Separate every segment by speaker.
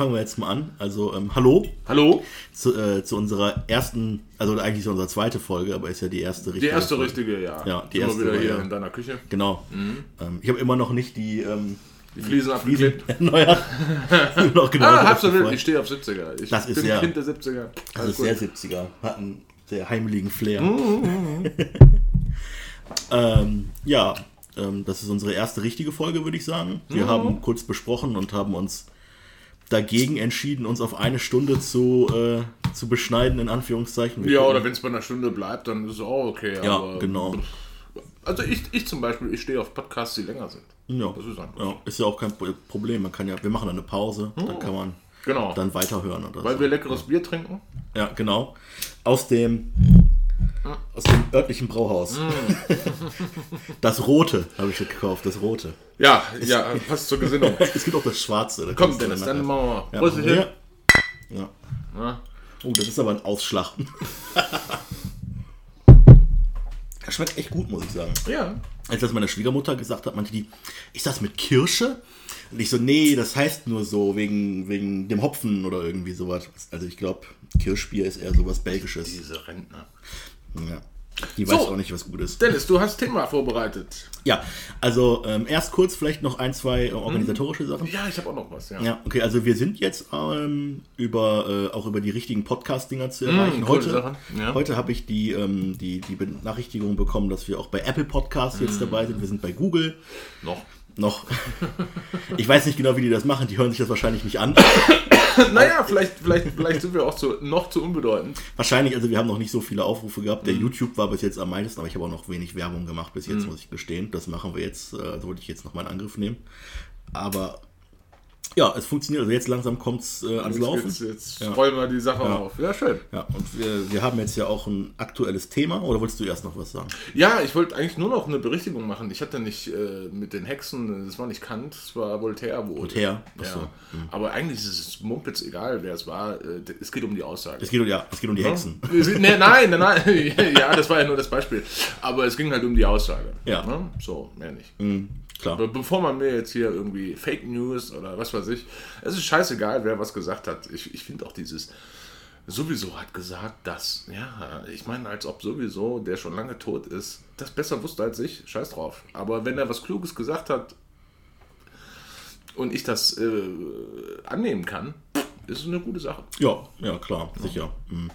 Speaker 1: Fangen wir jetzt mal an. Also, ähm, hallo.
Speaker 2: Hallo.
Speaker 1: Zu, äh, zu, unserer ersten, also eigentlich zu unserer zweite Folge, aber ist ja die erste
Speaker 2: richtige. Die erste Folge. richtige, ja.
Speaker 1: Ja, die
Speaker 2: Sind
Speaker 1: erste.
Speaker 2: wieder hier ja. in deiner Küche.
Speaker 1: Genau. Mhm. Ähm, ich habe immer noch nicht die. Ähm,
Speaker 2: die Fliesen abgeklebt.
Speaker 1: Naja.
Speaker 2: noch genau ah, absolut. Ich stehe auf 70er. Ich
Speaker 1: das ist
Speaker 2: bin
Speaker 1: ja,
Speaker 2: Kind der 70er.
Speaker 1: Das ist sehr 70er. Hat einen sehr heimeligen Flair.
Speaker 2: Mhm.
Speaker 1: ähm, ja, ähm, das ist unsere erste richtige Folge, würde ich sagen. Wir mhm. haben kurz besprochen und haben uns dagegen entschieden, uns auf eine Stunde zu, äh, zu beschneiden, in Anführungszeichen.
Speaker 2: Wir ja, oder wenn es bei einer Stunde bleibt, dann ist es auch okay.
Speaker 1: Ja, genau.
Speaker 2: Also ich, ich zum Beispiel, ich stehe auf Podcasts, die länger sind.
Speaker 1: Ja, das ist, ja, ist ja auch kein Problem. Man kann ja, wir machen eine Pause, mhm. dann kann man
Speaker 2: genau.
Speaker 1: dann weiterhören. Oder
Speaker 2: Weil
Speaker 1: so.
Speaker 2: wir leckeres Bier trinken.
Speaker 1: Ja, genau. Aus dem aus dem örtlichen Brauhaus. Mm. Das Rote habe ich gekauft, das Rote.
Speaker 2: Ja, es, ja, passt zur Gesinnung.
Speaker 1: es gibt auch das Schwarze. Da
Speaker 2: Komm, Dennis, dann machen wir
Speaker 1: mal. Ja, ja. ja. Oh, das ist aber ein Ausschlag. Das schmeckt echt gut, muss ich sagen.
Speaker 2: Ja.
Speaker 1: Als das meine Schwiegermutter gesagt hat, meinte die, ist das mit Kirsche? Und ich so, nee, das heißt nur so, wegen, wegen dem Hopfen oder irgendwie sowas. Also ich glaube, Kirschbier ist eher sowas Belgisches.
Speaker 2: Diese Rentner.
Speaker 1: Ja. Die weiß auch nicht, was gut ist.
Speaker 2: Dennis, du hast Thema vorbereitet.
Speaker 1: Ja, also ähm, erst kurz vielleicht noch ein, zwei äh, organisatorische Sachen.
Speaker 2: Ja, ich habe auch noch was, ja.
Speaker 1: Ja, okay, also wir sind jetzt ähm, über, äh, auch über die richtigen Podcast-Dinger zu erreichen. Mm, heute
Speaker 2: ja.
Speaker 1: heute habe ich die, ähm, die, die Benachrichtigung bekommen, dass wir auch bei Apple Podcasts mm. jetzt dabei sind. Wir sind bei Google.
Speaker 2: Noch.
Speaker 1: Noch. Ich weiß nicht genau, wie die das machen. Die hören sich das wahrscheinlich nicht an.
Speaker 2: naja, vielleicht, vielleicht, vielleicht sind wir auch zu, noch zu unbedeutend.
Speaker 1: Wahrscheinlich, also wir haben noch nicht so viele Aufrufe gehabt. Der mhm. YouTube war bis jetzt am meisten, aber ich habe auch noch wenig Werbung gemacht bis jetzt, mhm. muss ich gestehen. Das machen wir jetzt, äh, wollte ich jetzt noch mal in Angriff nehmen. Aber ja, es funktioniert. Also jetzt langsam kommt es äh, ans Laufen.
Speaker 2: Jetzt, jetzt ja. rollen wir die Sache ja. auf. Ja, schön.
Speaker 1: Ja, und wir, wir haben jetzt ja auch ein aktuelles Thema. Oder wolltest du erst noch was sagen?
Speaker 2: Ja, ich wollte eigentlich nur noch eine Berichtigung machen. Ich hatte nicht äh, mit den Hexen, das war nicht Kant, es war Voltaire wohl.
Speaker 1: Voltaire,
Speaker 2: ja. Mhm. Aber eigentlich ist es Mumpitz egal, wer es war. Äh, es geht um die Aussage.
Speaker 1: Es geht um, ja, es geht um die Hexen.
Speaker 2: nee, nein, nein, nein. ja, das war ja nur das Beispiel. Aber es ging halt um die Aussage.
Speaker 1: Ja.
Speaker 2: Ne? So, mehr nicht.
Speaker 1: Mhm. Klar.
Speaker 2: Be bevor man mir jetzt hier irgendwie Fake News oder was weiß ich, es ist scheißegal, wer was gesagt hat. Ich, ich finde auch dieses sowieso hat gesagt, dass, ja, ich meine, als ob sowieso, der schon lange tot ist, das besser wusste als ich, scheiß drauf. Aber wenn er was Kluges gesagt hat und ich das äh, annehmen kann, ist es eine gute Sache.
Speaker 1: Ja, ja, klar, sicher. Mhm.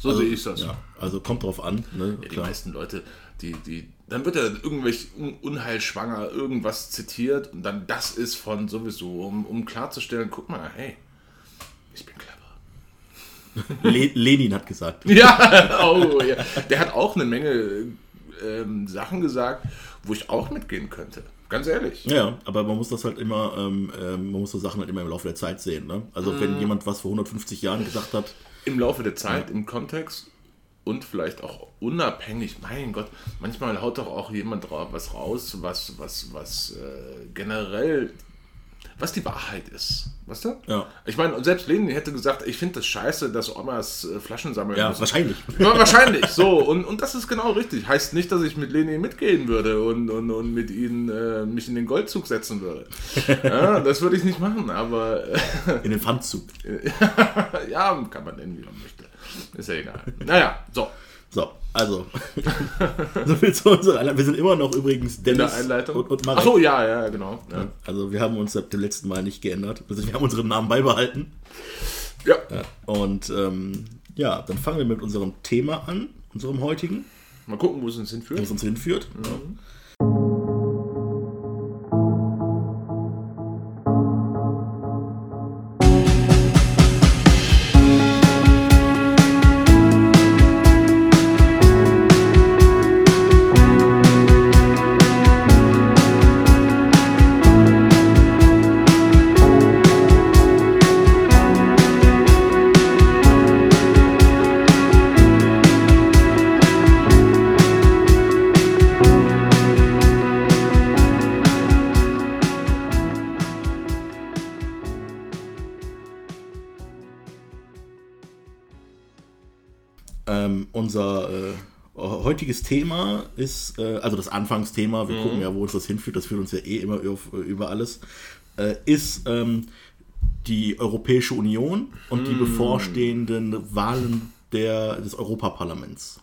Speaker 2: So also, sehe ich das.
Speaker 1: Ja, also kommt drauf an. Ne?
Speaker 2: Ja, die meisten Leute, die, die, dann wird ja irgendwelch unheilschwanger irgendwas zitiert und dann das ist von sowieso, um, um klarzustellen, guck mal, hey, ich bin clever.
Speaker 1: Le Lenin hat gesagt.
Speaker 2: Ja, oh, ja, der hat auch eine Menge ähm, Sachen gesagt, wo ich auch mitgehen könnte. Ganz ehrlich.
Speaker 1: Ja, aber man muss das halt immer, ähm, ähm man muss so Sachen halt immer im Laufe der Zeit sehen. Ne? Also mm. wenn jemand was vor 150 Jahren gesagt hat.
Speaker 2: Im Laufe der Zeit, ja. im Kontext und vielleicht auch unabhängig, mein Gott, manchmal haut doch auch jemand was raus, was, was, was äh, generell, was die Wahrheit ist. Weißt du?
Speaker 1: Ja.
Speaker 2: Ich meine, selbst Lenin hätte gesagt, ich finde das scheiße, dass Omas äh, Flaschen sammeln
Speaker 1: ja, müssen. wahrscheinlich.
Speaker 2: Ja, wahrscheinlich, so. Und, und das ist genau richtig. Heißt nicht, dass ich mit Lenin mitgehen würde und, und, und mit ihnen äh, mich in den Goldzug setzen würde. Ja, das würde ich nicht machen, aber... Äh,
Speaker 1: in den Pfandzug.
Speaker 2: ja, kann man nennen, wie man möchte. Ist ja egal. Naja, so.
Speaker 1: So, also. so viel zu unserer Einleitung. Wir sind immer noch übrigens
Speaker 2: Dennis In der Einleitung.
Speaker 1: und, und
Speaker 2: Marek. Achso, ja, ja, genau. Ja.
Speaker 1: Also wir haben uns seit dem letzten Mal nicht geändert. Also wir haben unseren Namen beibehalten.
Speaker 2: Ja.
Speaker 1: ja. Und ähm, ja, dann fangen wir mit unserem Thema an, unserem heutigen.
Speaker 2: Mal gucken, wo es uns hinführt.
Speaker 1: Wo es uns hinführt.
Speaker 2: Mhm.
Speaker 1: Thema ist, äh, also das Anfangsthema, wir mhm. gucken ja, wo uns das hinführt, das führt uns ja eh immer über alles, äh, ist, ähm, die Europäische Union und
Speaker 2: Mm.
Speaker 1: die bevorstehenden Wahlen der, des Europaparlaments.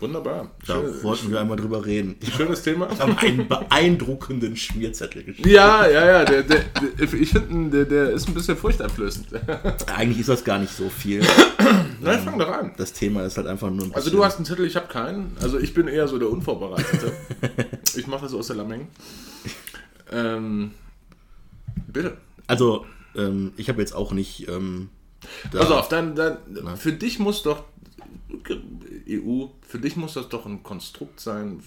Speaker 2: Wunderbar.
Speaker 1: Da
Speaker 2: Schön-
Speaker 1: wollten wir einmal drüber reden.
Speaker 2: Schönes Thema.
Speaker 1: habe einen beeindruckenden Schmierzettel geschrieben.
Speaker 2: Ja, ja, ja. Der, der, der, ich finde, der, der ist ein bisschen furchteinflößend.
Speaker 1: Eigentlich ist das gar nicht so viel.
Speaker 2: Nein, fang doch an.
Speaker 1: Das Thema ist halt einfach nur ein
Speaker 2: Also du hast einen Zettel, ich habe keinen. Also ich bin eher so der Unvorbereitete. ich mache das aus der Lameng. Ähm, bitte.
Speaker 1: Also, ähm, ich habe jetzt auch nicht. Ähm, da,
Speaker 2: Pass auf, dann, dann für dich muss doch EU, für dich muss das doch ein Konstrukt sein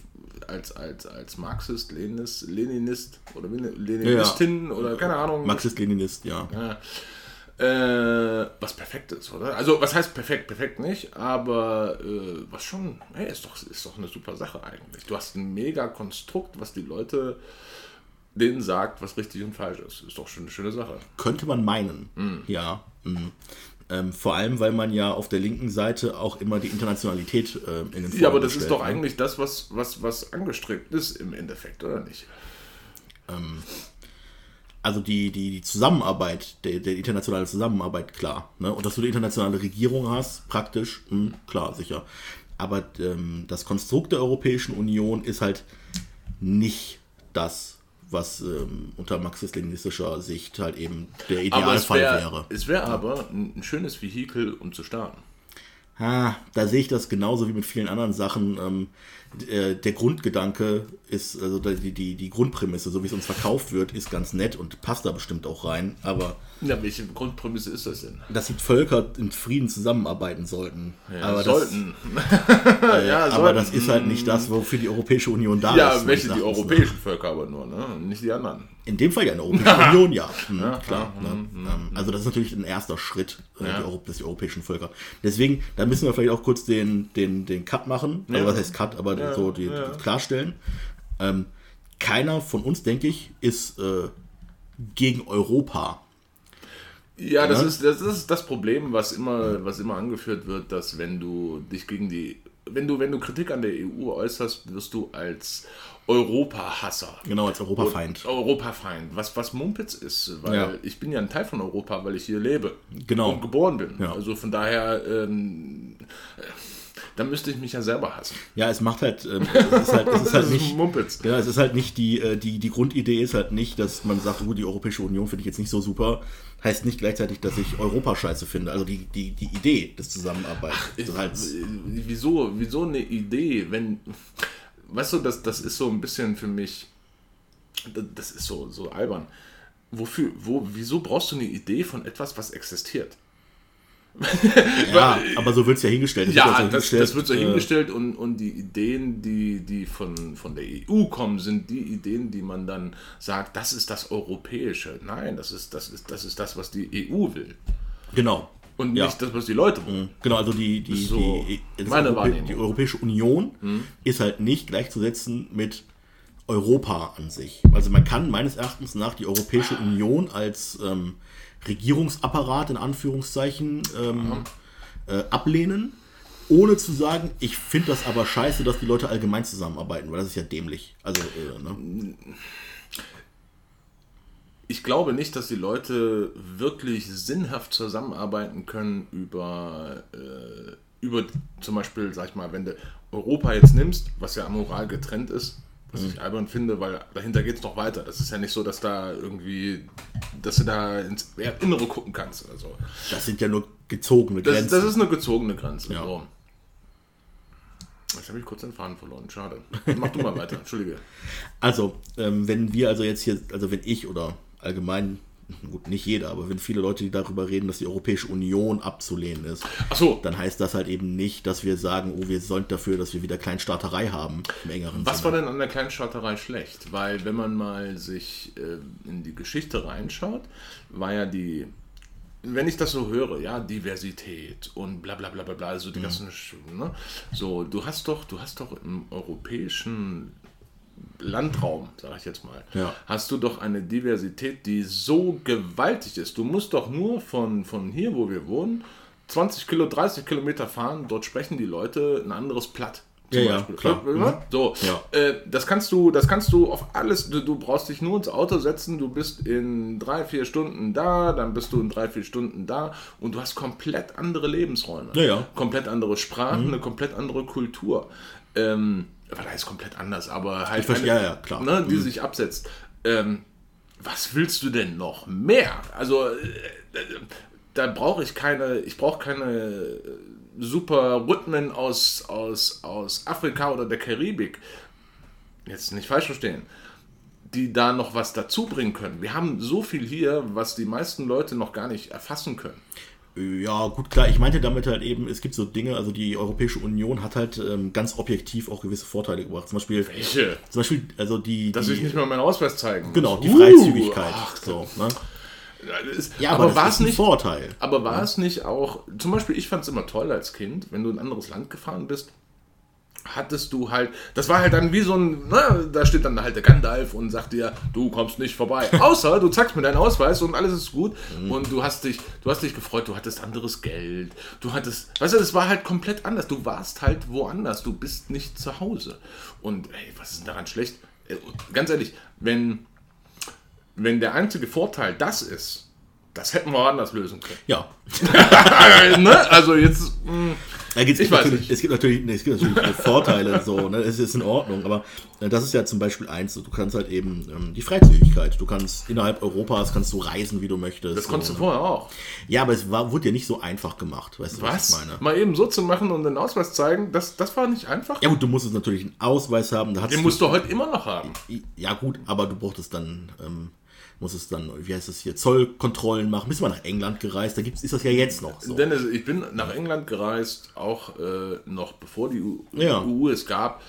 Speaker 2: als, als, als Marxist, Leninist, Leninist oder ne- Leninistin oder keine Ahnung.
Speaker 1: Marxist-Leninist, ja.
Speaker 2: Ja. Äh, was perfekt ist, oder? Also, was heißt perfekt? Perfekt nicht, aber äh, was schon, hey, ist doch, ist doch eine super Sache eigentlich. Du hast ein mega Konstrukt, was die Leute denen sagt, was richtig und falsch ist. Ist doch schon eine schöne Sache.
Speaker 1: Könnte man meinen, ja. mhm. Ähm, vor allem, weil man ja auf der linken Seite auch immer die Internationalität äh, in den
Speaker 2: Ja, aber
Speaker 1: Vordergrund
Speaker 2: das ist
Speaker 1: stellt,
Speaker 2: doch
Speaker 1: ne?
Speaker 2: eigentlich das, was, was, was angestrebt ist im Endeffekt, oder nicht?
Speaker 1: Also die, die, die Zusammenarbeit, der, der internationale Zusammenarbeit, klar. Ne? Und dass du eine internationale Regierung hast, praktisch, mh, klar, sicher. Aber ähm, das Konstrukt der Europäischen Union ist halt nicht das, was ähm, unter marxist-leninistischer Sicht halt eben der Idealfall
Speaker 2: wäre
Speaker 1: wäre.
Speaker 2: es wär aber ein, ein schönes Vehikel, um zu starten.
Speaker 1: Ah, da sehe ich das genauso wie mit vielen anderen Sachen. Ähm, äh, der Grundgedanke ist, also die, die, die Grundprämisse, so wie es uns verkauft wird, ist ganz nett und passt da bestimmt auch rein. Aber
Speaker 2: Ja, welche Grundprämisse ist das denn?
Speaker 1: dass die Völker in Frieden zusammenarbeiten sollten.
Speaker 2: Ja,
Speaker 1: aber
Speaker 2: sollten.
Speaker 1: Das, äh,
Speaker 2: ja,
Speaker 1: aber
Speaker 2: sollten.
Speaker 1: das ist halt nicht das, wofür die Europäische Union da
Speaker 2: Ja,
Speaker 1: ist.
Speaker 2: welche
Speaker 1: meines
Speaker 2: die
Speaker 1: Erachtens,
Speaker 2: europäischen Völker aber nur, ne? Nicht die anderen.
Speaker 1: Ne? In dem Fall ja eine Europäische Union, ja. Hm, klar. ne? Ähm, also das ist natürlich ein erster Schritt äh,
Speaker 2: Ja.
Speaker 1: die des europäischen Völker. Deswegen, da müssen wir vielleicht auch kurz den, den, den Cut machen. Also was heißt Cut, aber
Speaker 2: Ja,
Speaker 1: so die,
Speaker 2: ja.
Speaker 1: klarstellen. Ähm, keiner von uns, denke ich, ist äh, gegen Europa.
Speaker 2: Ja, das, ist, das ist das Problem, was immer, was immer angeführt wird, dass wenn du dich gegen die, wenn du, wenn du Kritik an der EU äußerst, wirst du als Europahasser.
Speaker 1: Genau, als Europafeind.
Speaker 2: Europafeind, was, was Mumpitz ist, weil
Speaker 1: Ja.
Speaker 2: ich bin ja ein Teil von Europa, weil ich hier lebe
Speaker 1: Genau.
Speaker 2: und geboren bin.
Speaker 1: Ja.
Speaker 2: Also von daher, ähm, äh, dann müsste ich mich ja selber hassen.
Speaker 1: Ja, es macht halt, ähm, es ist halt, es ist halt nicht,
Speaker 2: Mumpitz.
Speaker 1: ja, es ist halt nicht die, äh, die, die Grundidee ist halt nicht, dass man sagt, oh, die Europäische Union finde ich jetzt nicht so super, heißt nicht gleichzeitig, dass ich Europa scheiße finde. Also die, die, die Idee des Zusammenarbeits.
Speaker 2: Ich,
Speaker 1: ist halt,
Speaker 2: wieso, wieso eine Idee, wenn, weißt du, das, das ist so ein bisschen für mich, das- das ist so, so albern. Wofür, wo, wieso brauchst du eine Idee von etwas, was existiert?
Speaker 1: ja, aber so wird es ja hingestellt. Es
Speaker 2: Ja,
Speaker 1: so
Speaker 2: das, das wird so
Speaker 1: äh,
Speaker 2: hingestellt und, und die Ideen, die, die von, von der EU kommen, sind die Ideen, die man dann sagt, das ist das Europäische. Nein, das ist das, ist, das, ist das was die EU will.
Speaker 1: Genau.
Speaker 2: Und
Speaker 1: Ja.
Speaker 2: nicht das, was die Leute wollen.
Speaker 1: Genau, also die, die,
Speaker 2: So
Speaker 1: die, das
Speaker 2: meine
Speaker 1: Europä-
Speaker 2: Wahrnehmung. Mhm.
Speaker 1: die Europäische Union ist halt nicht gleichzusetzen mit Europa an sich. Also man kann meines Erachtens nach die Europäische Union als ähm, Regierungsapparat in Anführungszeichen ähm, äh, ablehnen, ohne zu sagen, ich finde das aber scheiße, dass die Leute allgemein zusammenarbeiten, weil das ist ja dämlich. Also, äh, ne?
Speaker 2: ich glaube nicht, dass die Leute wirklich sinnhaft zusammenarbeiten können über, äh, über zum Beispiel, sag ich mal, wenn du Europa jetzt nimmst, was ja moral getrennt ist, was ich albern finde, weil dahinter geht es noch weiter. Das ist ja nicht so, dass da irgendwie, dass du da ins Innere gucken kannst oder so.
Speaker 1: das sind ja nur gezogene
Speaker 2: Das,
Speaker 1: Grenzen.
Speaker 2: das ist eine gezogene Grenze.
Speaker 1: Ja.
Speaker 2: So. Jetzt habe ich kurz den Faden verloren, schade. Mach du mal weiter, entschuldige.
Speaker 1: Also, ähm, wenn wir also jetzt hier, also wenn ich oder allgemein, gut, nicht jeder, aber wenn viele Leute die darüber reden, dass die Europäische Union abzulehnen ist,
Speaker 2: so,
Speaker 1: dann heißt das halt eben nicht, dass wir sagen, oh, wir sollen dafür, dass wir wieder Kleinstaaterei haben, im engeren
Speaker 2: Was war
Speaker 1: Sinne.
Speaker 2: denn an der Kleinstaaterei schlecht? Weil wenn man mal sich äh, in die Geschichte reinschaut, war ja die, wenn ich das so höre, ja, Diversität und bla bla bla bla bla, also die
Speaker 1: Mhm.
Speaker 2: ganzen, Sch- ne? so, du hast doch, du hast doch im europäischen Landraum, sage ich jetzt mal,
Speaker 1: Ja.
Speaker 2: hast du doch eine Diversität, die so gewaltig ist. Du musst doch nur von, von hier, wo wir wohnen, 20 Kilo, 30 Kilometer fahren, dort sprechen die Leute ein anderes Platt. zum
Speaker 1: Ja,
Speaker 2: Beispiel.
Speaker 1: klar. Mhm.
Speaker 2: So,
Speaker 1: Ja.
Speaker 2: äh, das kannst du, das kannst du auf alles. Du, du brauchst dich nur ins Auto setzen. Du bist in drei, vier Stunden da, dann bist du in drei, vier Stunden da und du hast komplett andere Lebensräume,
Speaker 1: Ja, ja.
Speaker 2: komplett andere Sprachen, eine komplett andere Kultur. Ähm, er ist komplett anders, aber halt
Speaker 1: Ich verstehe-
Speaker 2: eine,
Speaker 1: ja, ja, klar.
Speaker 2: Ne, die sich absetzt. Ähm, was willst du denn noch mehr? Also äh, äh, da brauche ich keine, ich brauche keine äh, super Rhythmen aus, aus, aus Afrika oder der Karibik. Jetzt nicht falsch verstehen. Die da noch was dazu bringen können. Wir haben so viel hier, was die meisten Leute noch gar nicht erfassen können.
Speaker 1: Ja, gut, klar. Ich meinte damit halt eben, es gibt so Dinge, also die Europäische Union hat halt ähm, ganz objektiv auch gewisse Vorteile gebracht. Zum Beispiel,
Speaker 2: Welche?
Speaker 1: zum Beispiel also die,
Speaker 2: Dass
Speaker 1: die
Speaker 2: ich nicht mal meinen Ausweis zeigen muss.
Speaker 1: genau, die
Speaker 2: Uh,
Speaker 1: Freizügigkeit.
Speaker 2: ach,
Speaker 1: so, ne?
Speaker 2: ist,
Speaker 1: Ja,
Speaker 2: aber,
Speaker 1: aber,
Speaker 2: war es nicht
Speaker 1: Vorteil.
Speaker 2: Aber war es nicht auch, zum Beispiel, ich fand es immer toll als Kind, wenn du in ein anderes Land gefahren bist, hattest du halt, das war halt dann wie so ein, na, da steht dann halt der Gandalf und sagt dir, du kommst nicht vorbei. Außer du zeigst mir deinen Ausweis und alles ist gut und du hast dich, du hast dich gefreut, du hattest anderes Geld, du hattest, weißt du, das war halt komplett anders. Du warst halt woanders, du bist nicht zu Hause. Und ey, was ist denn daran schlecht? Äh, Ganz ehrlich, wenn, wenn der einzige Vorteil das ist, das hätten wir auch anders lösen können.
Speaker 1: Ja.
Speaker 2: ne? Also jetzt. mh,
Speaker 1: Da gibt's
Speaker 2: Ich weiß nicht.
Speaker 1: Es gibt natürlich, nee, es gibt natürlich Vorteile, so, ne? es ist in Ordnung, aber äh, das ist ja zum Beispiel eins, du kannst halt eben ähm, die Freizügigkeit, du kannst innerhalb Europas, kannst du reisen, wie du möchtest.
Speaker 2: Das
Speaker 1: so,
Speaker 2: konntest du
Speaker 1: ne?
Speaker 2: vorher auch.
Speaker 1: Ja, aber es war, wurde ja nicht so einfach gemacht, weißt du, was,
Speaker 2: Was?
Speaker 1: ich meine?
Speaker 2: Mal eben so zu machen und den Ausweis zeigen, das, das war nicht einfach.
Speaker 1: Ja gut, du musstest natürlich einen Ausweis haben, da
Speaker 2: Den musst du heute immer noch haben.
Speaker 1: Ja gut, aber du brauchtest dann, ähm, musstest dann, wie heißt es hier, Zollkontrollen machen. Bist du mal nach England gereist, da gibt's, ist das ja jetzt noch so.
Speaker 2: Dennis, ich bin nach England gereist, auch äh, noch bevor die U
Speaker 1: Ja.
Speaker 2: EU es gab.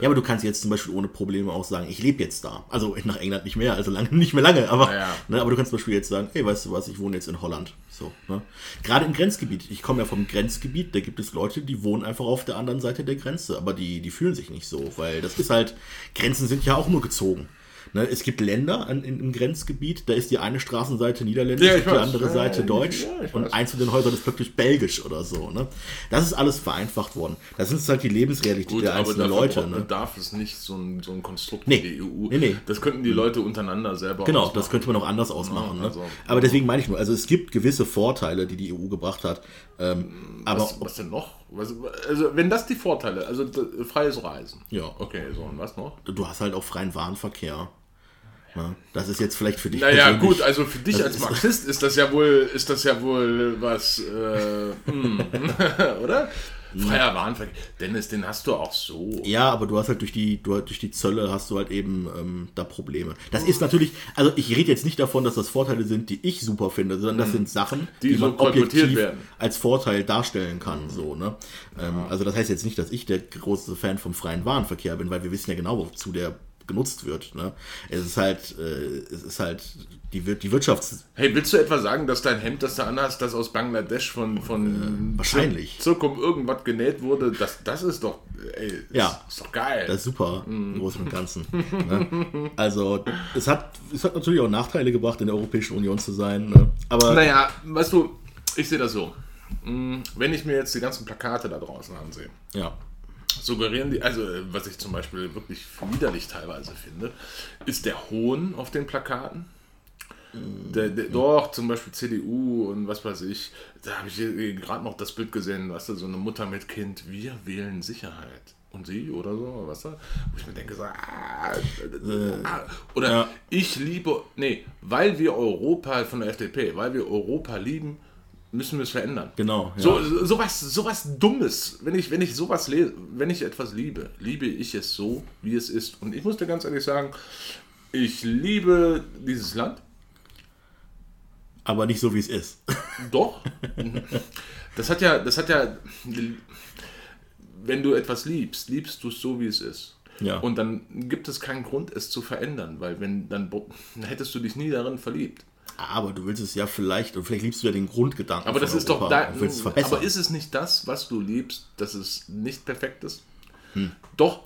Speaker 1: Ja, aber du kannst jetzt zum Beispiel ohne Probleme auch sagen, ich lebe jetzt da. Also nach England nicht mehr, also lange, nicht mehr lange, aber,
Speaker 2: Ja.
Speaker 1: ne, aber du kannst zum Beispiel jetzt sagen, hey, weißt du was, ich wohne jetzt in Holland. So, ne? Gerade im Grenzgebiet. Ich komme ja vom Grenzgebiet, da gibt es Leute, die wohnen einfach auf der anderen Seite der Grenze, aber die, die fühlen sich nicht so, weil das ist halt, Grenzen sind ja auch nur gezogen. Ne, es gibt Länder an, in, im Grenzgebiet, da ist die eine Straßenseite niederländisch,
Speaker 2: Ja,
Speaker 1: die
Speaker 2: weiß.
Speaker 1: andere
Speaker 2: Ja,
Speaker 1: Seite deutsch
Speaker 2: ja, ich
Speaker 1: und eins von den Häusern ist plötzlich belgisch oder so. Ne? Das ist alles vereinfacht worden. Das ist halt die Lebensrealität
Speaker 2: Gut,
Speaker 1: der
Speaker 2: aber
Speaker 1: einzelnen
Speaker 2: dafür
Speaker 1: Leute. Ne?
Speaker 2: darf es nicht so ein, so ein Konstrukt
Speaker 1: Nee.
Speaker 2: wie die EU.
Speaker 1: Nee, nee.
Speaker 2: Das könnten die Leute untereinander selber
Speaker 1: Genau,
Speaker 2: ausmachen.
Speaker 1: das könnte man auch anders ausmachen.
Speaker 2: also-
Speaker 1: ne? Aber deswegen meine ich nur, also es gibt gewisse Vorteile, die die EU gebracht hat. Ähm, aber
Speaker 2: was, was denn noch? Was, also, wenn das die Vorteile, also freies Reisen.
Speaker 1: Ja.
Speaker 2: Okay, so, und was noch?
Speaker 1: du hast halt auch freien Warenverkehr. Ne? Das ist jetzt vielleicht für dich
Speaker 2: Naja, gut, also für dich als
Speaker 1: ist-
Speaker 2: Marxist ist das ja wohl, ist das ja wohl was, äh, hm, oder? Freier Warenverkehr. Dennis, den hast du auch so.
Speaker 1: Ja, aber du hast halt durch die, du, durch die Zölle hast du halt eben ähm, da Probleme. Das ist natürlich, also ich rede jetzt nicht davon, dass das Vorteile sind, die ich super finde, sondern das sind Sachen,
Speaker 2: Mhm. Die
Speaker 1: die,
Speaker 2: so
Speaker 1: man objektiv
Speaker 2: werden.
Speaker 1: als Vorteil darstellen kann. So, ne? Ähm, also das heißt jetzt nicht, dass ich der große Fan vom freien Warenverkehr bin, weil wir wissen ja genau, wozu der genutzt wird. Ne? Es ist halt, äh, es ist halt die, die Wirtschafts...
Speaker 2: Hey, willst du etwa sagen, dass dein Hemd, das du anhast, das aus Bangladesch von, von
Speaker 1: wahrscheinlich.
Speaker 2: Zirkum irgendwas genäht wurde, das, das ist doch, ey, das
Speaker 1: Ja.
Speaker 2: ist doch geil.
Speaker 1: Das ist super, im Großen und Ganzen. ne? Also, es hat, es hat natürlich auch Nachteile gebracht, in der Europäischen Union zu sein. Ne? Aber
Speaker 2: Naja, weißt du, ich sehe das so. Mm, Wenn ich mir jetzt die ganzen Plakate da draußen ansehe,
Speaker 1: ja,
Speaker 2: suggerieren die, also äh, was ich zum Beispiel wirklich widerlich teilweise finde, ist der Hohn auf den Plakaten. Der, der, doch, zum Beispiel CDU und was weiß ich, da habe ich gerade noch das Bild gesehen, weißt du, so eine Mutter mit Kind, wir wählen Sicherheit. Und sie oder so, weißt du? Wo ich mir denke, so, ah, äh, ah, oder
Speaker 1: ja.
Speaker 2: ich liebe, nee, weil wir Europa von der FDP, weil wir Europa lieben, müssen wir es verändern.
Speaker 1: Genau, ja.
Speaker 2: So, sowas, sowas Dummes. Wenn ich, wenn ich sowas lese, wenn ich etwas liebe, liebe ich es so, wie es ist. Und ich muss dir ganz ehrlich sagen, ich liebe dieses Land.
Speaker 1: aber nicht so, wie es ist.
Speaker 2: Doch. Das hat ja, das hat ja, wenn du etwas liebst, liebst du es so, wie es ist.
Speaker 1: Ja.
Speaker 2: Und dann gibt es keinen Grund, es zu verändern, weil wenn dann dann hättest du dich nie darin verliebt.
Speaker 1: Aber du willst es ja vielleicht, und vielleicht liebst du ja den Grundgedanken.
Speaker 2: Aber das ist doch da,
Speaker 1: verbessern.
Speaker 2: aber ist es nicht das, was du liebst, dass es nicht perfekt ist?
Speaker 1: Hm.
Speaker 2: Doch,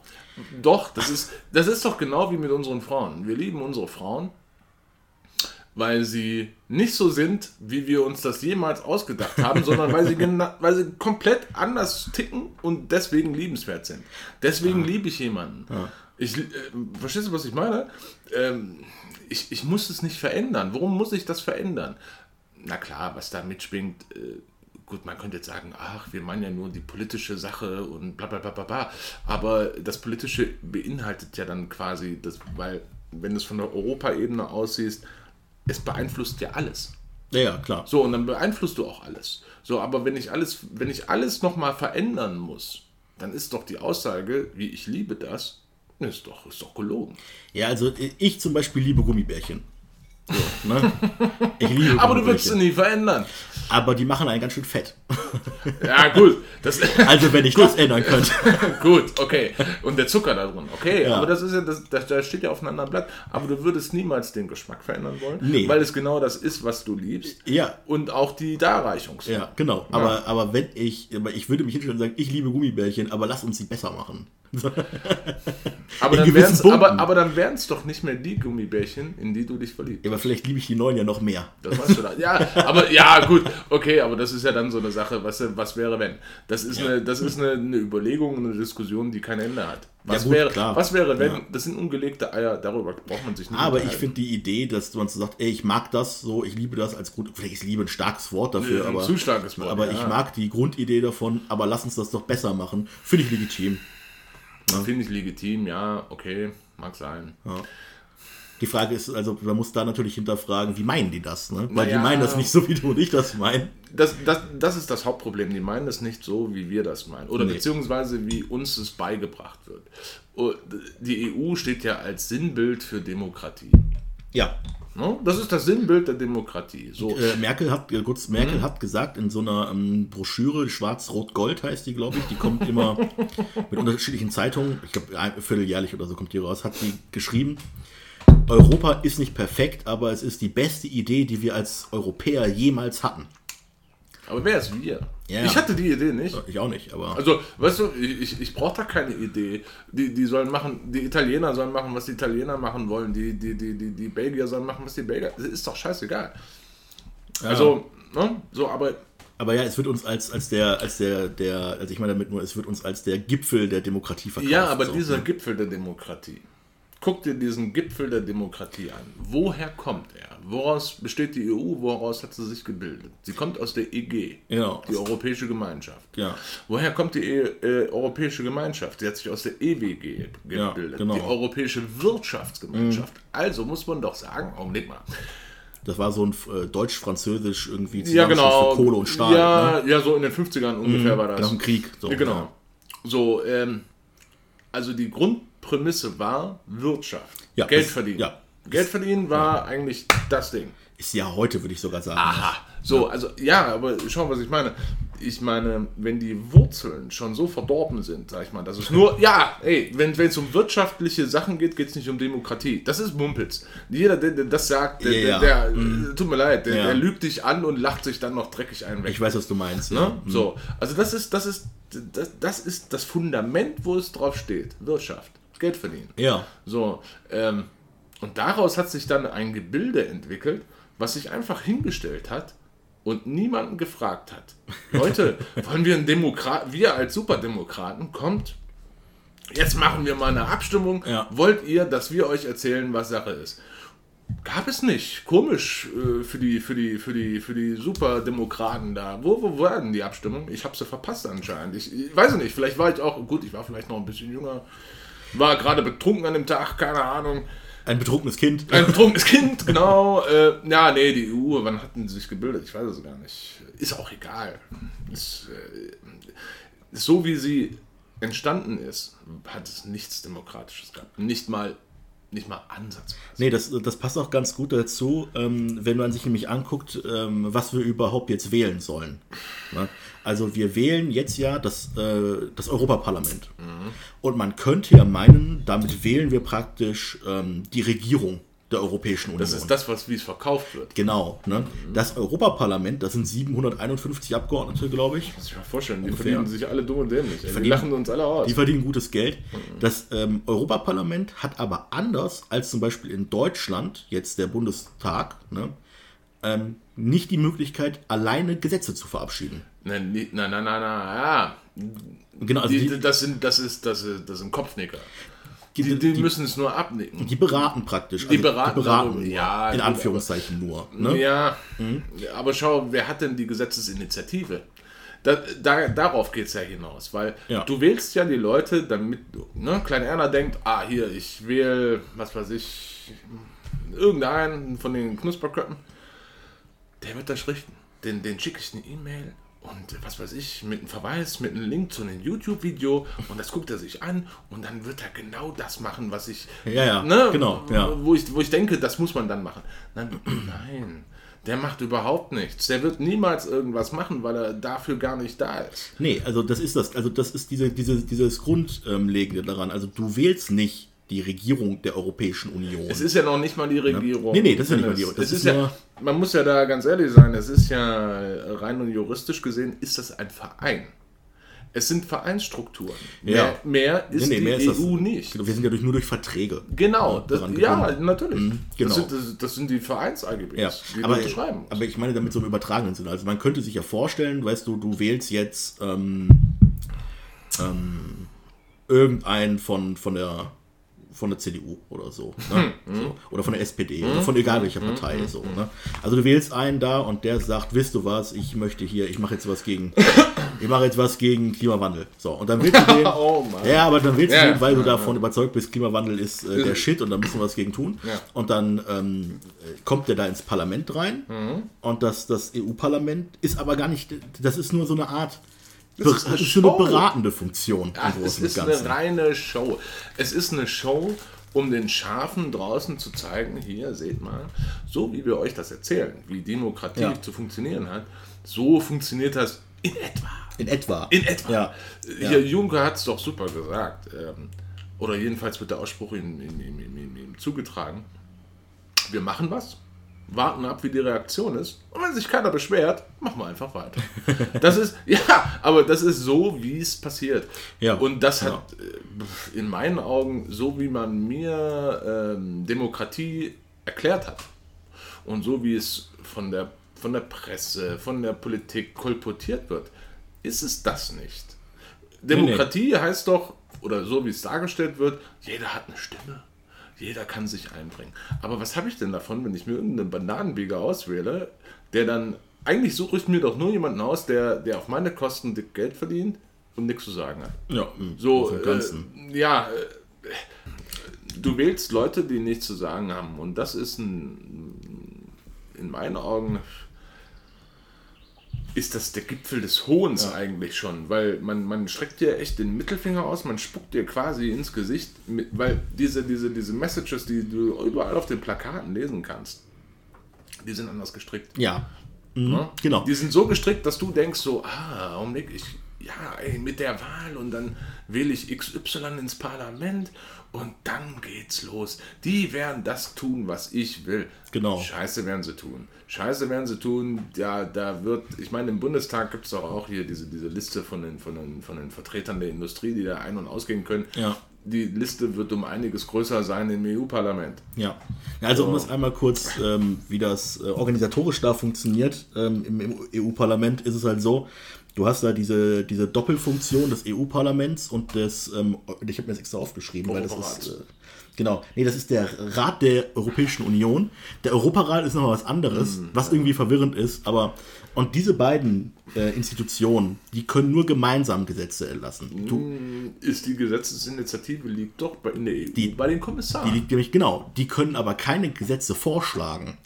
Speaker 2: doch, das ist, das ist doch genau wie mit unseren Frauen. Wir lieben unsere Frauen. weil sie nicht so sind, wie wir uns das jemals ausgedacht haben, sondern weil sie, weil sie komplett anders ticken und deswegen liebenswert sind. Deswegen liebe ich jemanden. Ich, äh, verstehst du, was ich meine? Ähm, ich, ich muss es nicht verändern. Warum muss ich das verändern? Na klar, was da mitschwingt, äh, gut, man könnte jetzt sagen, ach, wir meinen ja nur die politische Sache und bla bla bla bla bla. Aber das Politische beinhaltet ja dann quasi, das, weil, wenn du es von der Europaebene aussiehst, es beeinflusst ja alles.
Speaker 1: Ja, ja, klar.
Speaker 2: So, und dann beeinflusst du auch alles. So, aber wenn ich alles, wenn ich alles nochmal verändern muss, dann ist doch die Aussage, wie ich liebe das, ist doch, ist doch gelogen.
Speaker 1: Ja, also ich zum Beispiel liebe Gummibärchen. So, ne?
Speaker 2: Ich liebe Aber du würdest sie nie verändern.
Speaker 1: Aber die machen einen ganz schön fett.
Speaker 2: Ja, gut.
Speaker 1: Das, also wenn ich das ändern könnte.
Speaker 2: gut, okay. Und der Zucker da drin, okay. Ja. Aber das ist ja, das, das, steht ja auf einem anderen Blatt. Aber du würdest niemals den Geschmack verändern wollen, nee. weil es genau das ist, was du liebst.
Speaker 1: Ja.
Speaker 2: Und auch die Darreichung.
Speaker 1: Ja, genau. Ja. Aber, aber wenn ich, ich würde mich hinstellen und sagen, ich liebe Gummibärchen, aber lass uns sie besser machen.
Speaker 2: aber, dann wären's, aber, aber dann wären es doch nicht mehr die Gummibärchen, in die du dich verliebst.
Speaker 1: Aber vielleicht liebe ich die neuen ja noch mehr.
Speaker 2: Das weißt du da. Ja, aber ja, gut, okay, aber das ist ja dann so eine Sache, was, was wäre wenn? Das ist, ja. eine, das ist eine, eine Überlegung, eine Diskussion, die kein Ende hat. Was, ja, gut, wäre, klar. was wäre, wenn, ja. das sind ungelegte Eier, darüber braucht man sich
Speaker 1: nicht Aber ich finde die Idee, dass man so sagt, ey, ich mag das so, ich liebe das als Grund, vielleicht ist Liebe ein starkes Wort dafür, aber,
Speaker 2: zu starkes Wort,
Speaker 1: aber ich mag die Grundidee davon, aber lass uns das doch besser machen, finde ich legitim.
Speaker 2: Ja. Finde ich legitim, ja, okay, mag sein.
Speaker 1: Ja. Die Frage ist, also man muss da natürlich hinterfragen, wie meinen die das? Ne? Weil naja, die meinen das nicht so, wie du und ich das meinen.
Speaker 2: Das, das, das ist das Hauptproblem. Die meinen das nicht so, wie wir das meinen. Oder nee. beziehungsweise wie uns es beigebracht wird. Die EU steht ja als Sinnbild für Demokratie.
Speaker 1: Ja.
Speaker 2: Ne? Das ist das Sinnbild der Demokratie. So.
Speaker 1: Äh, Merkel hat äh, kurz, Merkel mhm. hat gesagt in so einer ähm, Broschüre, Schwarz-Rot-Gold heißt die, glaube ich, die kommt immer mit unterschiedlichen Zeitungen, ich glaube vierteljährlich oder so kommt die raus, hat sie geschrieben, Europa ist nicht perfekt, aber es ist die beste Idee, die wir als Europäer jemals hatten.
Speaker 2: Aber wer ist wir? Ja. Ich hatte die Idee nicht.
Speaker 1: Ich auch nicht, aber.
Speaker 2: Also, weißt du, ich, ich brauche da keine Idee. Die, die sollen machen, die Italiener sollen machen, was die Italiener machen wollen. Die, die, die, die, die Belgier sollen machen, was die Belgier. Das ist doch scheißegal. Ja. Also, ne? So, aber.
Speaker 1: Aber ja, es wird uns als, als der, als der, der, also ich meine damit nur, es wird uns als der Gipfel der Demokratie
Speaker 2: verkauft. Ja, aber so. dieser ne? Gipfel der Demokratie, Guck dir diesen Gipfel der Demokratie an. Woher kommt er? Woraus besteht die EU? Woraus hat sie sich gebildet? Sie kommt aus der EG,
Speaker 1: genau.
Speaker 2: die Europäische Gemeinschaft.
Speaker 1: Ja.
Speaker 2: Woher kommt die äh, Europäische Gemeinschaft? Sie hat sich aus der EWG gebildet, ja, genau. die Europäische Wirtschaftsgemeinschaft. Mhm. Also muss man doch sagen, Augenblick mal.
Speaker 1: Das war so ein äh, deutsch-französisch irgendwie
Speaker 2: ja, genau.
Speaker 1: für Kohle und Stahl.
Speaker 2: Ja, ne? ja, so in den 50ern ungefähr mhm, war das.
Speaker 1: Nach dem Krieg.
Speaker 2: So, ja, genau. So, ähm, also die Grund Prämisse war Wirtschaft.
Speaker 1: Ja,
Speaker 2: Geld verdienen. Ja. Geld verdienen war ja. eigentlich das Ding.
Speaker 1: Ist ja heute, würde ich sogar sagen.
Speaker 2: Aha. So, also ja, aber schau, was ich meine. Ich meine, wenn die Wurzeln schon so verdorben sind, sag ich mal, das ist nur, ja, ey, wenn es um wirtschaftliche Sachen geht, geht es nicht um Demokratie. Das ist Mumpitz. Jeder, der, der das sagt, der, yeah. der, der mm. tut mir leid, der, ja. lügt dich an und lacht sich dann noch dreckig ein
Speaker 1: weg. Ich weiß, was du meinst.
Speaker 2: Ne? Ja. Mhm. So, also das ist, das ist, das, das ist das Fundament, wo es drauf steht. Wirtschaft. Geld verdienen.
Speaker 1: Ja.
Speaker 2: So, ähm, und daraus hat sich dann ein Gebilde entwickelt, was sich einfach hingestellt hat und niemanden gefragt hat. Leute, wollen wir ein Demokrat, wir als Superdemokraten, kommt, jetzt machen wir mal eine Abstimmung. Ja. Wollt ihr, dass wir euch erzählen, was Sache ist? Gab es nicht. Komisch äh, für, die, für, die, für, die, für die Superdemokraten da. Wo, wo war denn die Abstimmung? Ich habe sie verpasst anscheinend. Ich, ich weiß nicht, vielleicht war ich auch, gut, ich war vielleicht noch ein bisschen jünger. War gerade betrunken an dem Tag, keine Ahnung.
Speaker 1: Ein betrunkenes Kind.
Speaker 2: Ein betrunkenes Kind, genau. Äh, ja, nee, die EU, wann hatten sie sich gebildet? Ich weiß es gar nicht. Ist auch egal. Ist, äh, so wie sie entstanden ist, hat es nichts Demokratisches gehabt. Nicht mal nicht mal ansatzweise.
Speaker 1: Nee, das, das passt auch ganz gut dazu, ähm, wenn man sich nämlich anguckt, ähm, was wir überhaupt jetzt wählen sollen. Ne? Also wir wählen jetzt ja das, äh, das Europaparlament. Mhm. Und man könnte ja meinen, damit wählen wir praktisch ähm, die Regierung der Europäischen Union.
Speaker 2: Das ist das, was wie es verkauft wird.
Speaker 1: Genau. Ne? Das Europaparlament, das sind 751 Abgeordnete, glaube ich.
Speaker 2: Muss ich mir vorstellen, die
Speaker 1: Ungefähr.
Speaker 2: verdienen sich alle dumm und dämlich. Die, die lachen uns alle aus.
Speaker 1: Die verdienen gutes Geld. Das ähm, Europaparlament hat aber anders als zum Beispiel in Deutschland, jetzt der Bundestag, ne, ähm, nicht die Möglichkeit, alleine Gesetze zu verabschieden.
Speaker 2: Nein, nein, nein, nein, nein, ja.
Speaker 1: Genau, also
Speaker 2: Die,
Speaker 1: die,
Speaker 2: das, sind, das, ist, das, ist, das sind Kopfnicker.
Speaker 1: die,
Speaker 2: Die, die
Speaker 1: die,
Speaker 2: müssen es nur abnicken.
Speaker 1: die beraten praktisch.
Speaker 2: Die beraten darüber,
Speaker 1: nur,
Speaker 2: ja,
Speaker 1: in Anführungszeichen nur. Ne?
Speaker 2: Ja, aber schau, wer hat denn die Gesetzesinitiative? Da, da, darauf geht es ja hinaus, weil
Speaker 1: Ja.
Speaker 2: du wählst ja die Leute, damit ne, Klein Erna denkt, ah, hier, ich wähle, was weiß ich, irgendeinen von den Knusperköppen, der wird das richten. Den, den schicke ich eine E-Mail und was weiß ich, mit einem Verweis, mit einem Link zu einem YouTube-Video und das guckt er sich an und dann wird er genau das machen, was ich,
Speaker 1: Ja, ja,
Speaker 2: ne,
Speaker 1: genau, ja.
Speaker 2: Wo, ich, wo ich denke, das muss man dann machen. Nein, nein, der macht überhaupt nichts. Der wird niemals irgendwas machen, weil er dafür gar nicht da ist.
Speaker 1: Nee, also das ist das. Also das ist diese, diese, dieses Grundlegende daran. Also du wählst nicht die Regierung der Europäischen Union.
Speaker 2: Es ist ja noch nicht mal die Regierung.
Speaker 1: Nee, nee, das ist ja nicht mal die-
Speaker 2: Es
Speaker 1: das
Speaker 2: ist
Speaker 1: ist
Speaker 2: ja, man muss ja da ganz ehrlich sein, es ist ja rein und juristisch gesehen, ist das ein Verein. Es sind Vereinsstrukturen.
Speaker 1: Ja.
Speaker 2: Mehr, mehr ist
Speaker 1: Nee, nee,
Speaker 2: die
Speaker 1: mehr ist das-
Speaker 2: EU nicht.
Speaker 1: Wir sind ja durch, nur durch Verträge.
Speaker 2: Genau, das,
Speaker 1: daran
Speaker 2: ja, natürlich.
Speaker 1: genau.
Speaker 2: Das, sind, das, das sind die Vereins-AGBs,
Speaker 1: Ja,
Speaker 2: die
Speaker 1: aber,
Speaker 2: unterschreiben
Speaker 1: aber ich meine damit so im übertragenen Sinne. Also man könnte sich ja vorstellen, weißt du, du wählst jetzt ähm, ähm, irgendeinen von, von der von der CDU oder so, ne?
Speaker 2: Hm,
Speaker 1: so. Oder von der SPD oder von egal welcher Partei so. Ne? Also du wählst einen da und der sagt, wisst du was, ich möchte hier, ich mache jetzt was gegen, ich mache jetzt was gegen Klimawandel. So und dann wählst du den.
Speaker 2: Oh.
Speaker 1: Ja, aber dann willst du
Speaker 2: Ja,
Speaker 1: den, weil du davon überzeugt bist, Klimawandel ist äh, der Shit und da müssen wir was gegen tun.
Speaker 2: Ja.
Speaker 1: Und dann ähm, äh, kommt der da ins Parlament rein
Speaker 2: Mhm.
Speaker 1: und das, das EU-Parlament ist aber gar nicht, das ist nur so eine Art,
Speaker 2: Das ist eine
Speaker 1: das
Speaker 2: Show.
Speaker 1: beratende Funktion
Speaker 2: Ach,
Speaker 1: im
Speaker 2: es
Speaker 1: Großen und
Speaker 2: ist eine reine Show. Es ist eine Show, um den Schafen draußen zu zeigen, hier, seht mal, so wie wir euch das erzählen, wie Demokratie
Speaker 1: Ja.
Speaker 2: zu funktionieren hat, so funktioniert das in etwa.
Speaker 1: In etwa.
Speaker 2: In etwa.
Speaker 1: Ja.
Speaker 2: Hier, Juncker hat es doch super gesagt. Ähm, oder jedenfalls wird der Ausspruch ihm, ihm, ihm, ihm, ihm, ihm zugetragen. Wir machen was, warten ab, wie die Reaktion ist. Und wenn sich keiner beschwert, machen wir einfach weiter. Das ist, ja, aber das ist so, wie es passiert.
Speaker 1: Ja,
Speaker 2: Und das hat äh, in meinen Augen, so wie man mir ähm, Demokratie erklärt hat und so wie es von der, von der Presse, von der Politik kolportiert wird, ist es das nicht. Demokratie heißt doch, oder so wie es dargestellt wird, jeder hat eine Stimme. Jeder kann sich einbringen. Aber was habe ich denn davon, wenn ich mir irgendeinen Bananenbieger auswähle, der dann, eigentlich suche ich mir doch nur jemanden aus, der, der auf meine Kosten dick Geld verdient und nichts zu sagen hat.
Speaker 1: Ja,
Speaker 2: So,
Speaker 1: Ganzen.
Speaker 2: äh, ja, äh, du wählst Leute, die nichts zu sagen haben. Und das ist ein, in meinen Augen, ist das der Gipfel des Hohns eigentlich schon, weil man, man streckt dir echt den Mittelfinger aus, man spuckt dir quasi ins Gesicht, mit, weil diese, diese, diese Messages, die du überall auf den Plakaten lesen kannst, die sind anders gestrickt.
Speaker 1: ja. Mhm,
Speaker 2: Ne?
Speaker 1: Genau.
Speaker 2: Die sind so gestrickt, dass du denkst so, ah, Augenblick, ich, ja, ey, mit der Wahl und dann wähle ich XY ins Parlament und dann geht's los. Die werden das tun, was ich will.
Speaker 1: Genau.
Speaker 2: Scheiße werden sie tun. Scheiße werden sie tun. Ja, da wird, ich meine, im Bundestag gibt es doch auch hier diese, diese Liste von den, von, den, von den Vertretern der Industrie, die da ein- und ausgehen können.
Speaker 1: Ja.
Speaker 2: Die Liste wird um einiges größer sein im EU-Parlament.
Speaker 1: Ja. Also um das einmal kurz, ähm, wie das äh, organisatorisch da funktioniert, ähm, im, im EU-Parlament ist es halt so, du hast da diese, diese Doppelfunktion des EU-Parlaments und des, ähm, ich habe mir das extra aufgeschrieben, weil das ist, äh, genau, nee, das ist der Rat der Europäischen Union. Der Europarat ist noch was anderes, was irgendwie verwirrend ist, aber, und diese beiden äh, Institutionen, die können nur gemeinsam Gesetze erlassen. Du,
Speaker 2: Ist die Gesetzesinitiative liegt doch bei, in der EU
Speaker 1: Die-
Speaker 2: bei den Kommissaren.
Speaker 1: Die liegt nämlich genau. Die können aber keine Gesetze vorschlagen.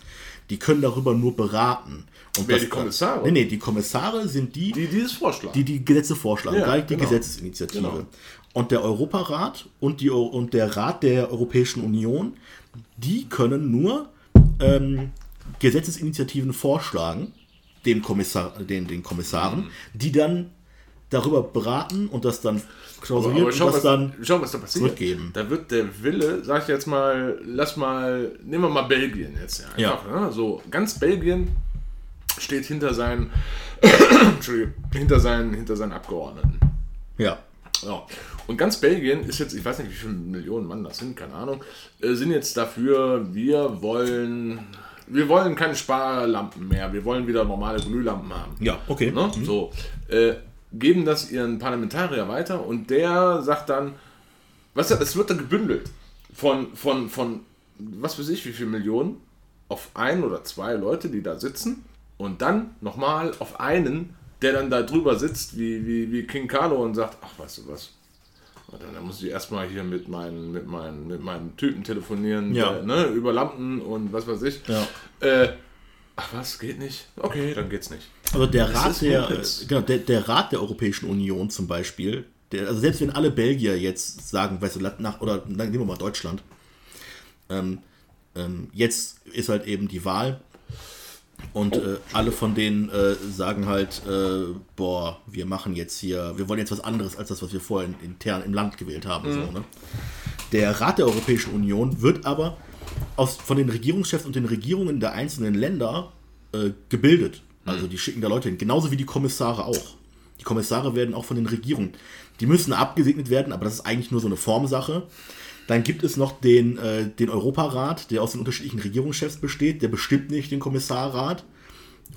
Speaker 1: Die können darüber nur beraten. Und
Speaker 2: Wer, die Kommissare?
Speaker 1: Nee, nee, die Kommissare sind die,
Speaker 2: die dieses vorschlagen.
Speaker 1: die die Gesetze vorschlagen.
Speaker 2: Ja,
Speaker 1: gleich die
Speaker 2: genau.
Speaker 1: Gesetzesinitiative.
Speaker 2: Genau.
Speaker 1: Und der Europarat und, die, und der Rat der Europäischen Union, die können nur ähm, Gesetzesinitiativen vorschlagen, dem Kommissar, den, den Kommissaren,
Speaker 2: Mhm.
Speaker 1: die dann darüber beraten und das dann klausuliert
Speaker 2: Aber schau,
Speaker 1: und das
Speaker 2: was,
Speaker 1: dann
Speaker 2: schau, was da passiert.
Speaker 1: zurückgeben.
Speaker 2: Da wird der Wille, sag ich jetzt mal, lass mal, nehmen wir mal Belgien jetzt. Ja, einfach, Ne? So, ganz Belgien steht hinter seinen, hinter seinen, hinter seinen Abgeordneten.
Speaker 1: Ja.
Speaker 2: Ja. Und ganz Belgien ist jetzt, ich weiß nicht, wie viele Millionen Mann das sind, keine Ahnung, äh, sind jetzt dafür, wir wollen, wir wollen keine Sparlampen mehr, wir wollen wieder normale Glühlampen haben.
Speaker 1: Ja, okay.
Speaker 2: Ne? So, äh, geben das ihren Parlamentarier weiter und der sagt dann, was es wird dann gebündelt von, von, von, was weiß ich, wie viele Millionen auf ein oder zwei Leute, die da sitzen und dann nochmal auf einen, der dann da drüber sitzt, wie, wie, wie King Carlo und sagt, ach, weißt du was, Warte, dann muss ich erstmal hier mit meinen, mit meinen, mit meinen Typen telefonieren,
Speaker 1: Ja.
Speaker 2: der, ne, über Lampen und was weiß ich.
Speaker 1: Ja.
Speaker 2: Äh, ach was, geht nicht? Okay, dann geht's nicht.
Speaker 1: Also der
Speaker 2: Das
Speaker 1: Rat der, genau, der, der Rat der Europäischen Union zum Beispiel, der, also selbst wenn alle Belgier jetzt sagen, weißt du, nach, oder dann nehmen wir mal Deutschland, ähm, ähm, jetzt ist halt eben die Wahl und äh, alle von denen äh, sagen halt, äh, boah, wir machen jetzt hier, wir wollen jetzt was anderes als das, was wir vorher in- intern im Land gewählt haben. So, ne? Der Rat der Europäischen Union wird aber aus, von den Regierungschefs und den Regierungen der einzelnen Länder äh, gebildet. Also die schicken da Leute hin, genauso wie die Kommissare auch. Die Kommissare werden auch von den Regierungen. Die müssen abgesegnet werden, aber das ist eigentlich nur so eine Formsache. Dann gibt es noch den, äh, den Europarat, der aus den unterschiedlichen Regierungschefs besteht. Der bestimmt nicht den Kommissarrat.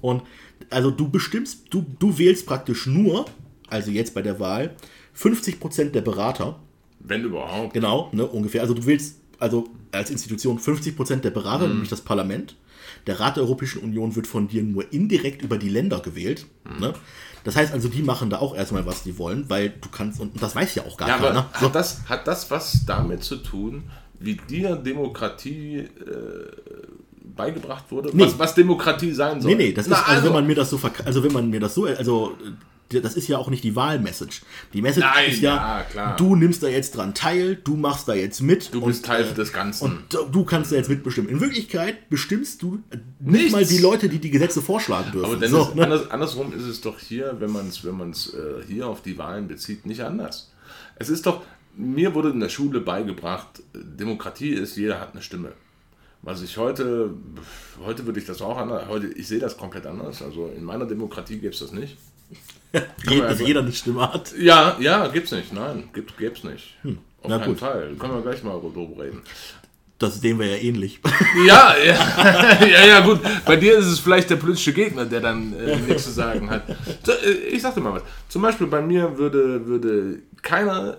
Speaker 1: Und also du bestimmst, du, du wählst praktisch nur, also jetzt bei der Wahl, 50% der Berater.
Speaker 2: Wenn überhaupt.
Speaker 1: Genau, ne, ungefähr. Also du willst also als Institution 50% der Berater, nämlich das Parlament. Der Rat der Europäischen Union wird von dir nur indirekt über die Länder gewählt. Ne? Das heißt also, die machen da auch erstmal, was die wollen, weil du kannst, und das weiß ja auch gar
Speaker 2: Ja,
Speaker 1: keiner.
Speaker 2: hat, das, hat das was damit zu tun, wie dir Demokratie äh, beigebracht wurde?
Speaker 1: Nee.
Speaker 2: Was, was Demokratie sein soll?
Speaker 1: Nee, nee, das
Speaker 2: Na,
Speaker 1: ist, also, wenn man mir das so also wenn man mir das so, also das ist ja auch nicht die Wahlmessage. Die Message
Speaker 2: Nein,
Speaker 1: ist ja,
Speaker 2: ja, klar.
Speaker 1: du nimmst da jetzt dran teil, du machst da jetzt mit.
Speaker 2: du bist Teil des
Speaker 1: Und
Speaker 2: Ganzen.
Speaker 1: du- du kannst da jetzt mitbestimmen. In Wirklichkeit bestimmst du äh, nicht
Speaker 2: Nichts.
Speaker 1: mal die Leute, die die Gesetze vorschlagen dürfen.
Speaker 2: Aber
Speaker 1: So,
Speaker 2: ist,
Speaker 1: ne?
Speaker 2: anders, andersrum ist es doch hier, wenn man es wenn man's, äh, hier auf die Wahlen bezieht, nicht anders. Es ist doch, mir wurde in der Schule beigebracht, äh, Demokratie ist, jeder hat eine Stimme. Was ich heute, heute würde ich das auch anders, heute, ich sehe das komplett anders. Also in meiner Demokratie gäbe es das nicht.
Speaker 1: Je,
Speaker 2: man
Speaker 1: dass
Speaker 2: ja-
Speaker 1: jeder eine Stimme hat.
Speaker 2: Ja, ja, gibt's nicht. Nein, gibt, gibt's nicht. Auf
Speaker 1: Hm. na
Speaker 2: keinen
Speaker 1: gut.
Speaker 2: Fall. Können wir gleich mal drüber reden.
Speaker 1: Das sehen wir ja ähnlich.
Speaker 2: Ja, ja, ja, ja, gut. Bei dir ist es vielleicht der politische Gegner, der dann äh, nichts zu sagen hat. So, äh, Ich sag dir mal was. Zum Beispiel bei mir würde, würde keiner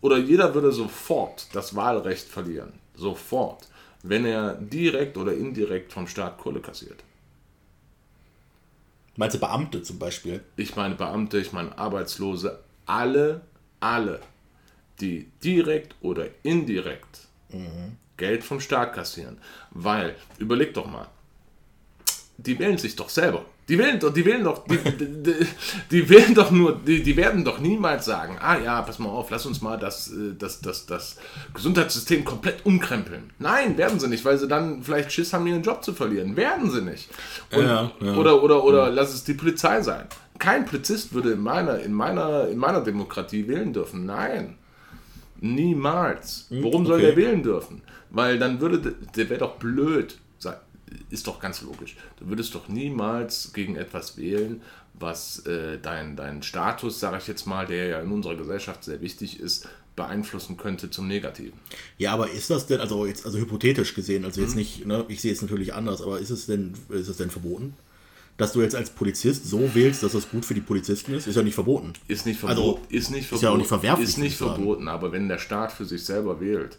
Speaker 2: oder jeder würde sofort das Wahlrecht verlieren. Sofort. Wenn er direkt oder indirekt vom Staat Kohle kassiert.
Speaker 1: Meinst du Beamte zum Beispiel?
Speaker 2: Ich meine Beamte, ich meine Arbeitslose, alle, alle, die direkt oder indirekt Geld vom Staat kassieren. Weil, überleg doch mal, die wählen sich doch selber. Die wählen doch, die wählen doch, die, die, die wählen doch nur, die, die werden doch niemals sagen, ah ja, pass mal auf, lass uns mal das, äh, das, das, das Gesundheitssystem komplett umkrempeln. Nein, werden sie nicht, weil sie dann vielleicht Schiss haben, ihren Job zu verlieren. Werden sie nicht. Und,
Speaker 1: Ja, ja.
Speaker 2: Oder, oder, oder lass es die Polizei sein. Kein Polizist würde in meiner, in meiner, in meiner Demokratie wählen dürfen. Nein. Niemals. Warum soll
Speaker 1: okay.
Speaker 2: der wählen dürfen? Weil dann würde, der- wäre doch blöd. Sag- Ist doch ganz logisch. Du würdest doch niemals gegen etwas wählen, was äh, dein, deinen Status, sage ich jetzt mal, der ja in unserer Gesellschaft sehr wichtig ist, beeinflussen könnte zum Negativen.
Speaker 1: Ja, aber ist das denn, also jetzt, also hypothetisch gesehen, also
Speaker 2: Mhm.
Speaker 1: jetzt nicht, ne, ich sehe es natürlich anders, aber ist es denn, ist es denn verboten? Dass du jetzt als Polizist so wählst, dass das gut für die Polizisten ist, ist ja nicht verboten.
Speaker 2: Ist nicht
Speaker 1: Also,
Speaker 2: verboten. ist nicht
Speaker 1: ist ja auch nicht verwerflich,
Speaker 2: Ist nicht verboten, aber wenn der Staat für sich selber wählt.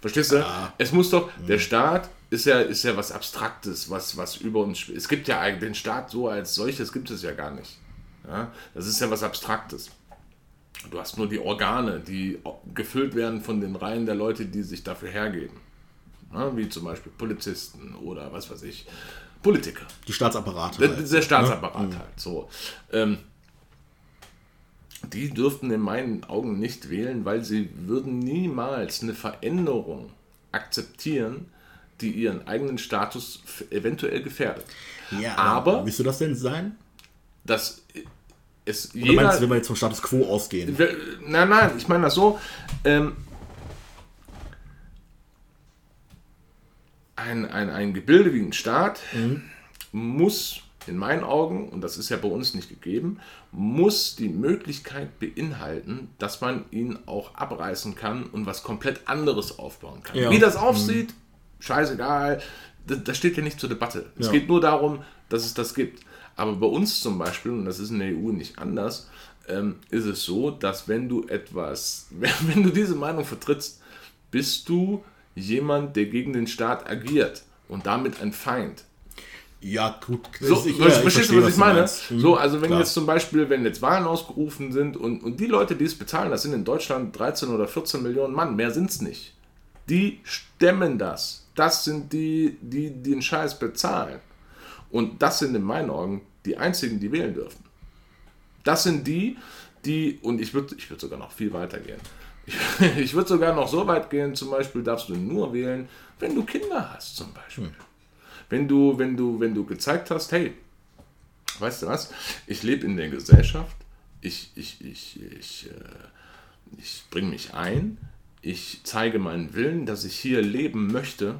Speaker 2: Verstehst du?
Speaker 1: Ah.
Speaker 2: Es muss doch, der
Speaker 1: Mhm.
Speaker 2: Staat ist ja, ist ja was Abstraktes, was, was über uns. sp- Es gibt ja eigentlich den Staat so als solches gibt es ja gar nicht. Ja? Das ist ja was Abstraktes. Du hast nur die Organe, die gefüllt werden von den Reihen der Leute, die sich dafür hergeben. Ja, wie zum Beispiel Polizisten oder was weiß ich, Politiker.
Speaker 1: Die Staatsapparate.
Speaker 2: Der,
Speaker 1: halt.
Speaker 2: der Staatsapparat halt. So. Ähm, die dürften in meinen Augen nicht wählen, weil sie würden niemals eine Veränderung akzeptieren, die ihren eigenen Status eventuell gefährdet.
Speaker 1: Ja,
Speaker 2: aber-
Speaker 1: Willst du das denn sein?
Speaker 2: Das, es
Speaker 1: Oder meinst du, wenn wir jetzt vom Status Quo ausgehen?
Speaker 2: Nein, nein, ich meine das so. Ähm, ein, ein, ein Gebilde wie ein Staat mhm. muss in meinen Augen, und das ist ja bei uns nicht gegeben, muss die Möglichkeit beinhalten, dass man ihn auch abreißen kann und was komplett anderes aufbauen kann. Ja. Wie das aussieht, mhm. scheißegal, das, das, steht ja nicht zur Debatte. Ja. Es geht nur darum, dass es das gibt. Aber bei uns zum Beispiel, und das ist in der EU nicht anders, ähm, ist es so, dass wenn du etwas, wenn du diese Meinung vertrittst, bist du jemand, der gegen den Staat agiert und damit ein Feind.
Speaker 1: Ja, gut.
Speaker 2: So, ich, ja, verstehst du, was ich meine? Mhm, so, also wenn klar. jetzt zum Beispiel, wenn jetzt Wahlen ausgerufen sind und, und die Leute, die es bezahlen, das sind in Deutschland 13 oder 14 Millionen Mann, mehr sind es nicht. Die stemmen das. Das sind die, die den Scheiß bezahlen. Und das sind in meinen Augen die einzigen, die wählen dürfen. Das sind die, die, und ich würde ich würd sogar noch viel weiter gehen. Ich, ich würde sogar noch so weit gehen, zum Beispiel darfst du nur wählen, wenn du Kinder hast, zum Beispiel. Hm. Wenn du, wenn du, wenn du gezeigt hast, hey, weißt du was, ich lebe in der Gesellschaft, ich, ich, ich, ich, äh, ich bringe mich ein, ich zeige meinen Willen, dass ich hier leben möchte,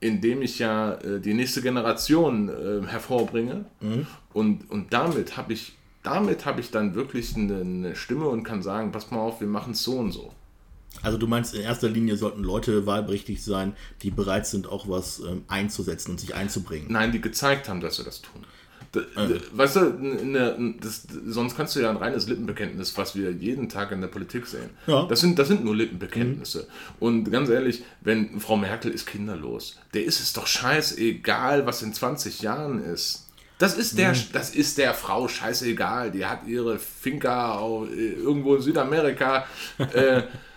Speaker 2: indem ich ja äh, die nächste Generation äh, hervorbringe. Mhm. Und, und damit habe ich, damit hab ich dann wirklich eine, eine Stimme und kann sagen, pass mal auf, wir machen es so und so.
Speaker 1: Also du meinst, in erster Linie sollten Leute wahlberechtigt sein, die bereit sind, auch was ähm, einzusetzen und sich einzubringen.
Speaker 2: Nein, die gezeigt haben, dass sie das tun. Da, äh. Weißt du, eine, das, sonst kannst du ja ein reines Lippenbekenntnis, was wir jeden Tag in der Politik sehen. Ja. Das, sind, das sind nur Lippenbekenntnisse. Mhm. Und ganz ehrlich, wenn Frau Merkel ist kinderlos, der ist es doch scheißegal, was in 20 Jahren ist. Das ist der, mhm. das ist der Frau scheißegal. Die hat ihre Finca irgendwo in Südamerika. äh,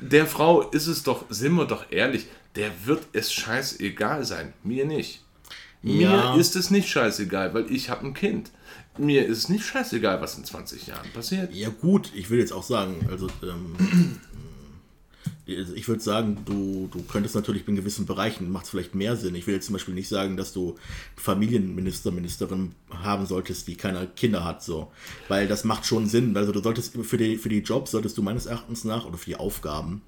Speaker 2: der Frau ist es doch, sind wir doch ehrlich, der wird es scheißegal sein. Mir nicht. Ja. Mir ist es nicht scheißegal, weil ich habe ein Kind. Mir ist es nicht scheißegal, was in 20 Jahren passiert.
Speaker 1: Ja gut, ich will jetzt auch sagen, also ähm, also ich würde sagen, du, du könntest natürlich in gewissen Bereichen, macht es vielleicht mehr Sinn. Ich will jetzt zum Beispiel nicht sagen, dass du Familienminister, Ministerin haben solltest, die keine Kinder hat, so. Weil das macht schon Sinn. Also du solltest für die, für die Jobs solltest du meines Erachtens nach oder für die Aufgaben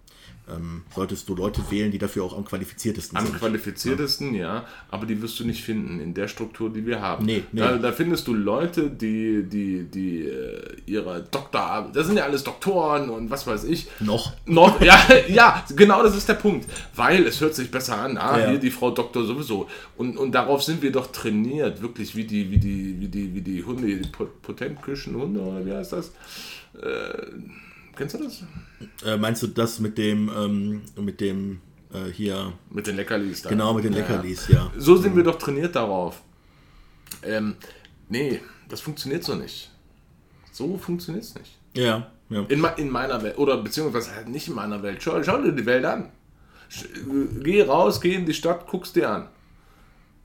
Speaker 1: ähm, solltest du Leute wählen, die dafür auch am qualifiziertesten
Speaker 2: am sind. Am qualifiziertesten, ja. ja. aber die wirst du nicht finden in der Struktur, die wir haben. Nee, nee. Da, da findest du Leute, die, die, die äh, ihre Doktor, das sind ja alles Doktoren und was weiß ich.
Speaker 1: Noch.
Speaker 2: Noch, ja, ja, genau das ist der Punkt. Weil es hört sich besser an, ah, ja. hier die Frau Doktor sowieso. Und, und darauf sind wir doch trainiert, wirklich wie die, wie die, wie die, wie die Hunde, die Potentküchen Hunde oder wie heißt das? Äh, Kennst du das?
Speaker 1: Äh, meinst du das mit dem, ähm, mit dem äh, hier.
Speaker 2: Mit den Leckerlis
Speaker 1: da. Genau, mit den Leckerlis, ja.
Speaker 2: ja. So sind wir doch trainiert darauf. Ähm, nee, das funktioniert so nicht. So funktioniert es nicht.
Speaker 1: Ja, ja.
Speaker 2: In, in meiner Welt, oder beziehungsweise halt nicht in meiner Welt. Schau, schau dir die Welt an. Geh raus, geh in die Stadt, guck's dir an.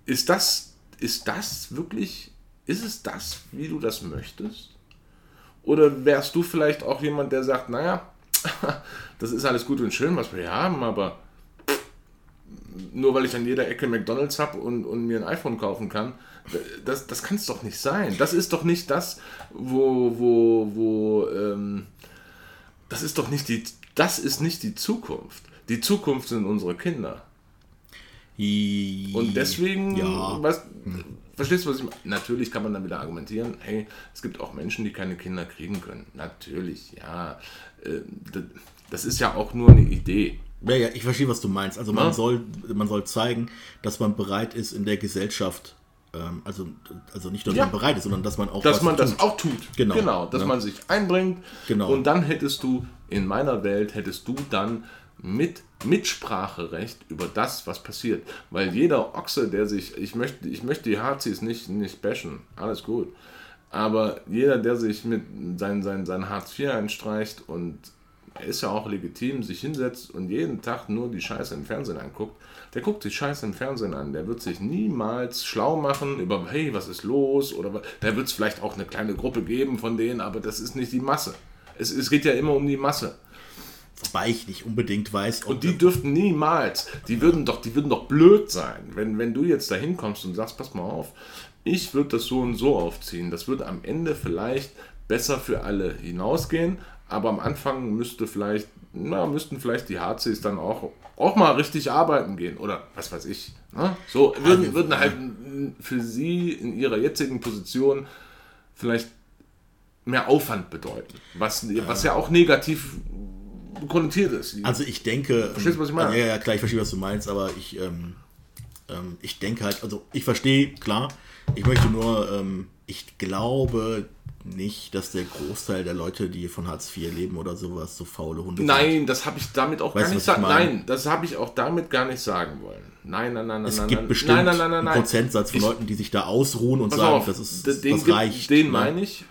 Speaker 2: Ist das, ist das wirklich, ist es das, wie du das möchtest? Oder wärst du vielleicht auch jemand, der sagt, naja, das ist alles gut und schön, was wir hier haben, aber nur weil ich an jeder Ecke McDonalds habe und, und mir ein iPhone kaufen kann, das, das kann es doch nicht sein. Das ist doch nicht das, wo, wo, wo, ähm, das ist doch nicht die, das ist nicht die Zukunft. Die Zukunft sind unsere Kinder. Und deswegen, ja. was, verstehst du, was ich meine? Natürlich kann man dann wieder argumentieren, hey, es gibt auch Menschen, die keine Kinder kriegen können. Natürlich, ja. Äh, das ist ja auch nur eine Idee.
Speaker 1: Ja, ja, ich verstehe, was du meinst. Also man, ja. soll, man soll zeigen, dass man bereit ist, in der Gesellschaft ähm, also, also nicht nur, dass ja. man bereit ist, sondern dass man auch
Speaker 2: Dass man tut. das auch tut. Genau. genau dass ja. man sich einbringt. Genau. Und dann hättest du, in meiner Welt, hättest du dann mit Mitspracherecht über das, was passiert. Weil jeder Ochse, der sich, ich möchte, ich möchte die Hazis nicht, nicht bashen, alles gut. Aber jeder, der sich mit sein, sein, sein Hartz IV einstreicht und ist ja auch legitim, sich hinsetzt und jeden Tag nur die Scheiße im Fernsehen anguckt, der guckt sich Scheiße im Fernsehen an. Der wird sich niemals schlau machen über, hey, was ist los? Oder da wird es vielleicht auch eine kleine Gruppe geben von denen, aber das ist nicht die Masse. Es, es geht ja immer um die Masse.
Speaker 1: Wobei ich nicht unbedingt weiß.
Speaker 2: Und die dürften niemals, die würden doch, die würden doch blöd sein, wenn, wenn du jetzt da hinkommst und sagst, pass mal auf, ich würde das so und so aufziehen. Das würde am Ende vielleicht besser für alle hinausgehen, aber am Anfang müsste vielleicht, na, müssten vielleicht die HCs dann auch, auch mal richtig arbeiten gehen oder was weiß ich. Ne? So würden, würden halt für sie in ihrer jetzigen Position vielleicht mehr Aufwand bedeuten, was, was ja auch negativ konnotiert ist.
Speaker 1: Also ich denke,
Speaker 2: Verstehst du, was ich meine?
Speaker 1: Ja, ja, klar, ich verstehe, was du meinst, aber ich, ähm, ähm, ich denke halt, also ich verstehe, klar, ich möchte nur, ähm, ich glaube nicht, dass der Großteil der Leute, die von Hartz IV leben oder sowas, so faule Hunde sind.
Speaker 2: Nein, das habe ich damit auch
Speaker 1: Weißt
Speaker 2: gar nicht sagen. Nein, das habe ich auch damit gar nicht sagen wollen. Nein, nein, nein, nein,
Speaker 1: Es
Speaker 2: nein,
Speaker 1: gibt
Speaker 2: nein,
Speaker 1: bestimmt
Speaker 2: nein, nein, nein,
Speaker 1: einen. Prozentsatz von
Speaker 2: Ich-
Speaker 1: Leuten, die sich da ausruhen und sagen,
Speaker 2: auf,
Speaker 1: das, ist, das
Speaker 2: den gibt-
Speaker 1: reicht.
Speaker 2: Den
Speaker 1: ne?
Speaker 2: meine ich.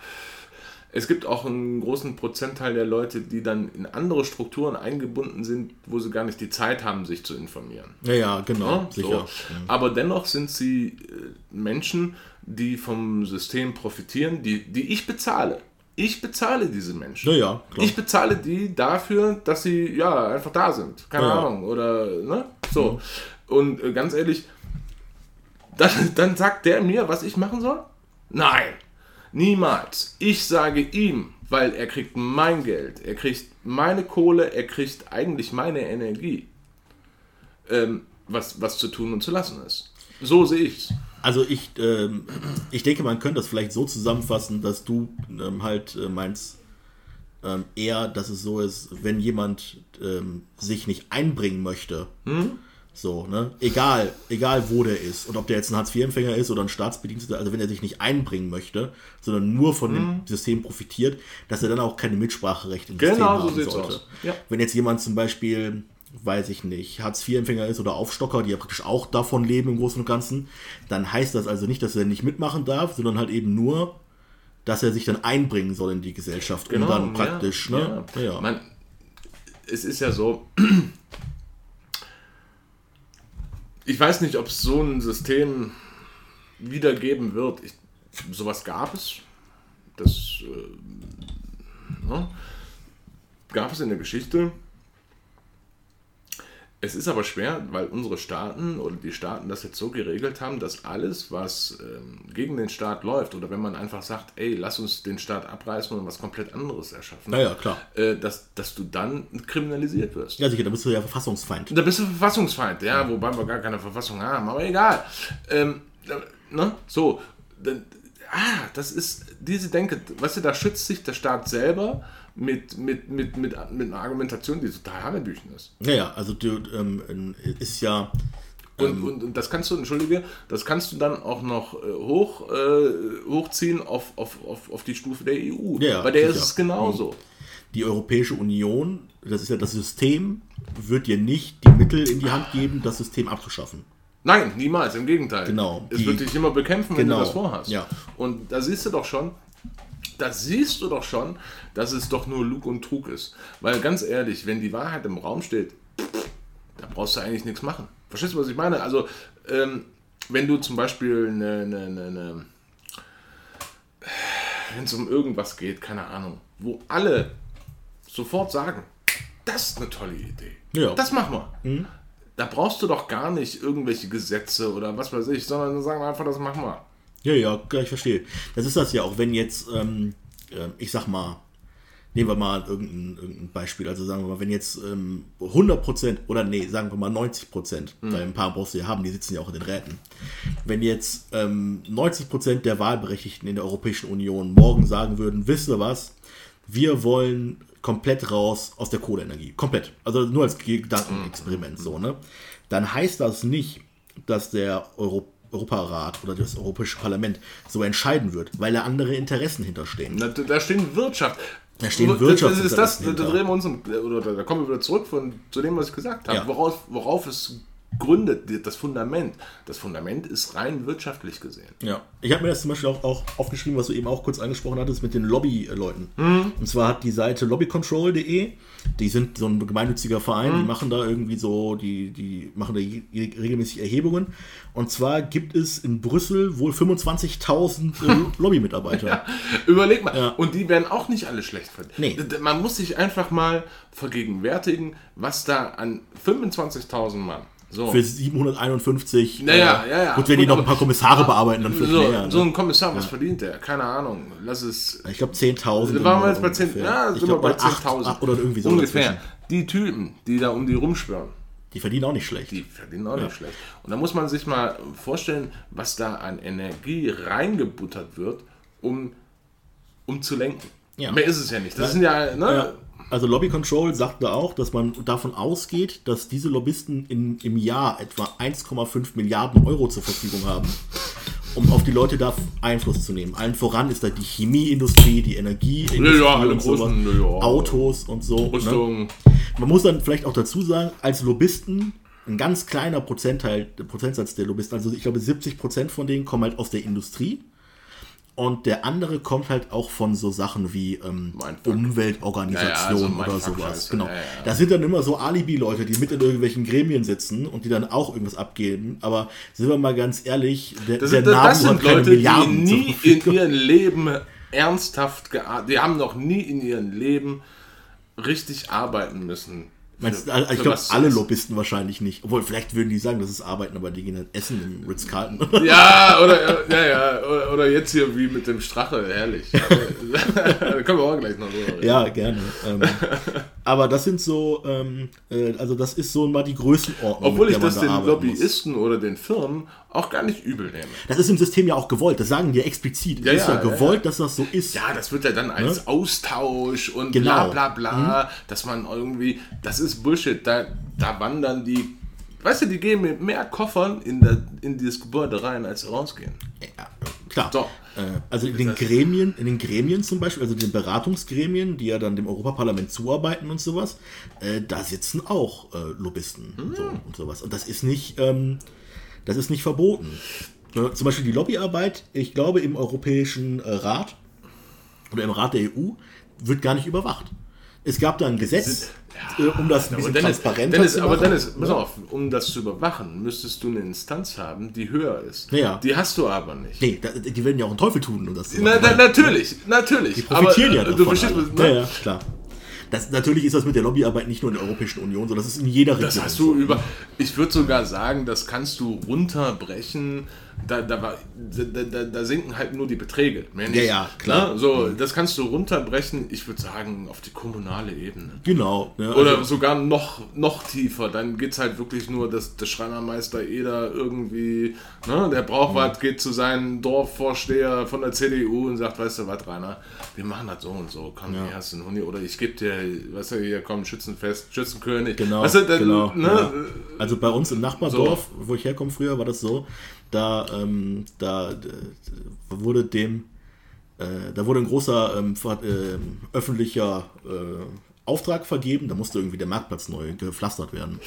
Speaker 2: Es gibt auch einen großen Prozentteil der Leute, die dann in andere Strukturen eingebunden sind, wo sie gar nicht die Zeit haben, sich zu informieren.
Speaker 1: Ja, ja, genau,
Speaker 2: Ja. So. Aber dennoch sind sie äh, Menschen, die vom System profitieren, die, die ich bezahle. Ich bezahle diese Menschen.
Speaker 1: Ja, ja, klar.
Speaker 2: Ich bezahle die dafür, dass sie ja einfach da sind. Keine
Speaker 1: Ja.
Speaker 2: Ahnung. Oder ne? So. Und äh, ganz ehrlich, dann, dann sagt der mir, was ich machen soll? Nein. Niemals. Ich sage ihm, weil er kriegt mein Geld, er kriegt meine Kohle, er kriegt eigentlich meine Energie, ähm, was, was zu tun und zu lassen ist. So sehe ich's.
Speaker 1: Also ich, ähm, ich denke, man könnte das vielleicht so zusammenfassen, dass du ähm, halt äh, meinst, ähm, eher, dass es so ist, wenn jemand ähm, sich nicht einbringen möchte, so, ne, egal, egal wo der ist und ob der jetzt ein Hartz-IV-Empfänger ist oder ein Staatsbediensteter, also wenn er sich nicht einbringen möchte, sondern nur von dem System profitiert, dass er dann auch keine Mitspracherecht im System
Speaker 2: Genau so
Speaker 1: haben
Speaker 2: sieht's
Speaker 1: sollte.
Speaker 2: Ja.
Speaker 1: Wenn jetzt jemand zum Beispiel, weiß ich nicht, Hartz-IV-Empfänger ist oder Aufstocker, die ja praktisch auch davon leben im Großen und Ganzen, dann heißt das also nicht, dass er nicht mitmachen darf, sondern halt eben nur, dass er sich dann einbringen soll in die Gesellschaft, um dann praktisch,
Speaker 2: Genau, ja,
Speaker 1: ne?
Speaker 2: Ja.
Speaker 1: Ja.
Speaker 2: Man, es ist ja so, ich weiß nicht, ob es so ein System wieder geben wird. Ich, sowas gab es. Das äh, ne? gab es in der Geschichte. Es ist aber schwer, weil unsere Staaten oder die Staaten das jetzt so geregelt haben, dass alles, was ähm, gegen den Staat läuft, oder wenn man einfach sagt, ey, lass uns den Staat abreißen und was komplett anderes erschaffen,
Speaker 1: Naja, klar.
Speaker 2: äh, dass, dass du dann kriminalisiert wirst.
Speaker 1: Ja, sicher, da bist du ja Verfassungsfeind.
Speaker 2: Da bist du Verfassungsfeind, ja, wobei wir gar keine Verfassung haben, aber egal. Ähm, ne? So, dann, ah, das ist diese Denke, weißt du, da schützt sich der Staat selber mit, mit, mit, mit, mit einer Argumentation, die total Hanebüchen ist.
Speaker 1: Ja, also du, ähm, ist ja,
Speaker 2: Und, und, und das kannst du, entschuldige, das kannst du dann auch noch äh, hoch, äh, hochziehen auf, auf, auf, auf die Stufe der EU.
Speaker 1: Ja,
Speaker 2: Bei der
Speaker 1: sicher.
Speaker 2: ist es genauso.
Speaker 1: die Europäische Union, das ist ja das System, wird dir nicht die Mittel in die Hand geben, das System abzuschaffen.
Speaker 2: Nein, niemals, im Gegenteil.
Speaker 1: Genau,
Speaker 2: Es wird dich immer bekämpfen, wenn
Speaker 1: Genau,
Speaker 2: du das vorhast.
Speaker 1: ja.
Speaker 2: Und da siehst du doch schon, da siehst du doch schon, dass es doch nur Lug und Trug ist. Weil ganz ehrlich, wenn die Wahrheit im Raum steht, da brauchst du eigentlich nichts machen. Verstehst du, was ich meine? Also, ähm, wenn du zum Beispiel eine, eine, eine, wenn es um irgendwas geht, keine Ahnung, wo alle sofort sagen, das ist eine tolle Idee.
Speaker 1: Ja.
Speaker 2: Das machen wir. Da brauchst du doch gar nicht irgendwelche Gesetze oder was weiß ich, sondern sagen wir einfach, das machen wir.
Speaker 1: Ja, ja, ich verstehe. Das ist das ja auch, wenn jetzt, ähm, ähm, ich sag mal, nehmen wir mal irgendein, irgendein Beispiel, also sagen wir mal, wenn jetzt ähm, 100% oder nee, sagen wir mal 90%, weil ein paar brauchst du ja haben, die sitzen ja auch in den Räten. Wenn jetzt ähm, 90% der Wahlberechtigten in der Europäischen Union morgen sagen würden, wisst ihr was, wir wollen komplett raus aus der Kohleenergie. Komplett. Also nur als Gedankenexperiment so, ne? Dann heißt das nicht, dass der Euro Europarat oder das Europäische Parlament so entscheiden wird, weil da andere Interessen hinterstehen.
Speaker 2: Da, da stehen Wirtschaft.
Speaker 1: Da stehen
Speaker 2: Das- Das ist das,
Speaker 1: Wirtschaftsinteressen
Speaker 2: da, drehen wir uns, um- oder da, da kommen wir wieder zurück von, zu dem, was ich gesagt habe.
Speaker 1: Ja.
Speaker 2: Worauf, worauf es gründet, das Fundament. Das Fundament ist rein wirtschaftlich gesehen.
Speaker 1: Ja, ich habe mir das zum Beispiel auch, auch aufgeschrieben, was du eben auch kurz angesprochen hattest mit den Lobbyleuten.
Speaker 2: Mhm.
Speaker 1: Und zwar hat die Seite lobbycontrol.de, die sind so ein gemeinnütziger Verein,
Speaker 2: Mhm.
Speaker 1: die machen da irgendwie so, die, die machen da regelmäßig Erhebungen. Und zwar gibt es in Brüssel wohl 25.000 äh, Lobbymitarbeiter.
Speaker 2: Überleg mal.
Speaker 1: Ja.
Speaker 2: Und die werden auch nicht alle schlecht verdient.
Speaker 1: Nee.
Speaker 2: Man muss sich einfach mal vergegenwärtigen, was da an 25.000 Mann. So.
Speaker 1: Für 751.
Speaker 2: Naja, ja, ja.
Speaker 1: Gut, wenn die noch ein paar
Speaker 2: aber-
Speaker 1: Kommissare bearbeiten, dann vielleicht
Speaker 2: So,
Speaker 1: mehr. Ne?
Speaker 2: so ein Kommissar, was verdient der? Keine Ahnung. Lass es.
Speaker 1: ich glaube 10.000.
Speaker 2: Da waren wir jetzt bei 10,
Speaker 1: ungefähr.
Speaker 2: ja,
Speaker 1: ich
Speaker 2: sind wir bei
Speaker 1: oder acht-
Speaker 2: 10.000.
Speaker 1: acht Oder irgendwie so.
Speaker 2: Ungefähr.
Speaker 1: dazwischen.
Speaker 2: Die Typen, die da um die rumschwören,
Speaker 1: Die verdienen auch nicht schlecht.
Speaker 2: die verdienen auch nicht schlecht. Und da muss man sich mal vorstellen, was da an Energie reingebuttert wird, um, um zu lenken.
Speaker 1: Ja.
Speaker 2: Mehr ist es ja nicht. Das sind ja, ne?
Speaker 1: Also Lobby Control sagte auch, dass man davon ausgeht, dass diese Lobbyisten in, im Jahr etwa 1,5 Milliarden Euro zur Verfügung haben, um auf die Leute da Einfluss zu nehmen. Allen voran ist da die Chemieindustrie, die Energieindustrie,
Speaker 2: Ja,
Speaker 1: und sowas,
Speaker 2: großen, ja, ja.
Speaker 1: Autos und so. Ne? Man muss dann vielleicht auch dazu sagen, als Lobbyisten, ein ganz kleiner Prozentteil, Prozentsatz der Lobbyisten, also ich glaube 70 Prozent von denen kommen halt aus der Industrie. Und der andere kommt halt auch von so Sachen wie ähm. Umweltorganisationen
Speaker 2: Ja, ja, also
Speaker 1: oder sowas. Genau.
Speaker 2: Ja.
Speaker 1: Das sind dann immer so Alibi-Leute, die mit in irgendwelchen Gremien sitzen und die dann auch irgendwas abgeben. Aber sind wir mal ganz ehrlich, der,
Speaker 2: Das
Speaker 1: der
Speaker 2: das, das sind Leute, die
Speaker 1: Milliarden zur
Speaker 2: nie in ihrem Leben ernsthaft gearbeitet, die haben noch nie in ihrem Leben richtig arbeiten müssen.
Speaker 1: Meinst, also ich glaube, alle. Lobbyisten wahrscheinlich nicht. Obwohl, vielleicht würden die sagen, das ist Arbeiten, aber die gehen halt essen im Ritz-Carlton.
Speaker 2: Ja, oder, ja, ja, oder, oder jetzt hier wie mit dem Strache, herrlich. da können wir auch gleich noch drüber reden.
Speaker 1: Ja, gerne. Ähm, aber das sind so, ähm, äh, also das ist so mal die Größenordnung.
Speaker 2: Obwohl ich das
Speaker 1: da
Speaker 2: den
Speaker 1: arbeiten muss.
Speaker 2: Lobbyisten oder den Firmen auch gar nicht übel nehme.
Speaker 1: Das ist im System ja auch gewollt. Das sagen die ja explizit.
Speaker 2: Ja,
Speaker 1: es ist ja,
Speaker 2: ja, ja,
Speaker 1: gewollt, dass das so ist.
Speaker 2: Ja, das wird ja dann als Austausch und
Speaker 1: Ne? Genau.
Speaker 2: bla bla bla, dass man irgendwie, das ist Bullshit, da, da wandern die, weißt du, die gehen mit mehr Koffern in, der, in dieses Gebäude rein, als sie rausgehen.
Speaker 1: Ja, klar.
Speaker 2: So.
Speaker 1: Äh, also in den Gremien, in den Gremien zum Beispiel, also den Beratungsgremien, die ja dann dem Europaparlament zuarbeiten und sowas, äh, da sitzen auch äh, Lobbyisten und, so, und sowas. Und das ist nicht, ähm, das ist nicht verboten. Äh, zum Beispiel die Lobbyarbeit, ich glaube im Europäischen äh, Rat oder im Rat der EU wird gar nicht überwacht. Es gab da ein Gesetz, äh, um das ein
Speaker 2: Aber
Speaker 1: bisschen
Speaker 2: Dennis,
Speaker 1: transparenter
Speaker 2: Dennis,
Speaker 1: zu
Speaker 2: aber
Speaker 1: machen.
Speaker 2: Dennis, pass auf, um das zu überwachen, müsstest du eine Instanz haben, die höher ist.
Speaker 1: Ja.
Speaker 2: Die hast du aber nicht.
Speaker 1: Nee, die werden ja auch einen Teufel tun, um das zu
Speaker 2: Na,
Speaker 1: machen.
Speaker 2: na, natürlich, natürlich.
Speaker 1: Die profitieren
Speaker 2: aber,
Speaker 1: ja
Speaker 2: äh,
Speaker 1: davon.
Speaker 2: Du verstehst, ne?
Speaker 1: ja, ja, klar. Das, natürlich ist das mit der Lobbyarbeit nicht nur in der Europäischen Union so, das ist in jeder Region.
Speaker 2: Das hast
Speaker 1: so.
Speaker 2: du über. Ich würde sogar sagen, das kannst du runterbrechen. Da, da, war, da, da, da sinken halt nur die Beträge. Mehr nicht.
Speaker 1: Ja, ja, klar.
Speaker 2: Ne? So, das kannst du runterbrechen, ich würde sagen, auf die kommunale Ebene.
Speaker 1: Genau. Ne,
Speaker 2: Oder
Speaker 1: also,
Speaker 2: sogar noch, noch tiefer. Dann geht es halt wirklich nur, dass der Schreinermeister Eder irgendwie, ne, der braucht
Speaker 1: Mhm.
Speaker 2: geht zu seinem Dorfvorsteher von der CDU und sagt, weißt du was, Rainer, wir machen das so und so. Komm, hier hast du einen Huni. Oder ich gebe dir, weißt du, hier komm, Schützenfest, Schützenkönig.
Speaker 1: genau,
Speaker 2: weißt du, dann,
Speaker 1: genau
Speaker 2: ne,
Speaker 1: ja. Also bei uns im Nachbardorf, wo ich herkomme früher, war das so, da, ähm, da wurde dem, äh, da wurde ein großer ähm, ähm, öffentlicher äh, Auftrag vergeben, da musste irgendwie der Marktplatz neu gepflastert werden.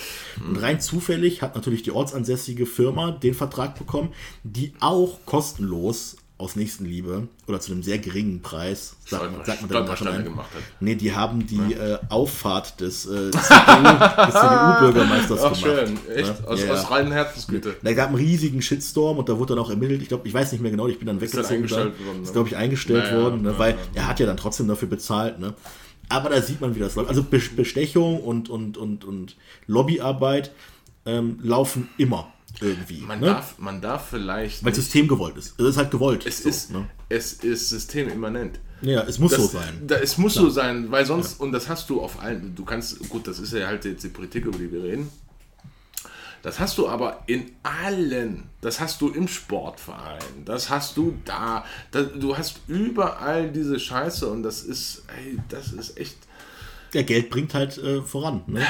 Speaker 1: Und rein zufällig hat natürlich die ortsansässige Firma den Vertrag bekommen, die auch kostenlos aus Nächstenliebe oder zu einem sehr geringen Preis, sagt man, sagt man dann im
Speaker 2: Stolpersteine
Speaker 1: Nachhinein,
Speaker 2: gemacht hat.
Speaker 1: Nee, die haben die äh, Auffahrt des, äh, des CDU-Bürgermeisters
Speaker 2: Ach
Speaker 1: gemacht.
Speaker 2: schön, echt,
Speaker 1: Ne?
Speaker 2: aus,
Speaker 1: Ja, ja.
Speaker 2: aus reinen Herzensgüte.
Speaker 1: Da gab einen riesigen Shitstorm und da wurde dann auch ermittelt. Ich glaube, ich weiß nicht mehr genau, ich bin dann weggezogen.
Speaker 2: eingestellt
Speaker 1: dann.
Speaker 2: worden, ne?
Speaker 1: Ist, glaube ich, eingestellt
Speaker 2: Ja, ja,
Speaker 1: worden, ne?
Speaker 2: ja,
Speaker 1: weil
Speaker 2: ja.
Speaker 1: er hat ja dann trotzdem dafür bezahlt. Ne? Aber da sieht man, wie das läuft. Also Be- Bestechung und, und, und, und Lobbyarbeit ähm, laufen immer irgendwie.
Speaker 2: Man,
Speaker 1: ne?
Speaker 2: darf, man darf vielleicht.
Speaker 1: weil
Speaker 2: nicht-
Speaker 1: System gewollt ist. Es ist halt gewollt.
Speaker 2: es,
Speaker 1: so,
Speaker 2: ist,
Speaker 1: ne?
Speaker 2: es ist systemimmanent.
Speaker 1: Ja, es muss
Speaker 2: Das,
Speaker 1: so sein.
Speaker 2: Da, es muss so sein, weil sonst, und das hast du auf allen, du kannst, gut, das ist ja halt jetzt die Politik, über die wir reden. Das hast du aber in allen. Das hast du im Sportverein. Das hast du da. da du hast überall diese Scheiße und das ist, ey, das ist echt.
Speaker 1: Ja, Geld bringt halt äh, voran. Ne?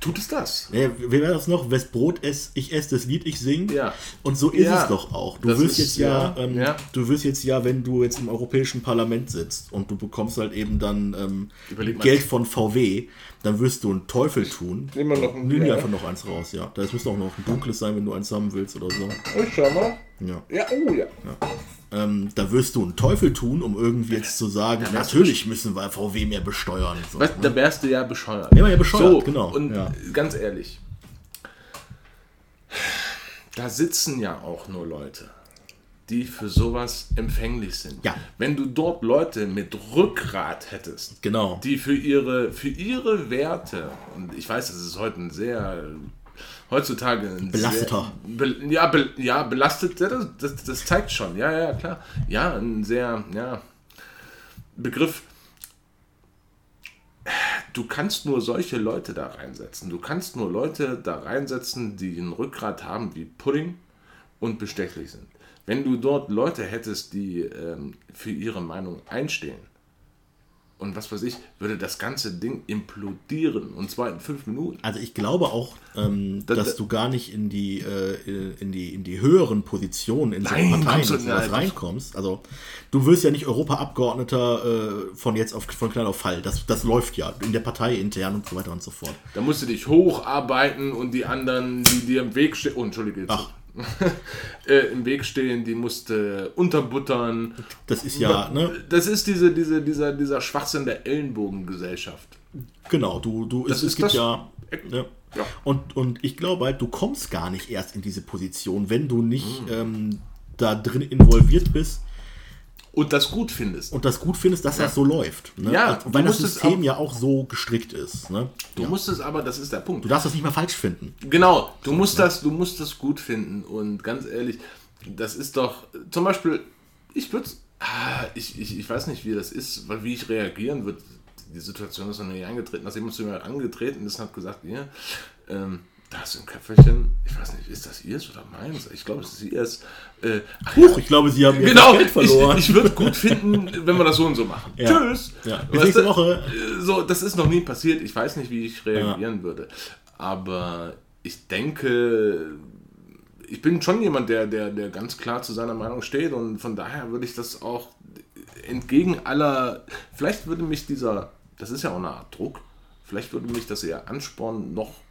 Speaker 2: Tut es das?
Speaker 1: Ja, wie wäre das noch? Wes Brot ess, ich esse, das Lied ich sing.
Speaker 2: Ja.
Speaker 1: Und so ist
Speaker 2: Ja.
Speaker 1: es doch auch. Du
Speaker 2: Das
Speaker 1: wirst
Speaker 2: ist-
Speaker 1: jetzt ja, ähm,
Speaker 2: ja.
Speaker 1: du wirst jetzt ja, wenn du jetzt im Europäischen Parlament sitzt und du bekommst halt eben dann ähm. Geld von VW, dann wirst du einen Teufel tun.
Speaker 2: Nehmen wir noch ein
Speaker 1: Nimm dir einfach noch eins raus, ja. Da müsste auch noch ein dunkles sein, wenn du eins haben willst oder so.
Speaker 2: Oh, schau mal.
Speaker 1: Ja.
Speaker 2: Ja, oh ja.
Speaker 1: Ähm, da wirst du einen Teufel tun, um irgendwie jetzt zu sagen, natürlich müssen wir VW mehr besteuern. So.
Speaker 2: Weißt, da wärst du ja bescheuert.
Speaker 1: Ja, ja, bescheuert,
Speaker 2: so,
Speaker 1: genau,
Speaker 2: Und
Speaker 1: ja.
Speaker 2: ganz ehrlich, da sitzen ja auch nur Leute, die für sowas empfänglich sind.
Speaker 1: Ja.
Speaker 2: Wenn du dort Leute mit Rückgrat hättest,
Speaker 1: Genau.
Speaker 2: die für ihre, für ihre Werte, und ich weiß, das ist heute ein sehr, heutzutage ein
Speaker 1: Belasteter.
Speaker 2: Sehr, be, ja, be, ja, belastet, das, das, das zeigt schon. Ja, ja, klar. Ja, ein sehr, ja, Begriff. Du kannst nur solche Leute da reinsetzen. Du kannst nur Leute da reinsetzen, die ein Rückgrat haben wie Pudding und bestechlich sind. Wenn du dort Leute hättest, die ähm, für ihre Meinung einstehen, und was weiß ich, würde das ganze Ding implodieren und zwar in fünf Minuten.
Speaker 1: Also ich glaube auch, ähm, da, dass da, du gar nicht in die, äh, in die, in die höheren Positionen in solchen Parteien du, nein, reinkommst. Also du wirst ja nicht Europaabgeordneter äh, von jetzt auf von klein auf Fall. Das, das läuft ja in der Partei intern und so weiter und so fort.
Speaker 2: Da musst du dich hocharbeiten und die anderen, die dir im Weg stehen. Oh, Entschuldige. Jetzt. Ach, äh, im Weg stehen, die musste unterbuttern.
Speaker 1: Das ist ja, ne?
Speaker 2: Das ist diese, diese, dieser, dieser Schwachsinn der Ellenbogengesellschaft.
Speaker 1: Genau, du, du,
Speaker 2: das es, es gibt
Speaker 1: ja. ja. Ja. Und, und ich glaube halt, du kommst gar nicht erst in diese Position, wenn du nicht mhm. ähm, da drin involviert bist
Speaker 2: und das gut findest.
Speaker 1: Und das gut findest, dass ja. das so läuft. Ne? Ja, also, weil das System auch, ja auch so gestrickt ist. Ne?
Speaker 2: Du
Speaker 1: ja.
Speaker 2: musst es aber, das ist der Punkt.
Speaker 1: Du darfst das nicht mal falsch finden.
Speaker 2: Genau, du musst ne? das, du musst das gut finden. Und ganz ehrlich, das ist doch, zum Beispiel, ich würde ah, ich, ich, ich weiß nicht, wie das ist, weil wie ich reagieren würde. Die Situation ist noch nicht eingetreten, dass jemand zu mir angetreten ist und hat gesagt, ja, ähm, da ist ein Köpferchen, ich weiß nicht, ist das ihrs oder meins? Ich glaube, es ist ihrs. Äh,
Speaker 1: Huch, ja, ich glaube, sie haben
Speaker 2: genau, Geld verloren. Ich, ich würde gut finden, wenn wir das so und so machen.
Speaker 1: Ja.
Speaker 2: Tschüss.
Speaker 1: Ja. Bis nächste Woche.
Speaker 2: Äh, so, das ist noch nie passiert. Ich weiß nicht, wie ich reagieren würde. Aber ich denke, ich bin schon jemand, der, der, der ganz klar zu seiner Meinung steht und von daher würde ich das auch entgegen aller. Vielleicht würde mich dieser, das ist ja auch eine Art Druck, vielleicht würde mich das eher anspornen, noch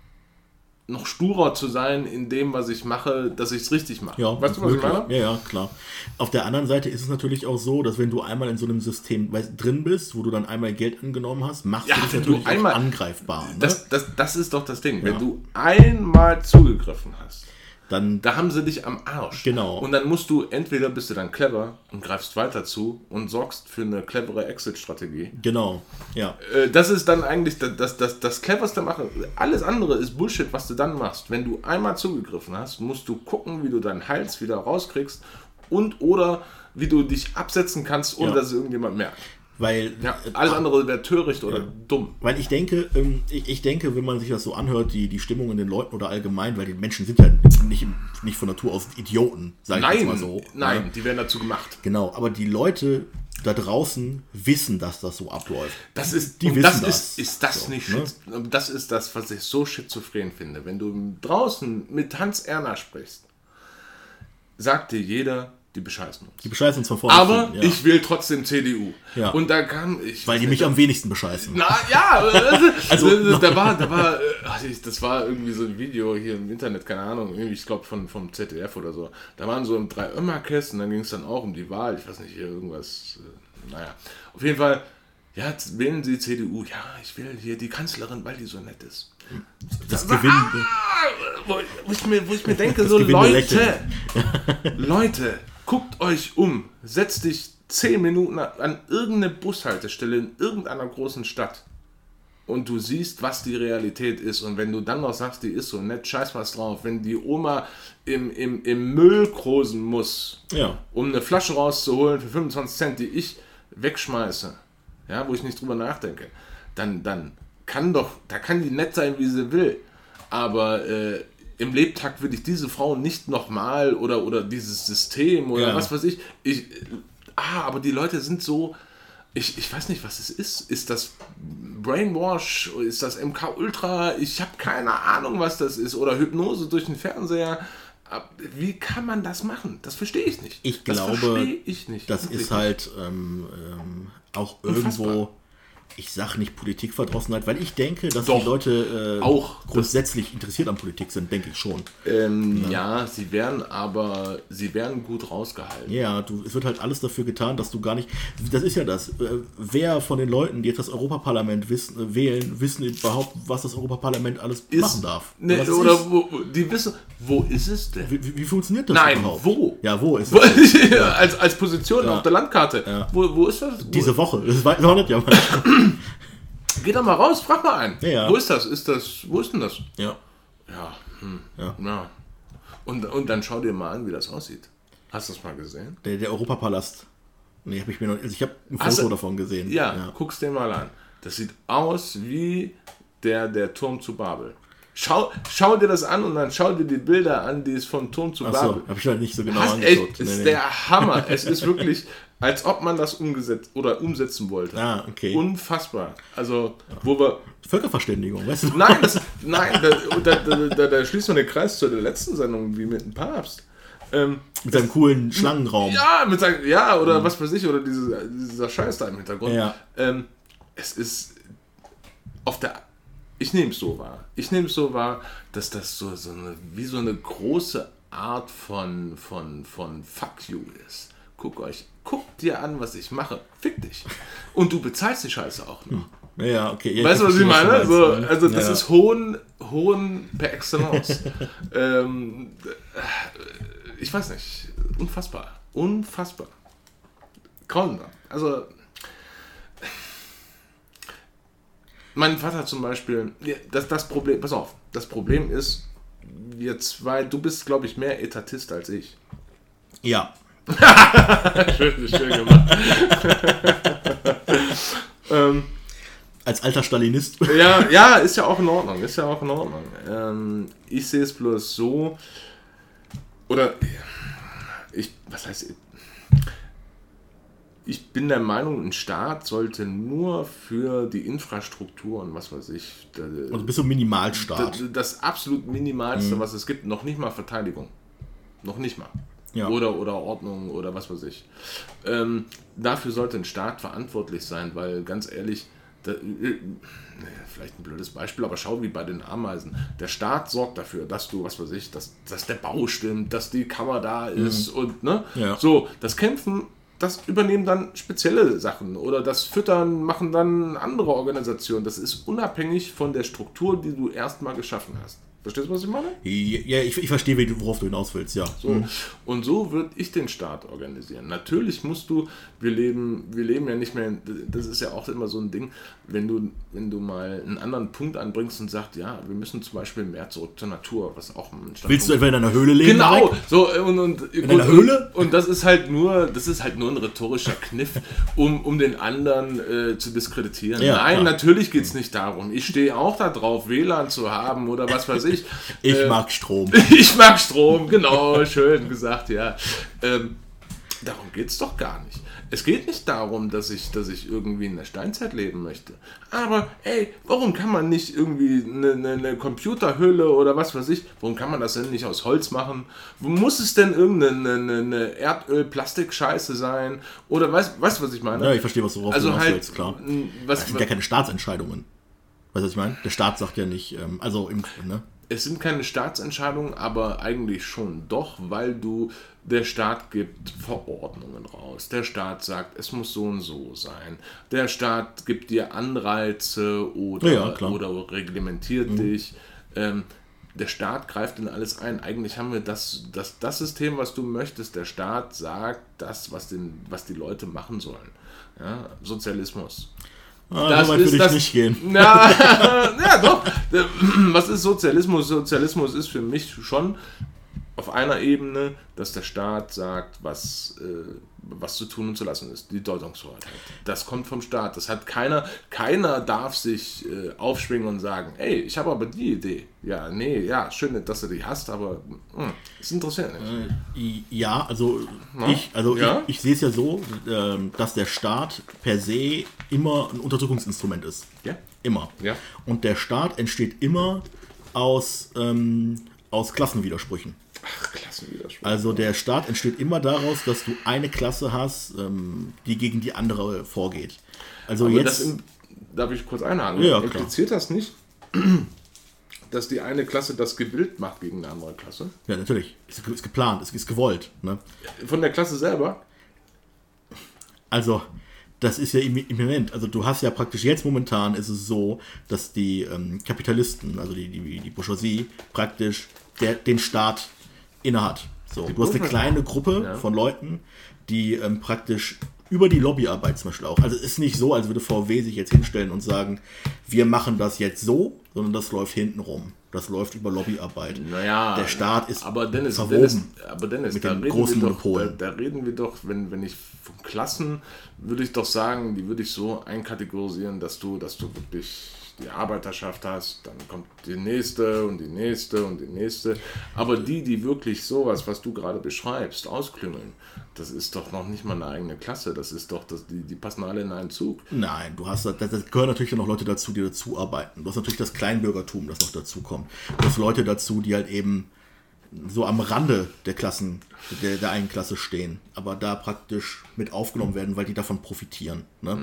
Speaker 2: noch sturer zu sein in dem, was ich mache, dass ich es richtig mache.
Speaker 1: Ja, weißt du, was möglich. ich meine? Ja, ja, klar. Auf der anderen Seite ist es natürlich auch so, dass wenn du einmal in so einem System weißt, drin bist, wo du dann einmal Geld angenommen hast, machst ja, du dich natürlich einmal, angreifbar. Ne?
Speaker 2: Das, das, das ist doch das Ding. Ja. Wenn du einmal zugegriffen hast, dann. Da haben sie dich am Arsch.
Speaker 1: Genau.
Speaker 2: Und dann musst du, entweder bist du dann clever und greifst weiter zu und sorgst für eine clevere Exit-Strategie.
Speaker 1: Genau, ja.
Speaker 2: Äh, das ist dann eigentlich das, das, das, das cleverste Machen. Alles andere ist Bullshit, was du dann machst. Wenn du einmal zugegriffen hast, musst du gucken, wie du deinen Hals wieder rauskriegst und oder wie du dich absetzen kannst, ohne ja. dass es irgendjemand merkt.
Speaker 1: Weil
Speaker 2: ja, alles andere wäre töricht oder ja. dumm.
Speaker 1: Weil ich denke, ähm, ich, ich, denke, wenn man sich das so anhört, die, die Stimmung in den Leuten oder allgemein, weil die Menschen sind ja nicht, nicht von Natur aus Idioten,
Speaker 2: sage ich jetzt mal so. Nein, ja. die werden dazu gemacht.
Speaker 1: Genau, aber die Leute da draußen wissen, dass das so abläuft.
Speaker 2: Das ist, die wissen das, das. Ist, ist das so, nicht ne? Das ist das, was ich so schizophren finde. Wenn du draußen mit Hans Erna sprichst, sagt dir jeder, die bescheißen uns.
Speaker 1: Die bescheißen uns von vorne.
Speaker 2: Aber ja. ich will trotzdem CDU.
Speaker 1: Ja.
Speaker 2: Und da kam ich.
Speaker 1: Weil die mich am wenigsten bescheißen.
Speaker 2: Na ja, also da war, da war, äh, das war irgendwie so ein Video hier im Internet, keine Ahnung, ich glaube von vom ZDF oder so. Da waren so drei Ömmerkästen, dann ging es dann auch um die Wahl. Ich weiß nicht hier irgendwas. Äh, naja, auf jeden Fall. Ja, wählen Sie CDU. Ja, ich will hier die Kanzlerin, weil die so nett ist.
Speaker 1: Das, das Gewinn.
Speaker 2: Ah, wo, wo, ich mir, wo ich mir denke, so Leute, Leute, Guckt euch um. Setzt dich 10 Minuten an irgendeine Bushaltestelle in irgendeiner großen Stadt und du siehst, was die Realität ist. Und wenn du dann noch sagst, die ist so nett, scheiß was drauf. Wenn die Oma im, im, im Müll krosen muss,
Speaker 1: ja.
Speaker 2: um eine Flasche rauszuholen für 25 Cent, die ich wegschmeiße, ja, wo ich nicht drüber nachdenke, dann, dann kann doch, da kann die nett sein, wie sie will. Aber äh, im Lebtag würde ich diese Frau nicht nochmal oder, oder dieses System oder ja. was weiß ich. ich. Ah, aber die Leute sind so. Ich, ich weiß nicht, was es ist. Ist das Brainwash? Ist das MK Ultra? Ich habe keine Ahnung, was das ist. Oder Hypnose durch den Fernseher. Wie kann man das machen? Das verstehe ich nicht.
Speaker 1: Ich glaube, ich nicht. das ist halt ähm, ähm, auch irgendwo. Unfassbar ich sage nicht Politikverdrossenheit, weil ich denke, dass Doch, die Leute
Speaker 2: äh, auch
Speaker 1: grundsätzlich interessiert an Politik sind, denke ich schon.
Speaker 2: Ähm, ja. ja. sie werden aber, sie werden gut rausgehalten.
Speaker 1: Ja, du, es wird halt alles dafür getan, dass du gar nicht, das ist ja das, äh, wer von den Leuten, die jetzt das Europaparlament wissen, äh, wählen, wissen überhaupt, was das Europaparlament alles ist, machen darf.
Speaker 2: Ne, oder, oder wo, die wissen, wo ist es denn?
Speaker 1: Wie, wie funktioniert das
Speaker 2: Nein, überhaupt? wo?
Speaker 1: Ja, wo ist
Speaker 2: es? ja. als, als Position ja. auf der Landkarte.
Speaker 1: Ja.
Speaker 2: Wo, wo ist das? Wo?
Speaker 1: Diese Woche, das war noch nicht ja mal.
Speaker 2: Geh doch mal raus, frag mal einen.
Speaker 1: Ja,
Speaker 2: Wo ist das? Ist das, wo ist denn das?
Speaker 1: Ja.
Speaker 2: Ja,
Speaker 1: Ja.
Speaker 2: Ja. Und, und dann schau dir mal an, wie das aussieht. Hast du das mal gesehen?
Speaker 1: Der, der Europapalast. Nee, habe ich mir noch. Also ich habe ein Foto
Speaker 2: du-
Speaker 1: davon gesehen.
Speaker 2: Ja, guck's dir mal an. Das sieht aus wie der, der Turm zu Babel. Schau, schau dir das an und dann schau dir die Bilder an, die es vom Turm zu
Speaker 1: Achso,
Speaker 2: Babel.
Speaker 1: habe ich halt nicht so genau
Speaker 2: Hast,
Speaker 1: angeguckt.
Speaker 2: echt, ist der Hammer. Es ist wirklich, als ob man das umgesetzt oder umsetzen wollte.
Speaker 1: Ah, okay.
Speaker 2: Unfassbar. Also, wo wir.
Speaker 1: Völkerverständigung, weißt du?
Speaker 2: Nein, das, nein, da, da, da, da, schließt man den Kreis zu der letzten Sendung, wie mit dem Papst. Ähm,
Speaker 1: Mit seinem coolen Schlangenraum.
Speaker 2: ja, mit seinem, ja, oder was weiß ich, oder diese, dieser Scheiß da im Hintergrund.
Speaker 1: Ja.
Speaker 2: Ähm, es ist auf der. Ich nehme es so wahr. Ich nehme es so wahr, dass das so, so eine, wie so eine große Art von, von, von Fuck you ist. Guck euch, guck dir an, was ich mache. Fick dich. Und du bezahlst die Scheiße auch noch.
Speaker 1: Ja, ja, okay. Ja,
Speaker 2: Weißt du, was ich meine?
Speaker 1: du
Speaker 2: So,
Speaker 1: meinst, ne?
Speaker 2: also das
Speaker 1: ja.
Speaker 2: ist Hohn, Hohn per Excellence. ähm, äh, ich weiß nicht. Unfassbar. Unfassbar. Grauenhaft. Also mein Vater zum Beispiel, das, das Problem, pass auf, das Problem ist, wir zwei, du bist, glaube ich, mehr Etatist als ich.
Speaker 1: Ja.
Speaker 2: Schön, schön gemacht. ähm,
Speaker 1: Als alter Stalinist.
Speaker 2: Ja, ja, ist ja auch in Ordnung, ist ja auch in Ordnung. Ähm, ich sehe es bloß so, oder ich, was heißt, ich bin der Meinung, ein Staat sollte nur für die Infrastruktur und was weiß ich, da-
Speaker 1: Also bist du Minimalstaat.
Speaker 2: das, das absolut Minimalste, was es gibt, noch nicht mal Verteidigung. Noch nicht mal.
Speaker 1: Ja.
Speaker 2: Oder, oder Ordnung oder was weiß ich. Ähm, dafür sollte ein Staat verantwortlich sein, weil ganz ehrlich, da, äh, vielleicht ein blödes Beispiel, aber schau wie bei den Ameisen. Der Staat sorgt dafür, dass du, was weiß ich, dass, dass der Bau stimmt, dass die Kammer da ist und ne?
Speaker 1: Ja.
Speaker 2: So, das Kämpfen, das übernehmen dann spezielle Sachen oder das Füttern machen dann andere Organisationen. Das ist unabhängig von der Struktur, die du erstmal geschaffen hast. Verstehst du, was ich meine?
Speaker 1: Ja, ich, ich verstehe, worauf du hinaus willst, ja.
Speaker 2: So. Und so würde ich den Staat organisieren. Natürlich musst du, wir leben, wir leben ja nicht mehr, in- das ist ja auch immer so ein Ding, wenn du, wenn du mal einen anderen Punkt anbringst und sagst, ja, wir müssen zum Beispiel mehr zurück zur Natur, was auch ein
Speaker 1: Willst du etwa in einer Höhle leben?
Speaker 2: Genau,
Speaker 1: Marek?
Speaker 2: so und, und in
Speaker 1: einer Höhle?
Speaker 2: Und, und das ist halt nur, das ist halt nur ein rhetorischer Kniff, um, um den anderen äh, zu diskreditieren.
Speaker 1: Ja,
Speaker 2: Nein,
Speaker 1: klar.
Speaker 2: natürlich geht es nicht darum. Ich stehe auch darauf, WLAN zu haben oder was weiß ich.
Speaker 1: Ich
Speaker 2: Äh,
Speaker 1: mag Strom.
Speaker 2: ich mag Strom, genau, schön gesagt, ja. Ähm, darum geht es doch gar nicht. Es geht nicht darum, dass ich, dass ich irgendwie in der Steinzeit leben möchte. Aber, ey, warum kann man nicht irgendwie eine, eine, eine Computerhülle oder was weiß ich, warum kann man das denn nicht aus Holz machen? Wo muss es denn irgendeine eine, eine Erdöl-Plastik-Scheiße sein? Oder weißt du, was ich meine?
Speaker 1: Ja, ich verstehe, was du
Speaker 2: also halt,
Speaker 1: willst, klar.
Speaker 2: was,
Speaker 1: Das sind ja keine Staatsentscheidungen. Weißt du, was ich meine? Der Staat sagt ja nicht, ähm, also im, ne?
Speaker 2: Es sind keine Staatsentscheidungen, aber eigentlich schon doch, weil du, der Staat gibt Verordnungen raus. Der Staat sagt, es muss so und so sein. Der Staat gibt dir Anreize oder,
Speaker 1: Ja. Mhm.
Speaker 2: oder reglementiert dich. Ähm, der Staat greift in alles ein. Eigentlich haben wir das, das, das System, was du möchtest. Der Staat sagt das, was, den, was die Leute machen sollen. Ja, Sozialismus.
Speaker 1: Ah,
Speaker 2: Das
Speaker 1: so weit würde ich nicht gehen.
Speaker 2: Na, ja, doch. Was ist Sozialismus? Sozialismus ist für mich schon auf einer Ebene, dass der Staat sagt, was, äh, was zu tun und zu lassen ist. Die Deutungshoheit. Das kommt vom Staat. Das hat keiner, keiner darf sich äh, aufschwingen und sagen, ey, ich habe aber die Idee. Ja, nee, ja, schön, dass du die hast, aber hm, es interessiert nicht.
Speaker 1: Ja, also ich, also
Speaker 2: Ja?
Speaker 1: ich, ich sehe es ja so, ähm, dass der Staat per se immer ein Unterdrückungsinstrument ist.
Speaker 2: Ja?
Speaker 1: Immer.
Speaker 2: Ja.
Speaker 1: Und der Staat entsteht immer aus, ähm, aus Klassenwidersprüchen.
Speaker 2: Ach, Klassenwiderspruch.
Speaker 1: Also der Staat entsteht immer daraus, dass du eine Klasse hast, ähm, die gegen die andere vorgeht. Also
Speaker 2: Aber
Speaker 1: jetzt.
Speaker 2: im, darf ich kurz einhaken?
Speaker 1: Ja, klar.
Speaker 2: Impliziert das nicht, dass die eine Klasse das Gebild macht gegen eine andere Klasse?
Speaker 1: ja, natürlich. Ist, ist geplant, ist, ist gewollt. Ne?
Speaker 2: Von der Klasse selber?
Speaker 1: Also, das ist ja im im Moment. Also, du hast ja praktisch jetzt momentan ist es so, dass die ähm, Kapitalisten, also die, die, die Bourgeoisie, praktisch der, den Staat innehat. So, du hast eine kleine Gruppe
Speaker 2: Ja.
Speaker 1: von Leuten, die ähm, praktisch über die Lobbyarbeit zum Beispiel auch. Also, es ist nicht so, als würde VW sich jetzt hinstellen und sagen, wir machen das jetzt so sondern das läuft hinten rum. Das läuft über Lobbyarbeit.
Speaker 2: Naja,
Speaker 1: der Staat ist
Speaker 2: aber Dennis,
Speaker 1: verwoben
Speaker 2: Dennis, aber Dennis,
Speaker 1: mit
Speaker 2: da
Speaker 1: den
Speaker 2: reden
Speaker 1: großen
Speaker 2: wir doch, da,
Speaker 1: Monopolen.
Speaker 2: da reden wir doch, wenn, wenn ich von Klassen, würde ich doch sagen, die würde ich so einkategorisieren, dass du, dass du wirklich die Arbeiterschaft hast, dann kommt die nächste und die nächste und die nächste. Aber die, die wirklich sowas, was du gerade beschreibst, ausklüngeln, das ist doch noch nicht mal eine eigene Klasse. Das ist doch, das, die, die passen alle in einen Zug.
Speaker 1: Nein, du hast, das, das gehören natürlich noch Leute dazu, die dazu arbeiten. Du hast natürlich das Kleinbürgertum, das noch dazu kommt. Du hast Leute dazu, die halt eben so am Rande der Klassen, der, der einen Klasse stehen, aber da praktisch mit aufgenommen werden, weil die davon profitieren. Ne?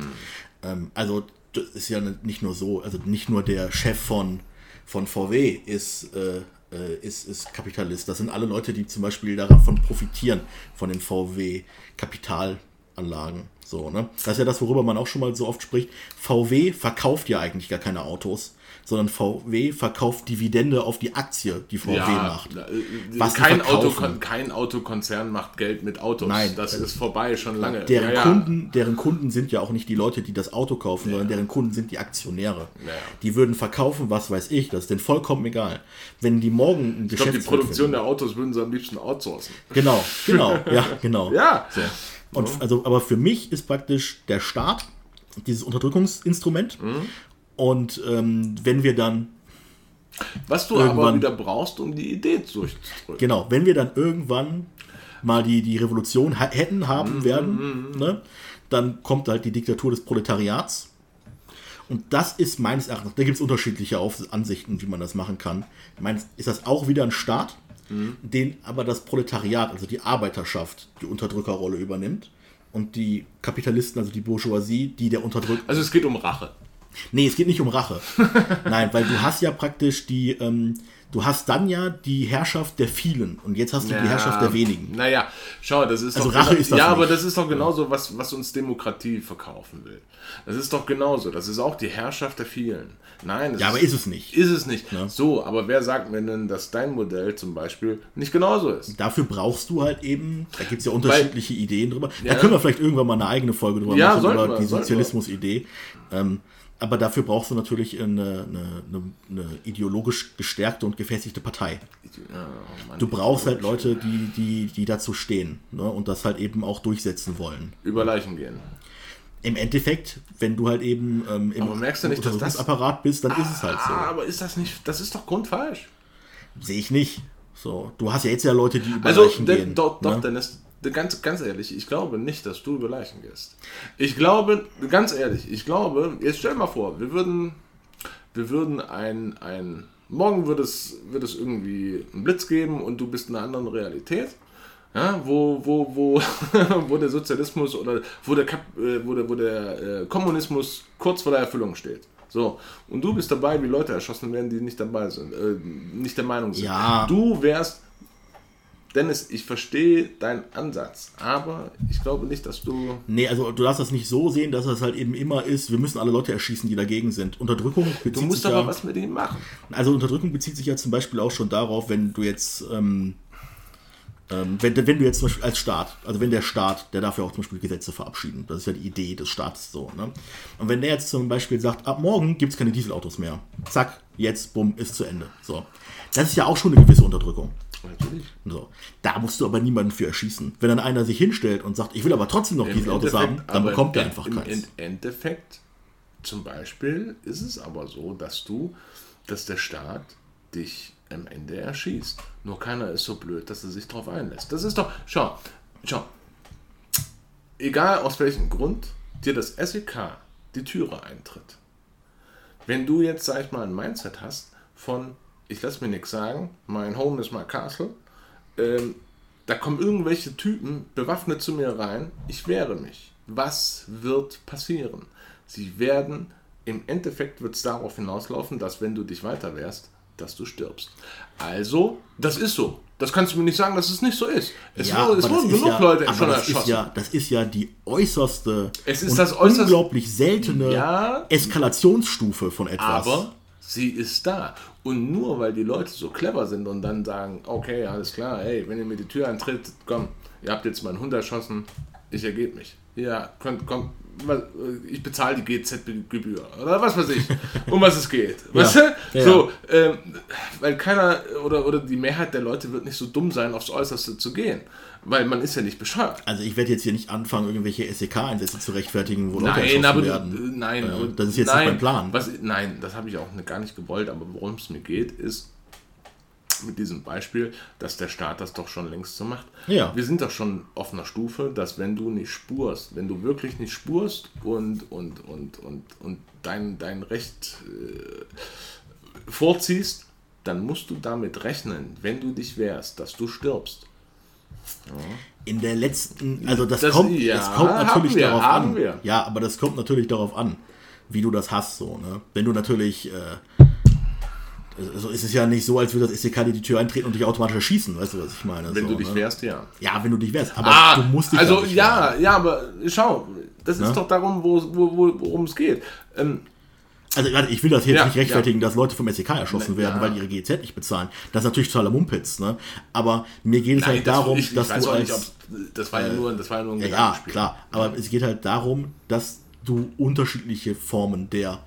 Speaker 1: Ähm, also ist ja nicht nur so, also nicht nur der Chef von, von VW ist, äh, äh, ist, ist Kapitalist. Das sind alle Leute, die zum Beispiel davon profitieren, von den VW-Kapitalanlagen. So, ne? Das ist ja das, worüber man auch schon mal so oft spricht. VW verkauft ja eigentlich gar keine Autos, sondern VW verkauft Dividende auf die Aktie, die VW macht.
Speaker 2: äh,
Speaker 1: Was
Speaker 2: kein. Auto, kein Autokonzern macht Geld mit Autos.
Speaker 1: Nein.
Speaker 2: das ist vorbei, schon lange.
Speaker 1: Deren,
Speaker 2: Ja, ja.
Speaker 1: Kunden, deren Kunden sind ja auch nicht die Leute, die das Auto kaufen, sondern deren Kunden sind die Aktionäre.
Speaker 2: Ja.
Speaker 1: Die würden verkaufen, was weiß ich, das ist denen vollkommen egal. Wenn die morgen ein
Speaker 2: Ich glaube, die Produktion
Speaker 1: finden-
Speaker 2: der Autos würden sie am liebsten outsourcen.
Speaker 1: Genau, genau, ja, genau.
Speaker 2: Ja.
Speaker 1: So. Und also, aber für mich ist praktisch der Staat dieses Unterdrückungsinstrument.
Speaker 2: Mhm.
Speaker 1: Und ähm, wenn wir dann,
Speaker 2: Was du aber wieder brauchst, um die Idee durchzudrücken.
Speaker 1: genau, wenn wir dann irgendwann mal die, die Revolution ha hätten,
Speaker 2: Mhm,
Speaker 1: haben werden, ne, dann kommt halt die Diktatur des Proletariats. Und das ist meines Erachtens, da gibt es unterschiedliche Ansichten, wie man das machen kann. Meines ist das auch wieder ein Staat,
Speaker 2: Mhm.
Speaker 1: den aber das Proletariat, also die Arbeiterschaft, die Unterdrückerrolle übernimmt. Und die Kapitalisten, also die Bourgeoisie, die der unterdrückt.
Speaker 2: Also es geht um Rache.
Speaker 1: Nee, es geht nicht um Rache. Nein, weil du hast ja praktisch die, ähm, du hast dann ja die Herrschaft der vielen und jetzt hast du die Herrschaft der wenigen.
Speaker 2: Naja, schau, das ist
Speaker 1: Also
Speaker 2: doch
Speaker 1: Rache ist das
Speaker 2: Ja, aber
Speaker 1: nicht.
Speaker 2: das ist doch genauso, was, was uns Demokratie verkaufen will. Das ist doch genauso. Das ist auch die Herrschaft der vielen. Nein, das
Speaker 1: Ja, aber ist es nicht.
Speaker 2: Ist es nicht. So, aber wer sagt mir denn, dass dein Modell zum Beispiel nicht genauso ist?
Speaker 1: Dafür brauchst du halt eben, da gibt es ja unterschiedliche Ideen drüber.
Speaker 2: Ja.
Speaker 1: Da können wir vielleicht irgendwann mal eine eigene Folge drüber
Speaker 2: Ja,
Speaker 1: machen, über
Speaker 2: wir,
Speaker 1: die. Sozialismus-Idee. Ähm, aber dafür brauchst du natürlich eine, eine, eine, eine ideologisch gestärkte und gefestigte Partei.
Speaker 2: Oh Mann,
Speaker 1: Du brauchst halt Leute, die, die, die dazu stehen ne, und das halt eben auch durchsetzen wollen.
Speaker 2: über Leichen gehen.
Speaker 1: Im Endeffekt, wenn du halt eben ähm, im
Speaker 2: Aber merkst du nicht, dass das-
Speaker 1: Untersuchungsapparat bist, dann ist es halt so.
Speaker 2: Ah, aber ist das nicht, das ist doch grundfalsch.
Speaker 1: Sehe ich nicht. So, du hast ja jetzt ja Leute, die über
Speaker 2: Also,
Speaker 1: Leichen
Speaker 2: de,
Speaker 1: gehen.
Speaker 2: doch, doch
Speaker 1: ne?
Speaker 2: Dennis, de- ganz, ganz ehrlich, ich glaube nicht, dass du über Leichen gehst. Ich glaube, ganz ehrlich, ich glaube, jetzt stell dir mal vor, wir würden, wir würden ein, ein, morgen würde es, wird es irgendwie einen Blitz geben und du bist in einer anderen Realität. Ja, wo, wo, wo, wo der Sozialismus oder wo der, Kap, äh, wo der, wo der äh, Kommunismus kurz vor der Erfüllung steht. So, und du bist dabei, wie Leute erschossen werden, die nicht dabei sind, äh, nicht der Meinung sind.
Speaker 1: Ja.
Speaker 2: Du wärst Dennis, ich verstehe deinen Ansatz, aber ich glaube nicht, dass du.
Speaker 1: Nee, also du darfst das nicht so sehen, dass das halt eben immer ist, wir müssen alle Leute erschießen, die dagegen sind. Unterdrückung bezieht
Speaker 2: Du musst
Speaker 1: sich
Speaker 2: aber
Speaker 1: ja,
Speaker 2: was mit ihm machen.
Speaker 1: Also Unterdrückung bezieht sich ja zum Beispiel auch schon darauf, wenn du jetzt, ähm, ähm, wenn, wenn du jetzt zum Beispiel als Staat, also wenn der Staat, der darf ja auch zum Beispiel Gesetze verabschieden. Das ist ja die Idee des Staates so. Ne? Und wenn der jetzt zum Beispiel sagt, ab morgen gibt es keine Dieselautos mehr. Zack, jetzt, bumm, ist zu Ende. So. Das ist ja auch schon eine gewisse Unterdrückung.
Speaker 2: Natürlich.
Speaker 1: So. Da musst du aber niemanden für erschießen. Wenn dann einer sich hinstellt und sagt, ich will aber trotzdem noch Dieselautos haben, dann bekommt er
Speaker 2: im-
Speaker 1: einfach
Speaker 2: im,
Speaker 1: keins.
Speaker 2: Im Endeffekt, zum Beispiel, ist es aber so, dass du, dass der Staat dich am Ende erschießt. Nur keiner ist so blöd, dass er sich darauf einlässt. Das ist doch, schau, schau, egal aus welchem Grund dir das SEK die Türe eintritt. Wenn du jetzt, sag ich mal, ein Mindset hast von, ich lass mir nichts sagen, mein Home is my castle, ähm, da kommen irgendwelche Typen bewaffnet zu mir rein, ich wehre mich. Was wird passieren? Sie werden, im Endeffekt wird es darauf hinauslaufen, dass wenn du dich weiter wehrst, dass du stirbst. Also, das ist so. Das kannst du mir nicht sagen, dass es nicht so ist. Es,
Speaker 1: Ja,
Speaker 2: wurde, es wurden
Speaker 1: ist
Speaker 2: genug
Speaker 1: ja,
Speaker 2: Leute schon
Speaker 1: das
Speaker 2: erschossen.
Speaker 1: Ist ja, das ist ja die äußerste
Speaker 2: Es ist das äußerst-
Speaker 1: unglaublich seltene
Speaker 2: Ja.
Speaker 1: Eskalationsstufe von etwas.
Speaker 2: Aber sie ist da. Und nur weil die Leute so clever sind und dann sagen, okay, alles klar, hey, wenn ihr mir die Tür eintritt, komm, ihr habt jetzt meinen Hund erschossen, ich ergebe mich. Ja, könnt, komm, was, ich bezahle die GZ-Gebühr oder was weiß ich, um was es geht.
Speaker 1: Ja.
Speaker 2: Weißt du?
Speaker 1: Ja.
Speaker 2: So, ähm, weil keiner oder, oder die Mehrheit der Leute wird nicht so dumm sein, aufs Äußerste zu gehen. Weil man ist ja nicht bescheuert.
Speaker 1: Also ich werde jetzt hier nicht anfangen, irgendwelche SEK-Einsätze zu rechtfertigen, wo Leute
Speaker 2: Nein,
Speaker 1: erschossen
Speaker 2: aber
Speaker 1: werden.
Speaker 2: äh, nein,
Speaker 1: Äh, das ist jetzt
Speaker 2: nein,
Speaker 1: nicht mein Plan.
Speaker 2: Was, nein, das habe ich auch gar nicht gewollt, aber worum es mir geht, ist mit diesem Beispiel, dass der Staat das doch schon längst so macht.
Speaker 1: Ja.
Speaker 2: Wir sind doch schon auf einer Stufe, dass wenn du nicht spurst, wenn du wirklich nicht spurst und, und, und, und, und dein, dein Recht äh, vorziehst, dann musst du damit rechnen, wenn du dich wehrst, dass du stirbst.
Speaker 1: In der letzten, also das,
Speaker 2: Das-
Speaker 1: kommt,
Speaker 2: ja,
Speaker 1: das kommt natürlich
Speaker 2: wir,
Speaker 1: darauf an.
Speaker 2: wir.
Speaker 1: Ja, aber das kommt natürlich darauf an, wie du das hast, so, ne? Wenn du natürlich, äh, also ist es ja nicht so, als würde das SEK dir die Tür eintreten und dich automatisch erschießen, weißt du, was ich meine?
Speaker 2: Wenn
Speaker 1: so,
Speaker 2: du dich
Speaker 1: ne?
Speaker 2: wehrst, ja.
Speaker 1: Ja, wenn du dich wehrst, aber
Speaker 2: Ah,
Speaker 1: du musst dich
Speaker 2: also
Speaker 1: nicht
Speaker 2: ja,
Speaker 1: wehren.
Speaker 2: ja, aber schau, das ist
Speaker 1: Ne?
Speaker 2: doch darum, wo, wo, wo, worum es geht. Ähm,
Speaker 1: Also ich will das jetzt
Speaker 2: Ja,
Speaker 1: nicht rechtfertigen, dass Leute vom SEK erschossen werden,
Speaker 2: ja.
Speaker 1: weil die ihre GZ nicht bezahlen. Das ist natürlich totaler Mumpitz, ne? Aber mir geht es halt
Speaker 2: das-
Speaker 1: darum,
Speaker 2: ich, ich
Speaker 1: dass
Speaker 2: weiß
Speaker 1: du als...
Speaker 2: nicht, ob, das war ja nur, das war ja nur ein
Speaker 1: Ja, ja, klar. Aber es geht halt darum, dass du unterschiedliche Formen der,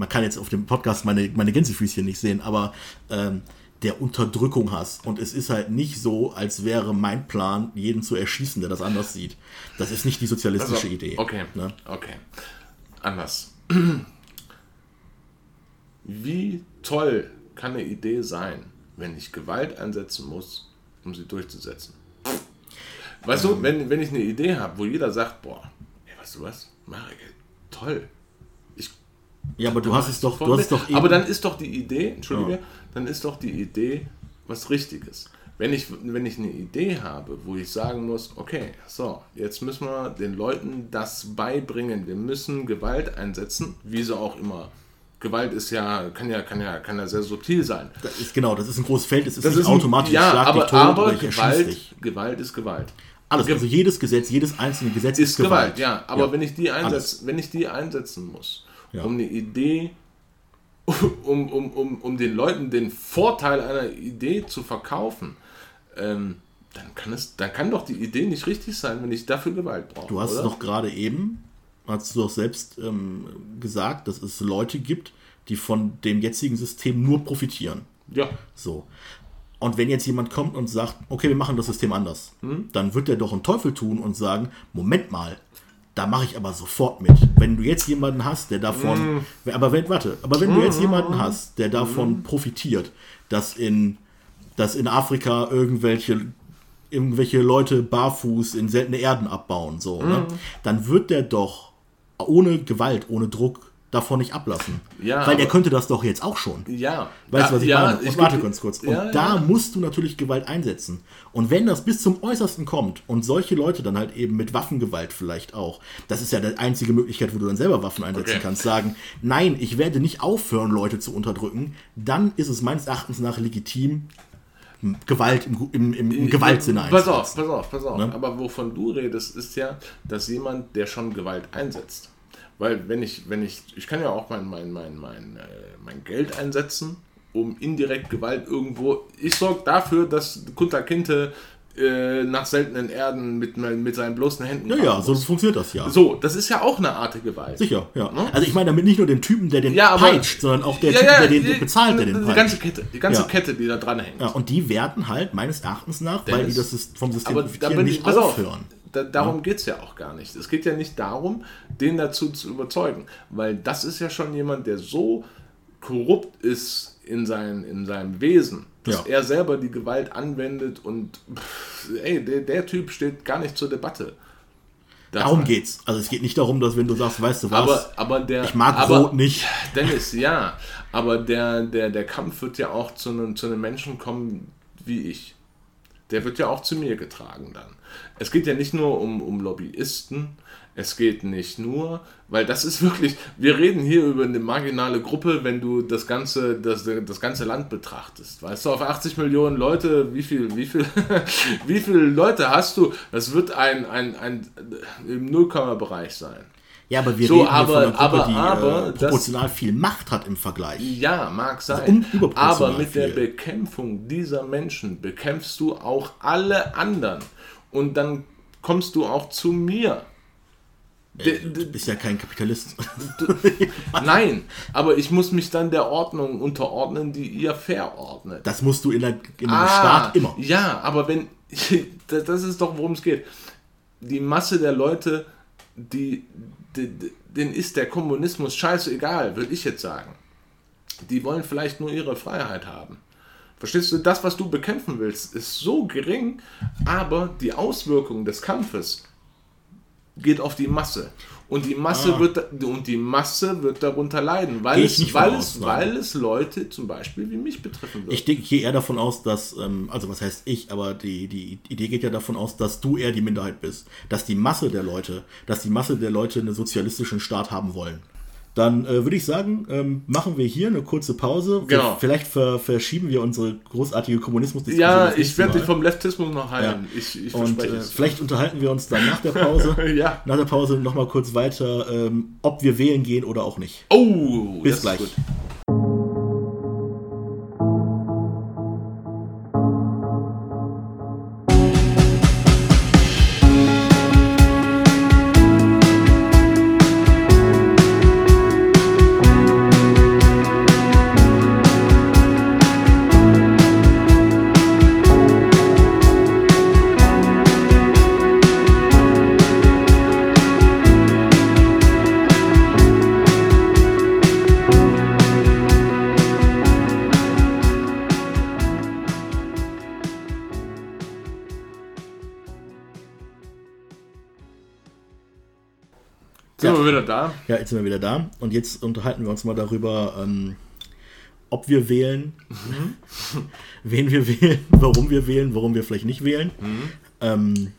Speaker 1: man kann jetzt auf dem Podcast meine, meine Gänsefüßchen nicht sehen, aber ähm, der Unterdrückung hast. Und es ist halt nicht so, als wäre mein Plan, jeden zu erschießen, der das anders sieht. Das ist nicht die sozialistische
Speaker 2: Also,
Speaker 1: Idee.
Speaker 2: Okay,
Speaker 1: Ne?
Speaker 2: okay. Anders. Wie toll kann eine Idee sein, wenn ich Gewalt einsetzen muss, um sie durchzusetzen? Weißt
Speaker 1: Ähm.
Speaker 2: du, wenn, wenn ich eine Idee habe, wo jeder sagt, boah, ey, weißt du was, Marek, toll.
Speaker 1: Ja, aber du hast es doch, du hast es doch eben,
Speaker 2: Aber dann ist doch die Idee, entschuldige,
Speaker 1: Ja.
Speaker 2: dann ist doch die Idee was Richtiges. Wenn ich, wenn ich eine Idee habe, wo ich sagen muss, okay, so, jetzt müssen wir den Leuten das beibringen. Wir müssen Gewalt einsetzen, wie sie auch immer. Gewalt ist ja, kann ja, kann ja, kann ja sehr subtil sein.
Speaker 1: das ist genau, das ist ein großes Feld, es ist
Speaker 2: Das
Speaker 1: nicht
Speaker 2: ist ein-
Speaker 1: automatisch,
Speaker 2: ja,
Speaker 1: schlag
Speaker 2: aber,
Speaker 1: tot
Speaker 2: aber Gewalt. Gewalt ist Gewalt.
Speaker 1: Alles,
Speaker 2: Ge-
Speaker 1: also jedes Gesetz, jedes einzelne Gesetz
Speaker 2: ist Gewalt, ja. Aber wenn ich die einsetz, wenn ich die einsetzen muss,
Speaker 1: Ja.
Speaker 2: um eine Idee, um, um, um, um den Leuten den Vorteil einer Idee zu verkaufen, ähm, dann kann es, dann kann doch die Idee nicht richtig sein, wenn ich dafür Gewalt brauche.
Speaker 1: Du hast
Speaker 2: oder?
Speaker 1: doch gerade eben, hast du doch selbst ähm, gesagt, dass es Leute gibt, die von dem jetzigen System nur profitieren.
Speaker 2: ja.
Speaker 1: So. Und wenn jetzt jemand kommt und sagt, okay, wir machen das System anders, dann wird er doch einen Teufel tun und sagen, Moment mal, da mache ich aber sofort mit. Wenn du jetzt jemanden hast, der davon, aber wenn, warte, aber wenn du jetzt jemanden hast, der davon profitiert, dass in, dass in Afrika irgendwelche irgendwelche Leute barfuß in seltene Erden abbauen, so, ne? dann wird der doch ohne Gewalt, ohne Druck davon nicht ablassen.
Speaker 2: Ja,
Speaker 1: Weil der
Speaker 2: aber-
Speaker 1: könnte das doch jetzt auch schon.
Speaker 2: Ja.
Speaker 1: Weißt du, was ich
Speaker 2: ja,
Speaker 1: meine? Und
Speaker 2: ich
Speaker 1: warte ganz kurz. Und
Speaker 2: Ja,
Speaker 1: da musst du natürlich Gewalt einsetzen. Und wenn das bis zum Äußersten kommt und solche Leute dann halt eben mit Waffengewalt vielleicht auch, das ist ja die einzige Möglichkeit, wo du dann selber Waffen einsetzen
Speaker 2: Okay.
Speaker 1: kannst, sagen, nein, ich werde nicht aufhören, Leute zu unterdrücken, dann ist es meines Erachtens nach legitim, Gewalt im, im, im, im Gewaltsinne
Speaker 2: Pass auf, pass auf, pass auf.
Speaker 1: Ne?
Speaker 2: Aber wovon du redest, ist ja, dass jemand, der schon Gewalt einsetzt. Weil wenn ich, wenn ich, ich kann ja auch mein, mein, mein, mein, äh, mein Geld einsetzen, um indirekt Gewalt irgendwo. Ich sorge dafür, dass Kunta Kinte äh, nach seltenen Erden mit, mit seinen bloßen Händen.
Speaker 1: Ja, ja, so funktioniert das ja.
Speaker 2: so, das ist ja auch eine Art Gewalt.
Speaker 1: Sicher, ja.
Speaker 2: Ne?
Speaker 1: Also ich meine damit nicht nur den Typen, der den
Speaker 2: Ja, aber-
Speaker 1: peitscht, sondern auch der
Speaker 2: Ja,
Speaker 1: Typ,
Speaker 2: ja,
Speaker 1: der den
Speaker 2: die-
Speaker 1: bezahlt, der den
Speaker 2: die
Speaker 1: peitscht.
Speaker 2: ganze Kette, die ganze. Kette, die da dran hängt.
Speaker 1: Ja, und die werden halt meines Erachtens nach, weil die
Speaker 2: Dennis,
Speaker 1: das vom System profitieren, nicht
Speaker 2: pass auf,
Speaker 1: aufhören.
Speaker 2: Da, darum geht es ja auch gar nicht. Es geht ja nicht darum, den dazu zu überzeugen, weil das ist ja schon jemand, der so korrupt ist in, sein, in seinem Wesen, dass
Speaker 1: Ja.
Speaker 2: er selber die Gewalt anwendet und pff, ey, der, der Typ steht gar nicht zur Debatte.
Speaker 1: Darum geht's. Also es geht nicht darum, dass wenn du sagst, weißt du was,
Speaker 2: Aber, aber der,
Speaker 1: ich mag
Speaker 2: aber,
Speaker 1: Rot nicht.
Speaker 2: Dennis, ja, aber der, der, der Kampf wird ja auch zu einem, zu einem Menschen kommen wie ich. Der wird ja auch zu mir getragen dann. Es geht ja nicht nur um, um Lobbyisten, es geht nicht nur, weil das ist wirklich, wir reden hier über eine marginale Gruppe, wenn du das ganze, das, das ganze Land betrachtest. Weißt du, auf 80 Millionen Leute, wie viel, wie viel, wie viele Leute hast du? Das wird ein, ein, ein im Nullkomma-Bereich sein.
Speaker 1: Ja, aber wir
Speaker 2: So,
Speaker 1: reden hier
Speaker 2: aber-
Speaker 1: von einer Gruppe,
Speaker 2: aber-
Speaker 1: die
Speaker 2: aber
Speaker 1: äh,
Speaker 2: das-
Speaker 1: proportional viel Macht hat im Vergleich.
Speaker 2: Ja, mag sein.
Speaker 1: un- überproportional
Speaker 2: Aber mit der
Speaker 1: viel.
Speaker 2: Bekämpfung dieser Menschen bekämpfst du auch alle anderen. Und dann kommst du auch zu mir.
Speaker 1: Du bist ja kein Kapitalist.
Speaker 2: Nein, aber ich muss mich dann der Ordnung unterordnen, die ihr verordnet.
Speaker 1: Das musst du in, der, in einem Staat immer.
Speaker 2: Ja, aber wenn, das ist doch, worum es geht. Die Masse der Leute, die, die, denen ist der Kommunismus scheißegal, würde ich jetzt sagen. Die wollen vielleicht nur ihre Freiheit haben. Verstehst du, das, was du bekämpfen willst, ist so gering, aber die Auswirkungen des Kampfes geht auf die Masse. Und die Masse, ah. wird, und die Masse wird darunter leiden, weil, es, weil, aus, es, weil es Leute zum Beispiel wie mich betreffen
Speaker 1: wird. Ich gehe eher davon aus, dass, ähm, also was heißt ich, aber die, die Idee geht ja davon aus, dass du eher die Minderheit bist. Dass die Masse der Leute, dass die Masse der Leute einen sozialistischen Staat haben wollen. Dann äh, würde ich sagen, ähm, machen wir hier eine kurze Pause.
Speaker 2: Genau.
Speaker 1: Vielleicht ver verschieben wir unsere großartige Kommunismus-Diskussion.
Speaker 2: Ja, ich werde dich vom Leftismus noch heilen. Ja. Ich, ich
Speaker 1: Und äh, vielleicht unterhalten wir uns dann nach der Pause.
Speaker 2: ja.
Speaker 1: Nach der Pause nochmal kurz weiter, ähm, ob wir wählen gehen oder auch nicht.
Speaker 2: Oh,
Speaker 1: bis gleich.
Speaker 2: Da.
Speaker 1: Ja, jetzt sind wir wieder da. Und jetzt unterhalten wir uns mal darüber, ähm, ob wir wählen, mhm. wen wir wählen, warum wir wählen, warum wir vielleicht nicht wählen. Mhm. Ähm,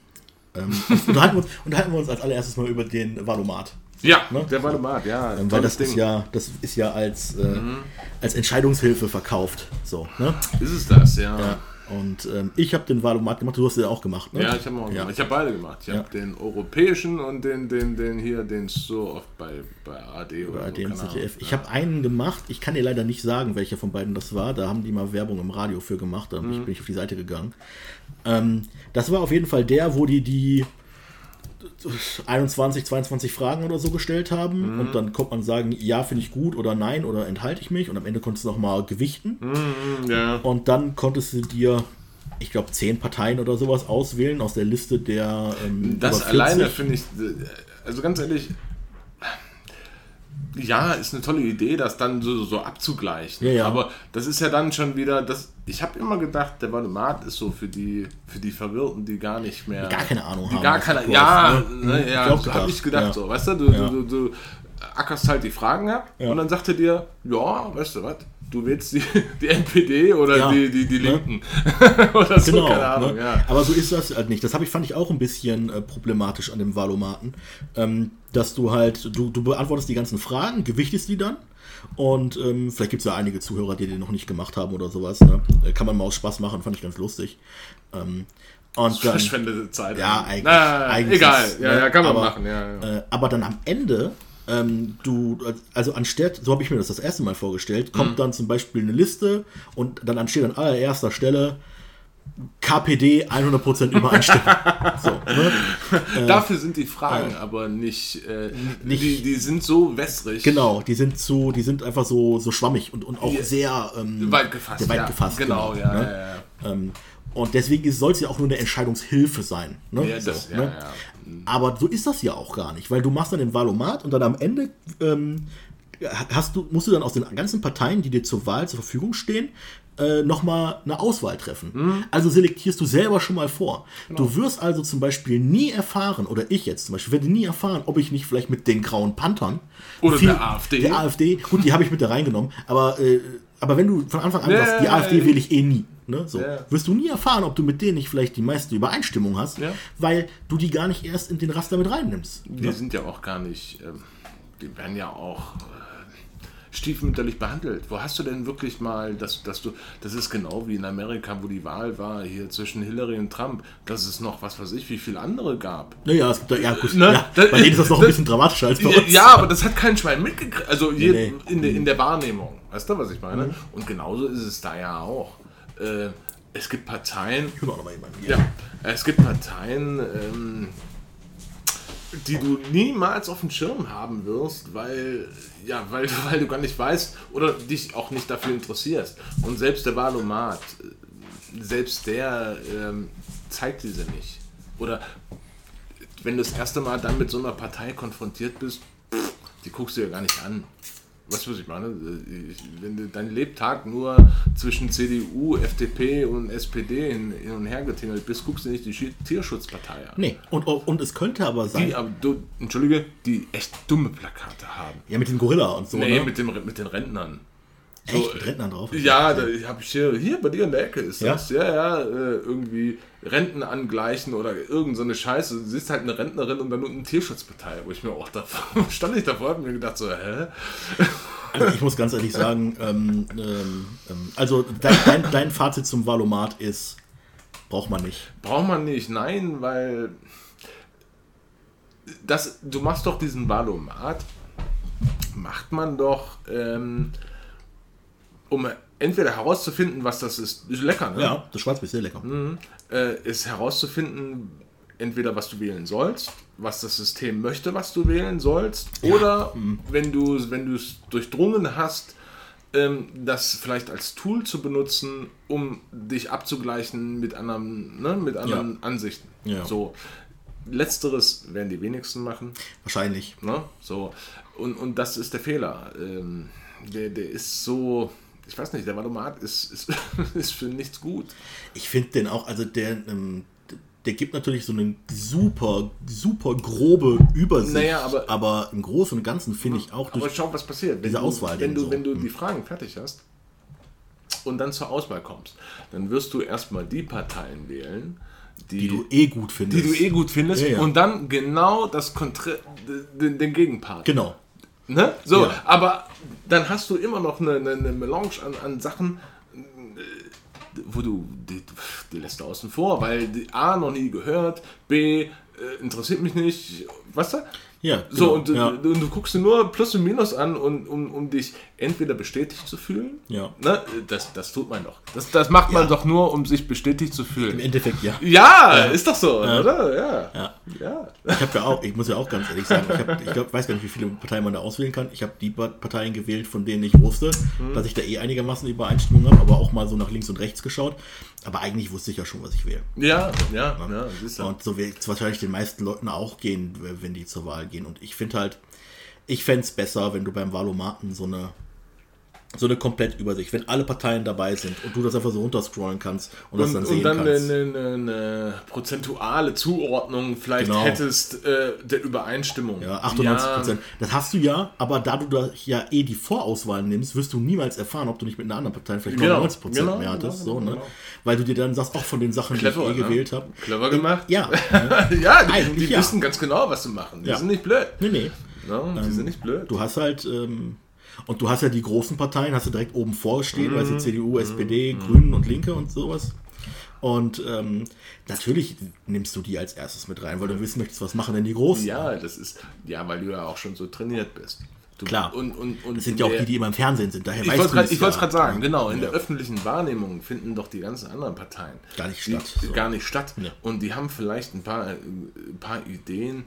Speaker 1: ähm, unterhalten, wir uns, unterhalten wir uns als allererstes mal über den Valomat.
Speaker 2: Ja, ne? der Valomat, ja.
Speaker 1: Ähm, weil das Ding. ist ja, das ist ja als, äh, mhm. als Entscheidungshilfe verkauft. So, ne?
Speaker 2: Ist es das, ja. ja.
Speaker 1: Und ähm, ich habe den Valomat gemacht, du hast den auch gemacht, ne?
Speaker 2: Ja, ich habe auch ja. gemacht. Ich habe beide gemacht. Ich ja. habe den europäischen und den, den, den hier, den so oft bei, bei AD oder bei AD
Speaker 1: so, ZDF. Ich habe einen gemacht, ich kann dir leider nicht sagen, welcher von beiden das war. Da haben die mal Werbung im Radio für gemacht, da mhm. bin ich auf die Seite gegangen. Ähm, das war auf jeden Fall der, wo die die 21, 22 Fragen oder so gestellt haben mhm. und dann kommt man sagen, ja, finde ich gut oder nein oder enthalte ich mich und am Ende konntest du nochmal gewichten
Speaker 2: mhm, ja.
Speaker 1: und dann konntest du dir ich glaube, zehn Parteien oder sowas auswählen aus der Liste der.
Speaker 2: Ähm, das alleine finde ich, also ganz ehrlich, ja, ist eine tolle Idee, das dann so, so abzugleichen.
Speaker 1: Ja, ja.
Speaker 2: Aber das ist ja dann schon wieder, das, ich habe immer gedacht, der Valomat ist so für die, für die Verwirrten, die gar nicht mehr.
Speaker 1: Die gar keine Ahnung
Speaker 2: die
Speaker 1: haben.
Speaker 2: Gar keine, ja, ne? ne, ja, so habe ich gedacht, ja. so, weißt du, du, du, du, du ackerst halt die Fragen ab und dann sagt er dir, ja, weißt du was, du willst die, die NPD oder ja, die, die, die ne? Linken.
Speaker 1: oder so, genau, keine Ahnung. Ne? Ja. Aber so ist das halt nicht. Das ich, fand ich auch ein bisschen äh, problematisch an dem Valomaten. Ähm, dass du halt, du, du beantwortest die ganzen Fragen, gewichtest die dann. Und ähm, vielleicht gibt es ja einige Zuhörer, die den noch nicht gemacht haben oder sowas. Ne? Äh, kann man mal aus Spaß machen, fand ich ganz lustig. Ähm, und dann,
Speaker 2: verschwendete Zeit.
Speaker 1: Ja, eigentlich. Na, eigentlich
Speaker 2: egal, ja, ja, kann man aber, machen. Ja,
Speaker 1: ja. Äh, aber dann am Ende ähm, du, also anstatt, so habe ich mir das das erste Mal vorgestellt, kommt mhm. dann zum Beispiel eine Liste und dann ansteht an allererster Stelle KPD 100% Übereinstimmung. so, ne?
Speaker 2: äh, Dafür sind die Fragen äh, aber nicht, äh, nicht die, die, sind so wässrig.
Speaker 1: Genau, die sind zu, die sind einfach so, so schwammig und, und auch sehr ähm,
Speaker 2: weit gefasst.
Speaker 1: Weit ja, gefasst
Speaker 2: genau, genau, ja, ne?
Speaker 1: ja, ja. Ähm, und deswegen soll es ja auch nur eine Entscheidungshilfe sein. Ne?
Speaker 2: Ja, das,
Speaker 1: so, ne? Aber so ist das ja auch gar nicht, weil du machst dann den Valomat und dann am Ende ähm, hast du, musst du dann aus den ganzen Parteien, die dir zur Wahl zur Verfügung stehen, äh, nochmal eine Auswahl treffen. Mhm. Also selektierst du selber schon mal vor. Genau. Du wirst also zum Beispiel nie erfahren, oder ich jetzt zum Beispiel, werde nie erfahren, ob ich nicht vielleicht mit den grauen Panthern
Speaker 2: oder viel, der AfD.
Speaker 1: Der AfD, gut, die habe ich mit da reingenommen, aber, äh, aber wenn du von Anfang an sagst, die AfD wähle ich eh nie. Ne, so. Ja. Wirst du nie erfahren, ob du mit denen nicht vielleicht die meiste Übereinstimmung hast,
Speaker 2: ja.
Speaker 1: weil du die gar nicht erst in den Raster mit reinnimmst.
Speaker 2: Die ne? sind ja auch gar nicht, ähm, die werden ja auch stiefmütterlich behandelt. Wo hast du denn wirklich mal, dass, dass du, das ist genau wie in Amerika, wo die Wahl war, hier zwischen Hillary und Trump, dass es noch, was weiß ich, wie viele andere gab.
Speaker 1: Naja, es gibt da, ja gut, ne? ja, bei denen ist das noch ein bisschen dramatischer als bei uns.
Speaker 2: Ja, aber das hat kein Schwein mitgekriegt, also nee, nee. In, in der Wahrnehmung, weißt du, was ich meine? Mhm. Und genauso ist es da ja auch. Äh, es gibt Parteien,
Speaker 1: ja,
Speaker 2: es gibt Parteien, ähm, die du niemals auf dem Schirm haben wirst, weil, ja, weil, weil du gar nicht weißt oder dich auch nicht dafür interessierst. Und selbst der Valomat, äh, selbst der ähm, zeigt diese nicht. Oder wenn du das erste Mal dann mit so einer Partei konfrontiert bist, pff, die guckst du ja gar nicht an. Weißt du, was ich meine? Wenn du dein Lebtag nur zwischen CDU, FDP und SPD hin, hin und her getingelt bist, guckst du nicht die Tierschutzpartei an.
Speaker 1: Nee, und, und es könnte aber sein.
Speaker 2: Die, aber, du, Entschuldige, die echt dumme Plakate haben.
Speaker 1: Ja, mit den Gorilla und so.
Speaker 2: Nee,
Speaker 1: ne?
Speaker 2: mit, dem, mit den Rentnern.
Speaker 1: Echt, mit Rentnern drauf?
Speaker 2: Ja, da habe ich hier, hier bei dir in der Ecke ist
Speaker 1: Ja?
Speaker 2: das. Ja, ja, äh, irgendwie Renten angleichen oder irgend so eine Scheiße. Du siehst halt eine Rentnerin und dann unten Tierschutzpartei, wo ich mir auch da stand ich davor und mir gedacht so, hä?
Speaker 1: Also ich muss ganz ehrlich sagen, ähm, ähm, ähm, also dein, dein, dein Fazit zum Valomat ist, braucht man nicht.
Speaker 2: Braucht man nicht, nein, weil das, du machst doch diesen Valomat, macht man doch, ähm, um entweder herauszufinden, was das ist, ist lecker, ne?
Speaker 1: Ja, das Schwarzbier ist sehr lecker.
Speaker 2: äh, ist herauszufinden, entweder was du wählen sollst, was das System möchte, was du wählen sollst, oder wenn du wenn du es durchdrungen hast, ähm, das vielleicht als Tool zu benutzen, um dich abzugleichen mit anderen, ne, mit anderen Ansichten.
Speaker 1: Ja.
Speaker 2: So. Letzteres werden die wenigsten machen.
Speaker 1: Wahrscheinlich.
Speaker 2: Ne? So. Und, und das ist der Fehler. Ähm, der, der ist so. Ich weiß nicht, der Valomat ist, ist, ist für nichts gut.
Speaker 1: Ich finde den auch, also der, ähm, der gibt natürlich so eine super, super grobe Übersicht.
Speaker 2: Naja, aber-
Speaker 1: im Großen und Ganzen finde ich auch
Speaker 2: Aber
Speaker 1: durch.
Speaker 2: schau, was passiert. Wenn
Speaker 1: diese
Speaker 2: du,
Speaker 1: Auswahl
Speaker 2: Wenn
Speaker 1: denn
Speaker 2: du,
Speaker 1: so.
Speaker 2: wenn du
Speaker 1: Hm.
Speaker 2: die Fragen fertig hast und dann zur Auswahl kommst, dann wirst du erstmal die Parteien wählen, die,
Speaker 1: Die du eh gut
Speaker 2: die
Speaker 1: findest.
Speaker 2: du eh gut findest
Speaker 1: Ja, ja.
Speaker 2: und dann genau das Kontra den, den Gegenpart.
Speaker 1: Genau.
Speaker 2: Ne? So,
Speaker 1: Ja.
Speaker 2: aber dann hast du immer noch eine, eine, eine Melange an, an Sachen, äh, wo du, die, die lässt du außen vor, weil die A noch nie gehört, B äh, interessiert mich nicht, weißt du?
Speaker 1: Ja,
Speaker 2: So,
Speaker 1: genau,
Speaker 2: und, du-
Speaker 1: ja.
Speaker 2: und du guckst dir nur Plus und Minus an, und, um, um dich entweder bestätigt zu fühlen.
Speaker 1: Ja.
Speaker 2: Ne? Das, das tut man doch. Das, das macht man
Speaker 1: Ja.
Speaker 2: doch nur, um sich bestätigt zu
Speaker 1: Im
Speaker 2: fühlen.
Speaker 1: Endeffekt ja.
Speaker 2: Ja, ist doch so, oder? Ja.
Speaker 1: Ja.
Speaker 2: ja.
Speaker 1: Ich habe ja auch, ich muss ja auch ganz ehrlich sagen, ich, hab, ich glaub, weiß gar nicht, wie viele Parteien man da auswählen kann. Ich habe die Pa- Parteien gewählt, von denen ich wusste,
Speaker 2: Mhm.
Speaker 1: dass ich da eh einigermaßen Übereinstimmung habe, aber auch mal so nach links und rechts geschaut. Aber eigentlich wusste ich ja schon, was ich wähle.
Speaker 2: Ja, ja, ja, siehst du.
Speaker 1: Und so wird es wahrscheinlich den meisten Leuten auch gehen, wenn die zur Wahl gehen. Und ich finde halt, ich fände es besser, wenn du beim Wahlomaten so eine so eine Komplettübersicht, wenn alle Parteien dabei sind und du das einfach so runterscrollen kannst und, das
Speaker 2: Und,
Speaker 1: dann
Speaker 2: und
Speaker 1: sehen
Speaker 2: dann
Speaker 1: kannst.
Speaker 2: eine, eine prozentuale Zuordnung vielleicht
Speaker 1: Genau.
Speaker 2: hättest äh, der Übereinstimmung.
Speaker 1: Ja, 98 Prozent. Das hast du ja, aber da du da ja eh die Vorauswahl nimmst, wirst du niemals erfahren, ob du nicht mit einer anderen Partei vielleicht
Speaker 2: Genau,
Speaker 1: 99 Prozent
Speaker 2: genau,
Speaker 1: mehr hattest.
Speaker 2: genau,
Speaker 1: so, ne?
Speaker 2: genau.
Speaker 1: Weil du dir dann sagst, auch von den Sachen,
Speaker 2: Clever,
Speaker 1: die ich eh
Speaker 2: ne?
Speaker 1: gewählt habe.
Speaker 2: Clever gemacht.
Speaker 1: Ja,
Speaker 2: ja, die, die
Speaker 1: ja.
Speaker 2: wissen ganz genau, was sie machen. Die
Speaker 1: Ja.
Speaker 2: sind nicht blöd.
Speaker 1: nee, nee.
Speaker 2: Ne? Die sind nicht blöd.
Speaker 1: Du hast halt, ähm, und du hast ja die großen Parteien, hast du direkt oben vorstehen, weißt du, CDU, SPD, Grünen und Linke und sowas. Und ähm, natürlich nimmst du die als erstes mit rein, weil du wissen möchtest, was machen denn die Großen.
Speaker 2: Ja, das ist, ja, weil du ja auch schon so trainiert bist. Du,
Speaker 1: Klar.
Speaker 2: Und, und, und
Speaker 1: Das sind ja auch die, die immer im Fernsehen sind. Daher
Speaker 2: Ich wollte
Speaker 1: es ja.
Speaker 2: gerade sagen, genau. In
Speaker 1: Ja.
Speaker 2: der öffentlichen Wahrnehmung finden doch die ganzen anderen Parteien
Speaker 1: Gar nicht
Speaker 2: die,
Speaker 1: statt, so.
Speaker 2: Gar nicht statt.
Speaker 1: Nee.
Speaker 2: Und die haben vielleicht ein paar, äh, ein paar Ideen,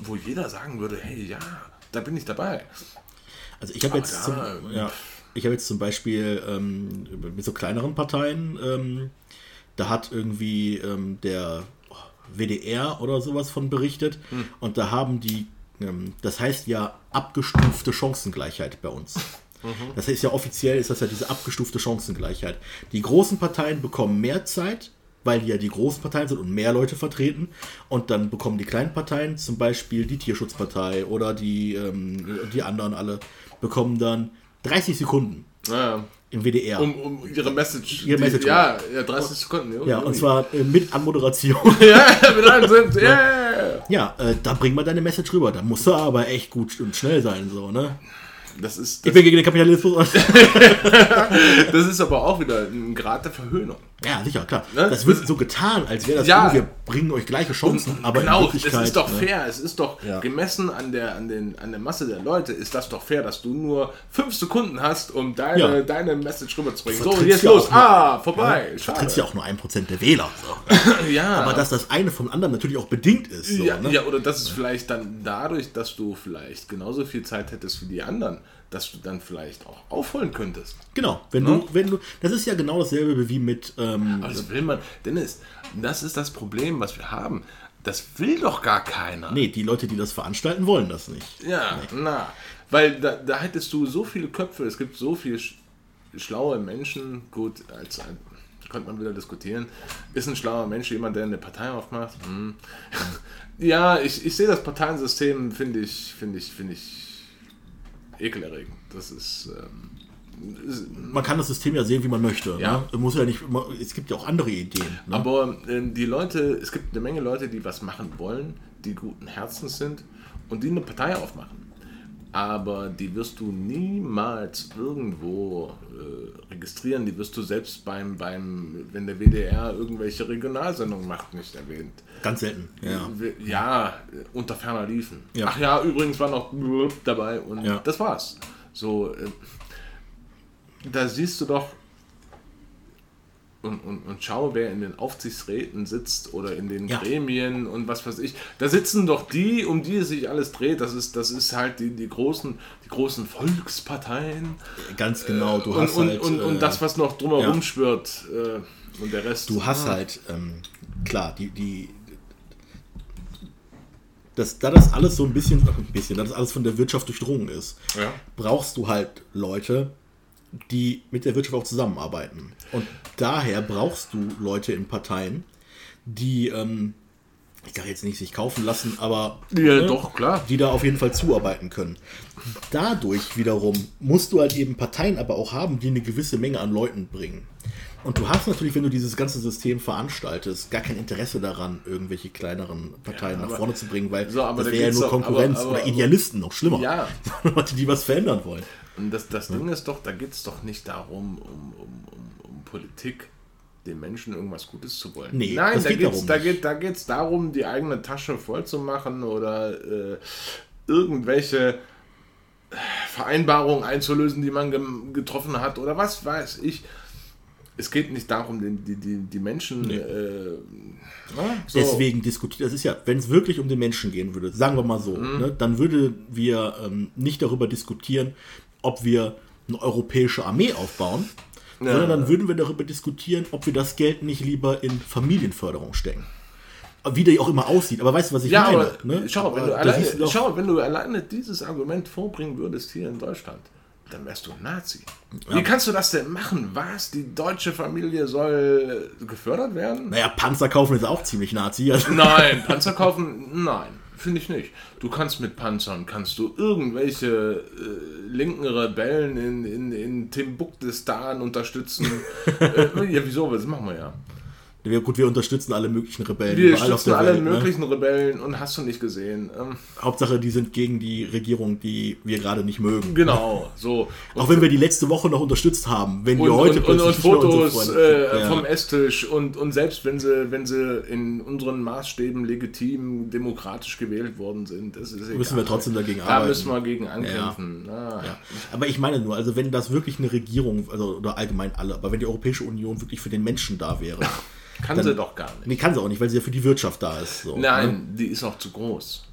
Speaker 2: wo jeder sagen würde, hey, ja, da bin ich dabei.
Speaker 1: Also ich habe jetzt, zum, ja, ich habe jetzt zum Beispiel ähm, mit so kleineren Parteien, ähm, da hat irgendwie ähm, der WDR oder sowas von berichtet
Speaker 2: Hm.
Speaker 1: und da haben die, ähm, das heißt ja abgestufte Chancengleichheit bei uns.
Speaker 2: Mhm.
Speaker 1: Das heißt ja offiziell ist das ja diese abgestufte Chancengleichheit. Die großen Parteien bekommen mehr Zeit, weil die ja die großen Parteien sind und mehr Leute vertreten. Und dann bekommen die kleinen Parteien, zum Beispiel die Tierschutzpartei oder die, ähm, die anderen alle, bekommen dann 30 Sekunden
Speaker 2: Ja,
Speaker 1: im WDR.
Speaker 2: um, um ihre Message.
Speaker 1: Ihre Message.
Speaker 2: ja, ja, 30 Sekunden.
Speaker 1: ja, und zwar äh, mit Anmoderation.
Speaker 2: Ja, mit sind. Yeah.
Speaker 1: ja, äh, da bring mal deine Message rüber. Da musst du aber echt gut und schnell sein, so, ne?
Speaker 2: Das ist,
Speaker 1: Ich
Speaker 2: das,
Speaker 1: bin gegen den Kapitalismus.
Speaker 2: das ist aber auch wieder ein Grad der Verhöhnung.
Speaker 1: Ja, sicher, klar.
Speaker 2: Ne?
Speaker 1: Das wird so getan, als wäre das,
Speaker 2: Ja.
Speaker 1: wir bringen euch gleiche Chancen, aber in
Speaker 2: genau, es
Speaker 1: Wirklichkeit...
Speaker 2: ist doch
Speaker 1: ne?
Speaker 2: fair. Es ist doch
Speaker 1: Ja.
Speaker 2: gemessen an der, an, den, an der Masse der Leute, ist das doch fair, dass du nur fünf Sekunden hast, um deine,
Speaker 1: Ja.
Speaker 2: deine Message rüberzubringen. So, jetzt
Speaker 1: ja
Speaker 2: los.
Speaker 1: auch nur-
Speaker 2: Ah, vorbei.
Speaker 1: Du
Speaker 2: Schade.
Speaker 1: vertrittst ja auch nur ein Prozent der Wähler. So.
Speaker 2: ja.
Speaker 1: Aber dass das eine vom anderen natürlich auch bedingt ist. So,
Speaker 2: ja,
Speaker 1: ne?
Speaker 2: ja, oder das ist vielleicht dann dadurch, dass du vielleicht genauso viel Zeit hättest wie die anderen, dass du dann vielleicht auch aufholen könntest.
Speaker 1: Genau, wenn
Speaker 2: Ne?
Speaker 1: du, wenn du, das ist ja genau dasselbe wie mit, ähm,
Speaker 2: das will man, Dennis, das ist das Problem, was wir haben. Das will doch gar keiner.
Speaker 1: nee, die Leute, die das veranstalten, wollen das nicht.
Speaker 2: Ja, na. Weil da, da hättest du so viele Köpfe, es gibt so viele sch schlaue Menschen. Gut, als ein, könnte man wieder diskutieren. Ist ein schlauer Mensch jemand, der eine Partei aufmacht? Hm. ja, ich, ich sehe das Parteiensystem, finde ich, finde ich, finde ich ekelerregend. Das ist. Ähm,
Speaker 1: Man kann das System ja sehen, wie man möchte.
Speaker 2: Ja.
Speaker 1: Ne? Es Muss ja nicht, es gibt ja auch andere Ideen. Ne?
Speaker 2: Aber ähm, die Leute, es gibt eine Menge Leute, die was machen wollen, die guten Herzens sind und die eine Partei aufmachen. Aber die wirst du niemals irgendwo äh, registrieren. Die wirst du selbst beim, beim, wenn der WDR irgendwelche Regionalsendungen macht, nicht erwähnt.
Speaker 1: Ganz selten. Ja.
Speaker 2: Ja, äh, unter ferner liefen.
Speaker 1: Ja.
Speaker 2: Ach ja, übrigens war noch dabei und
Speaker 1: Ja.
Speaker 2: das war's. So, äh, da siehst du doch und, und, und schau, wer in den Aufsichtsräten sitzt oder in den
Speaker 1: Ja.
Speaker 2: Gremien und was weiß ich. Da sitzen doch die, um die es sich alles dreht. Das ist, das ist halt die, die, großen, die großen Volksparteien
Speaker 1: Ganz genau. Du
Speaker 2: und,
Speaker 1: hast
Speaker 2: und,
Speaker 1: halt,
Speaker 2: und, und
Speaker 1: äh,
Speaker 2: das, was noch drumherum
Speaker 1: ja.
Speaker 2: schwirrt äh, und der Rest.
Speaker 1: Du hast halt, ähm, klar, die, die, das, da das alles so ein bisschen, ein bisschen, da das alles von der Wirtschaft durchdrungen ist,
Speaker 2: Ja.
Speaker 1: brauchst du halt Leute, die mit der Wirtschaft auch zusammenarbeiten. Und daher brauchst du Leute in Parteien, die, ähm, ich sage jetzt nicht sich kaufen lassen, aber
Speaker 2: Ja,
Speaker 1: ne,
Speaker 2: doch, klar.
Speaker 1: die da auf jeden Fall zuarbeiten können. Dadurch wiederum musst du halt eben Parteien aber auch haben, die eine gewisse Menge an Leuten bringen. Und du hast natürlich, wenn du dieses ganze System veranstaltest, gar kein Interesse daran, irgendwelche kleineren Parteien
Speaker 2: Ja,
Speaker 1: nach vorne zu bringen, weil
Speaker 2: So,
Speaker 1: das
Speaker 2: da
Speaker 1: wäre ja nur
Speaker 2: doch- aber-
Speaker 1: Konkurrenz
Speaker 2: aber-
Speaker 1: oder Idealisten, noch schlimmer.
Speaker 2: Ja.
Speaker 1: Leute, die was verändern wollen.
Speaker 2: Und das, das Ding ist doch, da geht es doch nicht darum, um, um, um, um Politik, den Menschen irgendwas Gutes zu wollen.
Speaker 1: Nee,
Speaker 2: Nein, da
Speaker 1: geht
Speaker 2: es
Speaker 1: darum
Speaker 2: da geht, da geht's darum, die eigene Tasche voll zu machen oder äh, irgendwelche Vereinbarungen einzulösen, die man getroffen hat oder was weiß ich. Es geht nicht darum, die, die, die Menschen. Äh, na, so.
Speaker 1: Deswegen diskutiert, das ist ja, wenn es wirklich um den Menschen gehen würde, sagen wir mal so,
Speaker 2: Mhm.
Speaker 1: ne, dann würden wir ähm, nicht darüber diskutieren, ob wir eine europäische Armee aufbauen,
Speaker 2: Ja.
Speaker 1: sondern dann würden wir darüber diskutieren, ob wir das Geld nicht lieber in Familienförderung stecken. Wie der auch immer aussieht, aber weißt du, was ich
Speaker 2: Ja,
Speaker 1: meine?
Speaker 2: aber
Speaker 1: ne?
Speaker 2: schau, wenn
Speaker 1: Aber
Speaker 2: alleine, schau, wenn du alleine dieses Argument vorbringen würdest hier in Deutschland, dann wärst du ein Nazi. Wie kannst du das denn machen? Was? Die deutsche Familie soll gefördert werden?
Speaker 1: Naja, Panzer kaufen ist auch ziemlich Nazi. Also,
Speaker 2: Nein, Panzer kaufen? Nein, finde ich nicht. Du kannst mit Panzern, kannst du irgendwelche äh, linken Rebellen in, in, in Timbuktistan unterstützen. äh, ja, wieso? Das machen wir ja.
Speaker 1: Wir, gut, wir unterstützen alle möglichen Rebellen.
Speaker 2: Wir
Speaker 1: überall auf
Speaker 2: stützen
Speaker 1: der
Speaker 2: alle
Speaker 1: Welt, ne?
Speaker 2: möglichen Rebellen und hast du nicht gesehen. Ähm,
Speaker 1: Hauptsache, die sind gegen die Regierung, die wir gerade nicht mögen.
Speaker 2: genau, so.
Speaker 1: Auch wenn wir die letzte Woche noch unterstützt haben, wenn
Speaker 2: und,
Speaker 1: wir heute
Speaker 2: und, und, und
Speaker 1: plötzlich unsere
Speaker 2: Fotos äh.
Speaker 1: Ja.
Speaker 2: vom Esstisch und, und selbst wenn sie, wenn sie in unseren Maßstäben legitim demokratisch gewählt worden sind, das ist egal.
Speaker 1: Müssen wir trotzdem dagegen
Speaker 2: da
Speaker 1: arbeiten.
Speaker 2: müssen wir gegen ankämpfen. Ah.
Speaker 1: Ja. Aber ich meine nur, also wenn das wirklich eine Regierung, also oder allgemein alle, aber wenn die Europäische Union wirklich für den Menschen da wäre,
Speaker 2: Kann
Speaker 1: Dann-
Speaker 2: sie doch gar nicht.
Speaker 1: nee, kann sie auch nicht, weil sie ja für die Wirtschaft da ist. So, ne?
Speaker 2: Nein, die ist auch zu groß.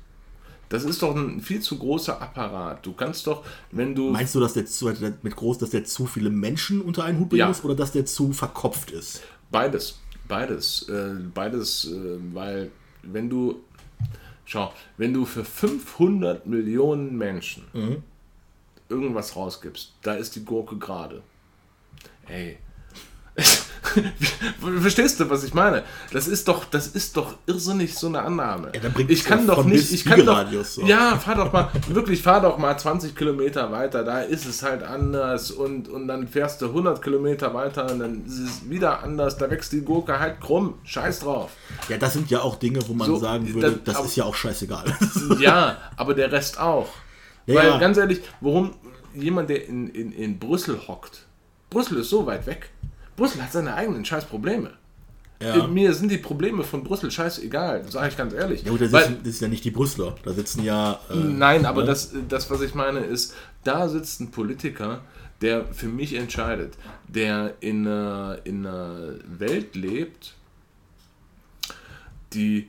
Speaker 2: Das ist doch ein viel zu großer Apparat. Du kannst doch, wenn du.
Speaker 1: Meinst du, dass der zu, mit groß, dass der zu viele Menschen unter einen Hut bringen
Speaker 2: Ja.
Speaker 1: oder dass der zu verkopft ist?
Speaker 2: Beides, beides, äh, beides, äh, weil wenn du, schau, wenn du für 500 Millionen Menschen irgendwas rausgibst, da ist die Gurke gerade. Ey. Verstehst du, was ich meine? Das ist doch, das ist doch irrsinnig so eine Annahme.
Speaker 1: Ja, dann
Speaker 2: ich kann doch nicht, ich kann doch,
Speaker 1: so.
Speaker 2: ja, fahr doch mal, wirklich, fahr doch mal 20 Kilometer weiter, da ist es halt anders und, und dann fährst du 100 Kilometer weiter und dann ist es wieder anders, da wächst die Gurke halt krumm, scheiß drauf.
Speaker 1: Ja, das sind ja auch Dinge, wo man
Speaker 2: So,
Speaker 1: sagen würde,
Speaker 2: das-
Speaker 1: das,
Speaker 2: aber-
Speaker 1: ist ja auch scheißegal.
Speaker 2: Ja, aber der Rest auch.
Speaker 1: Ja,
Speaker 2: Weil
Speaker 1: ja.
Speaker 2: ganz ehrlich, warum jemand, der in, in, in Brüssel hockt, Brüssel ist so weit weg. Brüssel hat seine eigenen scheiß Probleme.
Speaker 1: Ja.
Speaker 2: Mir sind die Probleme von Brüssel scheißegal, sage ich ganz ehrlich.
Speaker 1: Ja, gut, da
Speaker 2: Weil-
Speaker 1: sitzen, das sind ja nicht die Brüsseler. Da sitzen ja. Äh,
Speaker 2: Nein, aber
Speaker 1: ne?
Speaker 2: das, das, was ich meine, ist, da sitzt ein Politiker, der für mich entscheidet, der in einer, in einer Welt lebt, die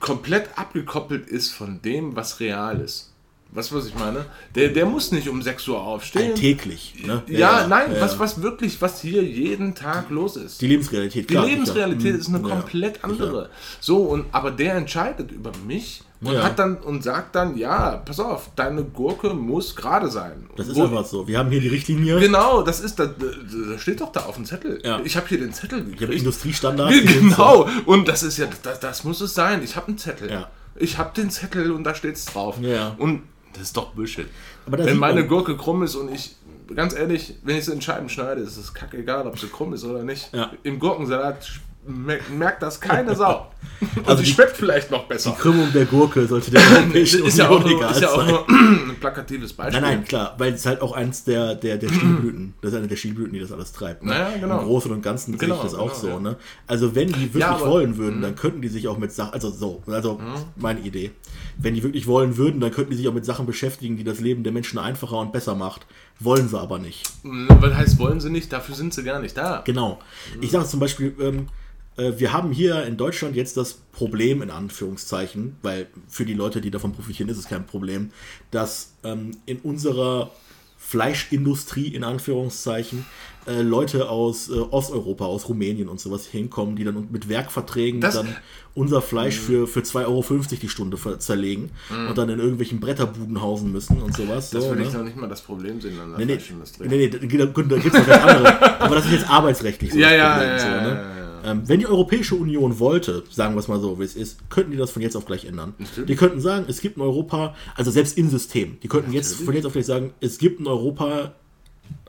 Speaker 2: komplett abgekoppelt ist von dem, was real ist. Weißt du, was ich meine? Der, der muss nicht um 6 Uhr aufstehen.
Speaker 1: Alltäglich. Ne?
Speaker 2: Ja, nein,
Speaker 1: ja,
Speaker 2: Was,
Speaker 1: ja.
Speaker 2: was wirklich, was hier jeden Tag los ist.
Speaker 1: Die Lebensrealität.
Speaker 2: Die
Speaker 1: klar,
Speaker 2: Lebensrealität ist eine
Speaker 1: Hm,
Speaker 2: komplett
Speaker 1: ja,
Speaker 2: andere. So, und aber der entscheidet über mich und
Speaker 1: Ja.
Speaker 2: hat dann und sagt dann, ja, pass auf, deine Gurke muss gerade sein.
Speaker 1: Das ist
Speaker 2: Wo-
Speaker 1: einfach so. Wir haben hier die Richtlinie.
Speaker 2: Genau, das ist, da, da steht doch da auf dem Zettel.
Speaker 1: Ja.
Speaker 2: Ich habe hier den Zettel
Speaker 1: Ich habe
Speaker 2: gekriegt.
Speaker 1: Industriestandards.
Speaker 2: Genau, und das ist ja, das, das muss es sein. Ich habe einen Zettel.
Speaker 1: Ja.
Speaker 2: Ich habe den Zettel und da steht's drauf.
Speaker 1: Ja.
Speaker 2: Und das ist doch Bullshit. Wenn meine
Speaker 1: man-
Speaker 2: Gurke krumm ist und ich, ganz ehrlich, wenn ich sie in Scheiben schneide, ist es kackegal, ob sie krumm ist oder nicht.
Speaker 1: Ja.
Speaker 2: Im Gurkensalat merkt das keine Sau. Und
Speaker 1: Also
Speaker 2: die,
Speaker 1: die-
Speaker 2: schmeckt vielleicht noch besser.
Speaker 1: Die Krümmung der Gurke sollte der Europäischen
Speaker 2: ist ja auch
Speaker 1: Union
Speaker 2: nur,
Speaker 1: egal
Speaker 2: ist ja auch nur ein plakatives Beispiel.
Speaker 1: Nein, nein, klar, weil es halt auch eins der, der, der Stilblüten, das ist eine der Stilblüten, die das alles treibt. Ne?
Speaker 2: Naja, genau.
Speaker 1: Im Großen und Ganzen sehe
Speaker 2: Genau,
Speaker 1: ich das auch
Speaker 2: genau,
Speaker 1: so.
Speaker 2: ja.
Speaker 1: Ne? Also wenn die wirklich
Speaker 2: Ja, aber-
Speaker 1: wollen würden, dann könnten die sich auch mit Sachen, also so, also meine Idee. Wenn die wirklich wollen würden, dann könnten die sich auch mit Sachen beschäftigen, die das Leben der Menschen einfacher und besser macht. Wollen sie aber nicht.
Speaker 2: Was heißt, wollen sie nicht? Dafür sind sie gar nicht da.
Speaker 1: Genau. Ich sage zum Beispiel, ähm, äh, wir haben hier in Deutschland jetzt das Problem, in Anführungszeichen, weil für die Leute, die davon profitieren, ist es kein Problem, dass ähm, in unserer Fleischindustrie, in Anführungszeichen, äh, Leute aus äh, Osteuropa, aus Rumänien und sowas hinkommen, die dann mit Werkverträgen
Speaker 2: Das-
Speaker 1: dann unser Fleisch für, für 2,50 Euro die Stunde zerlegen und dann in irgendwelchen Bretterbuden hausen müssen und sowas.
Speaker 2: Das
Speaker 1: so,
Speaker 2: würde
Speaker 1: ne?
Speaker 2: ich noch nicht mal das Problem sehen an der
Speaker 1: Nee,
Speaker 2: Fleischindustrie.
Speaker 1: nee, nee, da, da, gibt es noch ganz andere. Aber das ist jetzt arbeitsrechtlich so.
Speaker 2: Ja, ja, ja,
Speaker 1: so,
Speaker 2: ja,
Speaker 1: ne?
Speaker 2: ja, ja.
Speaker 1: Ähm, wenn die Europäische Union wollte, sagen wir es mal so, wie es ist, könnten die das von jetzt auf gleich ändern.
Speaker 2: Natürlich.
Speaker 1: Die könnten sagen, es gibt in Europa, also selbst im System, die könnten jetzt
Speaker 2: Natürlich.
Speaker 1: von jetzt auf gleich sagen, es gibt in Europa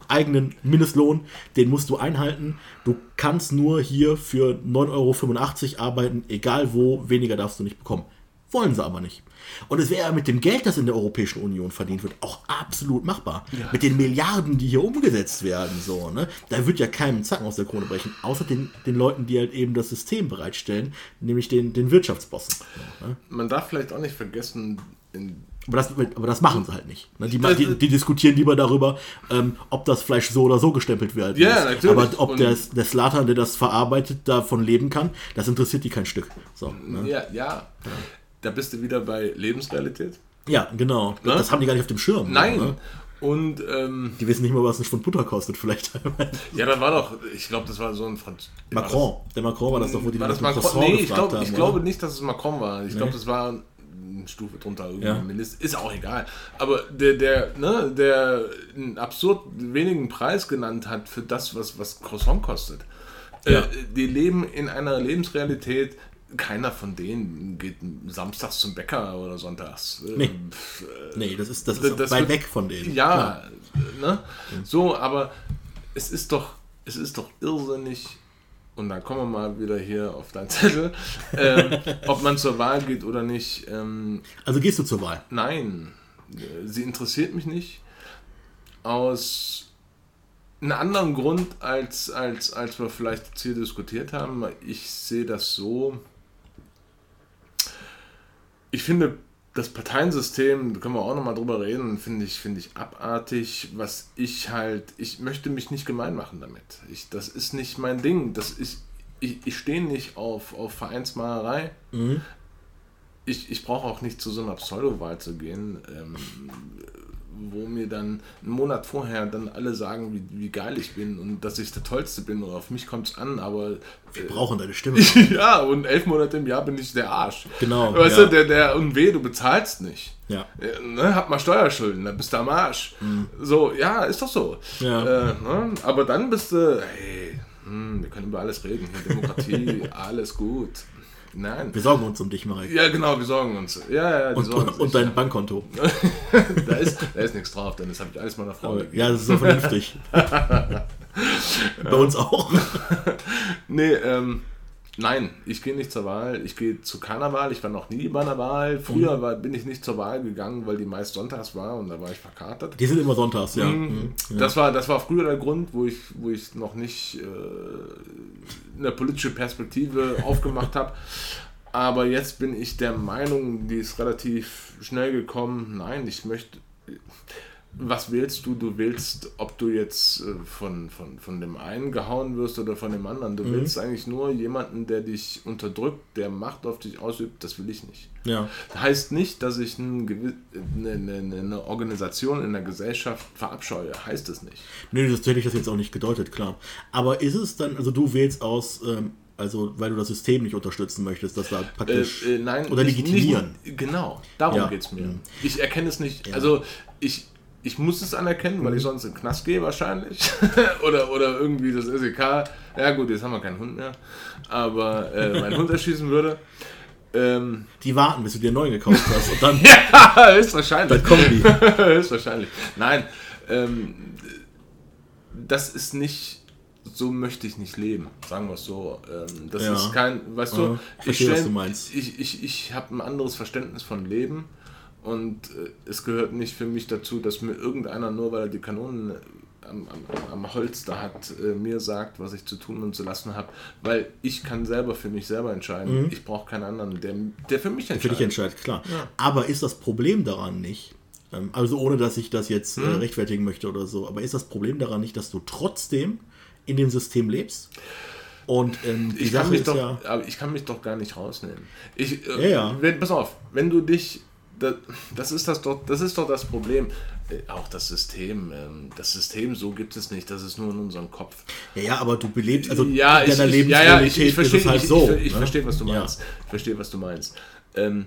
Speaker 1: eigenen Mindestlohn, den musst du einhalten. Du kannst nur hier für 9,85 Euro arbeiten, egal wo, weniger darfst du nicht bekommen. Wollen sie aber nicht. Und es wäre ja mit dem Geld, das in der Europäischen Union verdient wird, auch absolut machbar. Mit den Milliarden, die hier umgesetzt werden, so, ne? Da wird ja keinem Zacken aus der Krone brechen, außer den, den Leuten, die halt eben das System bereitstellen, nämlich den, den Wirtschaftsbossen. Ne?
Speaker 2: Man darf vielleicht auch nicht vergessen,
Speaker 1: Aber das, aber das machen sie halt nicht. Ne? Die, die, die diskutieren lieber darüber, ähm, ob das Fleisch so oder so gestempelt wird.
Speaker 2: Ja, natürlich.
Speaker 1: Aber ob
Speaker 2: Und-
Speaker 1: der, der Slater, der das verarbeitet, davon leben kann, das interessiert die kein Stück. So, ne?
Speaker 2: Ja, ja. Da bist du wieder bei Lebensrealität.
Speaker 1: Ja, genau.
Speaker 2: Ne?
Speaker 1: Das haben die gar nicht auf dem Schirm.
Speaker 2: Nein.
Speaker 1: Ne?
Speaker 2: Und ähm,
Speaker 1: Die wissen nicht mal, was ein Schwund Butter kostet, vielleicht.
Speaker 2: ja, da war doch, ich glaube, das war so ein Franz.
Speaker 1: Macron. Der Macron war das doch, wo die
Speaker 2: War das Macron?
Speaker 1: Croissant
Speaker 2: Nee, ich, glaub, ich
Speaker 1: haben,
Speaker 2: glaube
Speaker 1: oder?
Speaker 2: nicht, dass es Macron war. Ich glaube, das war eine Stufe drunter. irgendwie
Speaker 1: Ja.
Speaker 2: Liste. Ist auch egal. Aber der, der, ne, der einen absurd wenigen Preis genannt hat für das, was, was Croissant kostet.
Speaker 1: Ja.
Speaker 2: Äh, die leben in einer Lebensrealität. Keiner von denen geht samstags zum Bäcker oder sonntags. Äh,
Speaker 1: Nee.
Speaker 2: pf,
Speaker 1: Nee, das ist, das ist
Speaker 2: Das
Speaker 1: weit
Speaker 2: wird-
Speaker 1: weg von denen.
Speaker 2: ja,
Speaker 1: Klar.
Speaker 2: ne? So, aber es ist doch, es ist doch irrsinnig. Und dann kommen wir mal wieder hier auf deinen Zettel, ähm, ob man zur Wahl geht oder nicht. Ähm,
Speaker 1: Also gehst du zur Wahl.
Speaker 2: nein, äh, sie interessiert mich nicht. Aus einem anderen Grund, als, als, als wir vielleicht jetzt hier diskutiert haben. Ich sehe das so. Ich finde, das Parteiensystem, da können wir auch nochmal drüber reden, finde ich, finde ich abartig. Was ich halt, ich möchte mich nicht gemein machen damit. Ich, das ist nicht mein Ding. Das ist, ich, ich stehe nicht auf, auf Vereinsmalerei. Ich, ich brauche auch nicht zu so einer Pseudowahl zu gehen, ähm, wo mir dann einen Monat vorher dann alle sagen, wie, wie geil ich bin und dass ich der Tollste bin und auf mich kommt es an, aber
Speaker 1: Wir brauchen deine Stimme.
Speaker 2: ja, und elf Monate im Jahr bin ich der Arsch.
Speaker 1: Genau,
Speaker 2: Weißt
Speaker 1: ja.
Speaker 2: du, der, der, und weh, du bezahlst nicht.
Speaker 1: Ja.
Speaker 2: Ja, Ne, hab mal Steuerschulden, dann bist du am Arsch. So, ja, ist doch so.
Speaker 1: Mhm. Ja.
Speaker 2: Äh, ne? Aber dann bist du, hey, hm, wir können über alles reden. Demokratie, alles gut. Nein.
Speaker 1: Wir sorgen uns um dich, Marek.
Speaker 2: Ja, genau, wir sorgen uns. Ja, ja,
Speaker 1: Und,
Speaker 2: sorgen
Speaker 1: und, und dein Bankkonto.
Speaker 2: da, ist, da ist nichts drauf, denn das habe ich alles meiner Frau gegeben.
Speaker 1: Ja, das ist so vernünftig. Bei uns auch.
Speaker 2: Nee, ähm, Nein, ich gehe nicht zur Wahl. Ich gehe zu keiner Wahl. Ich war noch nie bei einer Wahl. Früher
Speaker 1: Mhm.
Speaker 2: war, bin ich nicht zur Wahl gegangen, weil die meist sonntags war und da war ich verkatert.
Speaker 1: Die sind immer sonntags, ja.
Speaker 2: Mhm.
Speaker 1: Mhm.
Speaker 2: Das, war, das war früher der Grund, wo ich, wo ich noch nicht äh, eine politische Perspektive aufgemacht habe. Aber jetzt bin ich der Meinung, die ist relativ schnell gekommen. Nein, ich möchte. Was wählst du? Du wählst, ob du jetzt äh, von, von, von dem einen gehauen wirst oder von dem anderen. Du
Speaker 1: Mhm.
Speaker 2: willst eigentlich nur jemanden, der dich unterdrückt, der Macht auf dich ausübt. Das will ich nicht.
Speaker 1: Ja.
Speaker 2: Heißt nicht, dass ich ein eine, eine, eine Organisation in der Gesellschaft verabscheue. Heißt es nicht.
Speaker 1: Nee, das hätte ich das jetzt auch nicht gedeutet, klar. Aber ist es dann, also du wählst aus, ähm, also weil du das System nicht unterstützen möchtest, dass da praktisch
Speaker 2: Äh, äh, nein,
Speaker 1: oder
Speaker 2: nicht-
Speaker 1: legitimieren.
Speaker 2: Nicht, genau, darum
Speaker 1: Ja.
Speaker 2: geht es mir.
Speaker 1: Mhm.
Speaker 2: Ich erkenne es nicht. Also ich, ich muss es anerkennen, weil ich
Speaker 1: Mhm.
Speaker 2: sonst in den Knast gehe wahrscheinlich. oder, oder irgendwie das SEK. Ja gut, jetzt haben wir keinen Hund mehr. Aber äh, meinen Hund erschießen würde. Ähm,
Speaker 1: Die warten, bis du dir einen neuen gekauft hast und dann,
Speaker 2: ja, höchstwahrscheinlich.
Speaker 1: dann kommen die.
Speaker 2: Höchstwahrscheinlich. Nein, ähm, das ist nicht, so möchte ich nicht leben, sagen wir es so. Ähm, das
Speaker 1: Ja.
Speaker 2: ist kein, weißt
Speaker 1: Ja,
Speaker 2: du,
Speaker 1: ich verstehe, was
Speaker 2: stell-
Speaker 1: du meinst.
Speaker 2: Ich, ich, ich habe ein anderes Verständnis von Leben und äh, es gehört nicht für mich dazu, dass mir irgendeiner, nur weil er die Kanonen äh, am, am, am Holz da hat, äh, mir sagt, was ich zu tun und zu lassen habe, weil ich kann selber für mich selber entscheiden. Ich brauche keinen anderen, der, der für mich
Speaker 1: Mhm. Für
Speaker 2: entscheidet.
Speaker 1: dich entscheidet, klar. Aber ist das Problem daran nicht, ähm, also ohne dass ich das jetzt äh, rechtfertigen möchte oder so, aber ist das Problem daran nicht, dass du trotzdem in dem System lebst? Und ähm, die
Speaker 2: ich kann,
Speaker 1: Sache
Speaker 2: mich
Speaker 1: ist
Speaker 2: doch,
Speaker 1: ja,
Speaker 2: aber ich kann mich doch gar nicht rausnehmen. Ich, äh,
Speaker 1: Ja, ja.
Speaker 2: Wenn, pass auf, wenn du dich, das, das ist das doch, das ist doch das Problem. Äh, Auch das System, ähm, das System so gibt es nicht, das ist nur in unserem Kopf.
Speaker 1: ja, ja, aber du belebst, also
Speaker 2: ja,
Speaker 1: in
Speaker 2: ich,
Speaker 1: deiner
Speaker 2: ich, ja, ja, ich,
Speaker 1: Lebensrealität
Speaker 2: verstehe,
Speaker 1: ist es halt
Speaker 2: ich,
Speaker 1: so.
Speaker 2: ich, ich
Speaker 1: ne?
Speaker 2: verstehe, was du
Speaker 1: Ja.
Speaker 2: meinst. Ich verstehe, was du meinst. Ähm,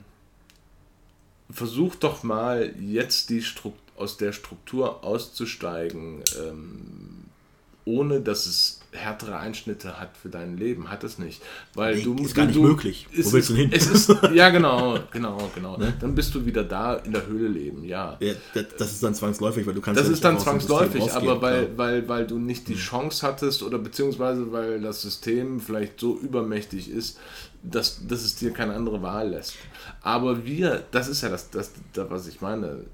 Speaker 2: versuch doch mal jetzt die Strukt aus der Struktur auszusteigen, ähm, ohne dass es härtere Einschnitte hat für dein Leben. Hat es nicht. Weil
Speaker 1: Nee,
Speaker 2: du
Speaker 1: ist gar nicht
Speaker 2: du,
Speaker 1: möglich. Wo willst du hin? Ne?
Speaker 2: Es ist, ja, genau, genau, genau. Dann bist du wieder da in der Höhle leben, ja.
Speaker 1: Ja, das, das ist dann zwangsläufig, weil du kannst
Speaker 2: Das
Speaker 1: ja
Speaker 2: ist dann zwangsläufig,
Speaker 1: rausgehen,
Speaker 2: aber weil,
Speaker 1: klar. Mhm.
Speaker 2: weil, weil du nicht die Chance hattest oder beziehungsweise weil das System vielleicht so übermächtig ist, dass, dass es dir keine andere Wahl lässt. Aber wir, das ist ja das, das, das was ich meine,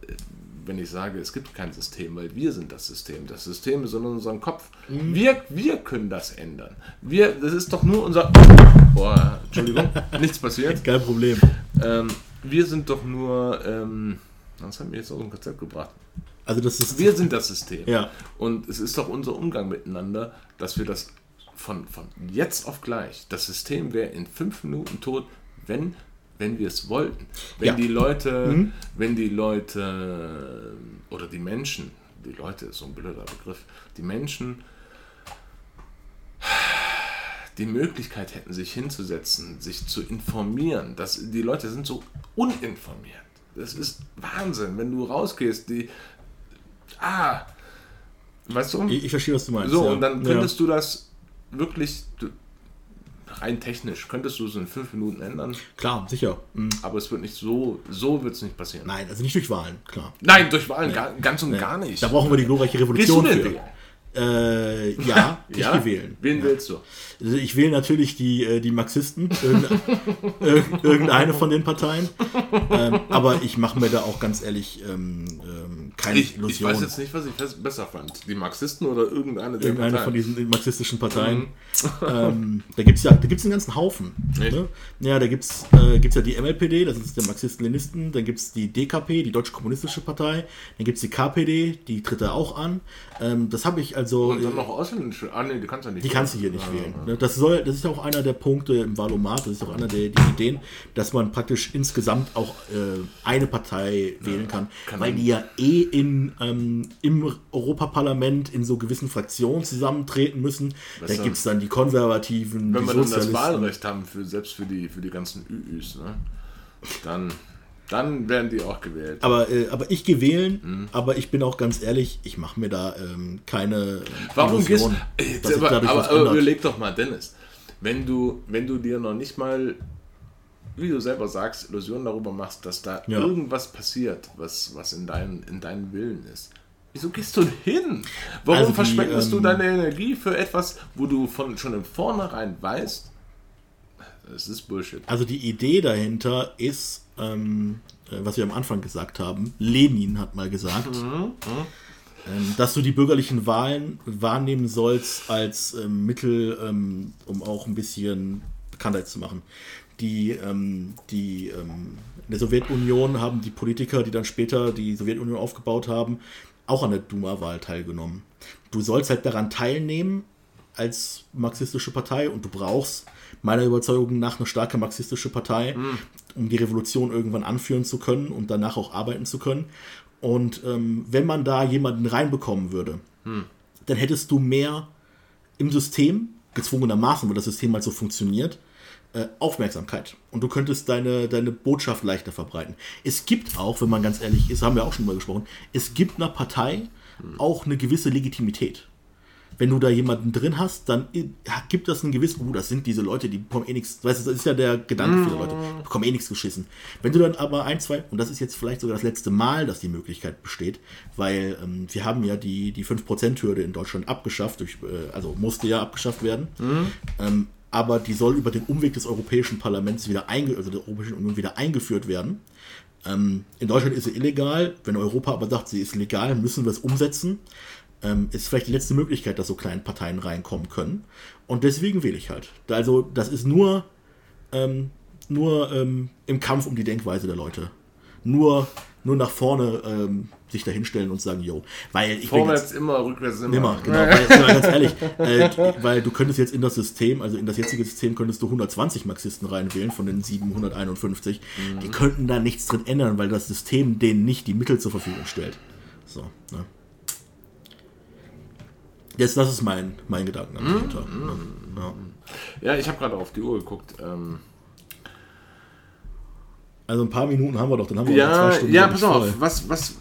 Speaker 2: wenn ich sage, es gibt kein System, weil wir sind das System. Das System ist in unserem Kopf.
Speaker 1: Mhm.
Speaker 2: Wir, wir können das ändern. Wir, das ist doch nur unser... Boah, Entschuldigung, nichts passiert.
Speaker 1: Kein Problem.
Speaker 2: Ähm, wir sind doch nur... Ähm, das hat mich jetzt aus dem Konzept gebracht.
Speaker 1: Also das ist
Speaker 2: Wir sind das System.
Speaker 1: Ja.
Speaker 2: Und es ist doch unser Umgang miteinander, dass wir das von, von jetzt auf gleich, das System wäre in fünf Minuten tot, wenn, wenn wir es wollten. Wenn
Speaker 1: Ja. Mhm.
Speaker 2: die Leute, wenn die Leute oder die Menschen, die Leute ist so ein blöder Begriff, die Menschen die Möglichkeit hätten, sich hinzusetzen, sich zu informieren. Das, die Leute sind so uninformiert. Das ist Wahnsinn, wenn du rausgehst, die. Ah! Weißt du?
Speaker 1: ich, ich verstehe, was du meinst.
Speaker 2: So,
Speaker 1: ja.
Speaker 2: und dann
Speaker 1: ja.
Speaker 2: könntest du das wirklich. Du, rein technisch könntest du es in fünf Minuten ändern,
Speaker 1: Klar, sicher. Mhm.
Speaker 2: aber es wird nicht so, so wird es nicht passieren.
Speaker 1: Nein, also nicht durch Wahlen, klar.
Speaker 2: Nein, durch Wahlen gar, ganz und gar nicht.
Speaker 1: Da brauchen wir die glorreiche Revolution für. Äh, ja, ich
Speaker 2: Ja?
Speaker 1: gehe wählen.
Speaker 2: Wen
Speaker 1: ja.
Speaker 2: willst du?
Speaker 1: Also ich wähle natürlich die, äh, die Marxisten, irgende- irg- irgendeine von den Parteien. Ähm, aber ich mache mir da auch ganz ehrlich ähm, ähm, keine
Speaker 2: Ich, ich
Speaker 1: Illusion.
Speaker 2: weiß jetzt nicht, was ich bes- besser fand. Die Marxisten oder irgendeine der
Speaker 1: Irgendeine
Speaker 2: Parteien?
Speaker 1: von diesen marxistischen Parteien. ähm, da gibt es ja da gibt's einen ganzen Haufen. Ne? Ja, da gibt es äh, gibt's ja die MLPD, das ist der Marxisten-Leninisten. Dann gibt es die DKP, die Deutsche Kommunistische Partei. Dann gibt es die KPD, die tritt da auch an. Ähm, das habe ich also.
Speaker 2: Und dann noch ausländische. Ah, nee, die kannst du ja nicht.
Speaker 1: Die kannst du hier nicht wählen. Ne? Das, soll, das ist ja auch einer der Punkte im Valomat, das ist auch einer der, der Ideen, dass man praktisch insgesamt auch äh, eine Partei wählen kann,
Speaker 2: kann
Speaker 1: weil die ja eh in, ähm, im Europaparlament in so gewissen Fraktionen zusammentreten müssen. Da
Speaker 2: Besser.
Speaker 1: gibt es dann die Konservativen,
Speaker 2: Wenn
Speaker 1: die
Speaker 2: wir dann das. Wahlrecht haben, für, selbst für die, für die ganzen ÜÜs, ne? dann, dann werden die auch gewählt.
Speaker 1: Aber, äh, aber ich gehe wählen,
Speaker 2: Mhm.
Speaker 1: aber ich bin auch ganz ehrlich, ich mache mir da ähm, keine
Speaker 2: Warum gehst du. Aber, aber,
Speaker 1: was
Speaker 2: aber überleg doch mal, Dennis, wenn du, wenn du dir noch nicht mal, wie du selber sagst, Illusionen darüber machst, dass da
Speaker 1: Ja.
Speaker 2: irgendwas passiert, was, was in, dein, in deinem Willen ist. Wieso gehst du hin? Warum
Speaker 1: Also die,
Speaker 2: verschwendest du
Speaker 1: ähm,
Speaker 2: deine Energie für etwas, wo du von, schon im Vornherein weißt, Es ist Bullshit.
Speaker 1: Also die Idee dahinter ist, ähm, äh, was wir am Anfang gesagt haben, Lenin hat mal gesagt,
Speaker 2: Mhm,
Speaker 1: ähm, dass du die bürgerlichen Wahlen wahrnehmen sollst als ähm, Mittel, ähm, um auch ein bisschen Bekanntheit zu machen. Die, ähm, die ähm, in der Sowjetunion haben die Politiker, die dann später die Sowjetunion aufgebaut haben, auch an der Duma-Wahl teilgenommen. Du sollst halt daran teilnehmen als marxistische Partei und du brauchst meiner Überzeugung nach eine starke marxistische Partei, um die Revolution irgendwann anführen zu können und danach auch arbeiten zu können. Und ähm, wenn man da jemanden reinbekommen würde, dann hättest du mehr im System, gezwungenermaßen, weil das System halt so funktioniert, äh, Aufmerksamkeit. Und du könntest deine, deine Botschaft leichter verbreiten. Es gibt auch, wenn man ganz ehrlich ist, haben wir auch schon mal gesprochen, es gibt einer Partei auch eine gewisse Legitimität. Wenn du da jemanden drin hast, dann gibt das ein gewisses, oh, das sind diese Leute, die bekommen eh nichts, weißt du, das ist ja der Gedanke vieler Leute, die bekommen eh nichts geschissen. Wenn du dann aber ein, zwei, und das ist jetzt vielleicht sogar das letzte Mal, dass die Möglichkeit besteht, weil ähm, wir haben ja die, die 5%-Hürde in Deutschland abgeschafft, durch, äh, also musste ja abgeschafft werden, ähm, aber die soll über den Umweg des Europäischen Parlaments wieder einge also der Europäischen Union wieder eingeführt werden. Ähm, in Deutschland ist sie illegal. Wenn Europa aber sagt, sie ist legal, müssen wir es umsetzen. Ähm, ist vielleicht die letzte Möglichkeit, dass so kleine Parteien reinkommen können. Und deswegen wähle ich halt. Also das ist nur, ähm, nur ähm, im Kampf um die Denkweise der Leute. Nur, nur nach vorne ähm, sich dahinstellen und sagen, yo. Weil ich
Speaker 2: Vorwärts immer, rückwärts immer.
Speaker 1: Nimmer, genau. Weil, jetzt mal ganz ehrlich, äh, weil du könntest jetzt in das System, also in das jetzige System, könntest du 120 Marxisten reinwählen von den 751. Die könnten da nichts drin ändern, weil das System denen nicht die Mittel zur Verfügung stellt. So, ne? Jetzt, das ist mein, mein Gedanken dahinter. Ne? Ja.
Speaker 2: Ja, ich habe gerade auf die Uhr geguckt. Ähm,
Speaker 1: Also ein paar Minuten haben wir doch, dann haben wir noch
Speaker 2: ja,
Speaker 1: zwei Stunden.
Speaker 2: ja, pass auf.
Speaker 1: voll.
Speaker 2: Was, was.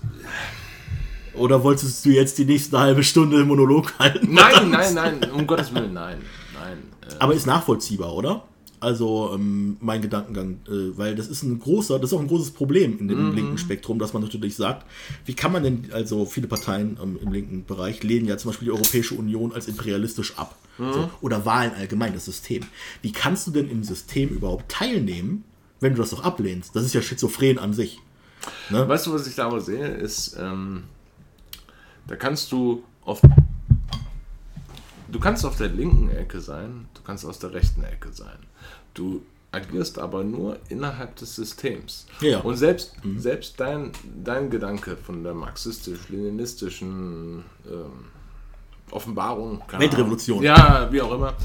Speaker 1: Oder wolltest du jetzt die nächste halbe Stunde im Monolog halten?
Speaker 2: Nein, nein, nein, um Gottes Willen, nein. Nein. Äh,
Speaker 1: Aber ist nachvollziehbar, oder? Also ähm, mein Gedankengang, äh, weil das ist ein großer, das ist auch ein großes Problem in dem linken Spektrum, dass man natürlich sagt, wie kann man denn, also viele Parteien ähm, im linken Bereich lehnen ja zum Beispiel die Europäische Union als imperialistisch ab. So, oder Wahlen allgemein, das System. Wie kannst du denn im System überhaupt teilnehmen, wenn du das doch ablehnst? Das ist ja schizophren an sich.
Speaker 2: Weißt du, was ich da aber sehe, ist, ähm, da kannst du auf. Du kannst auf der linken Ecke sein, du kannst aus der rechten Ecke sein. Du agierst aber nur innerhalb des Systems.
Speaker 1: Ja.
Speaker 2: Und selbst, selbst dein, dein Gedanke von der marxistisch-leninistischen ähm, Offenbarung,
Speaker 1: Weltrevolution.
Speaker 2: Ahnung. ja, wie auch immer,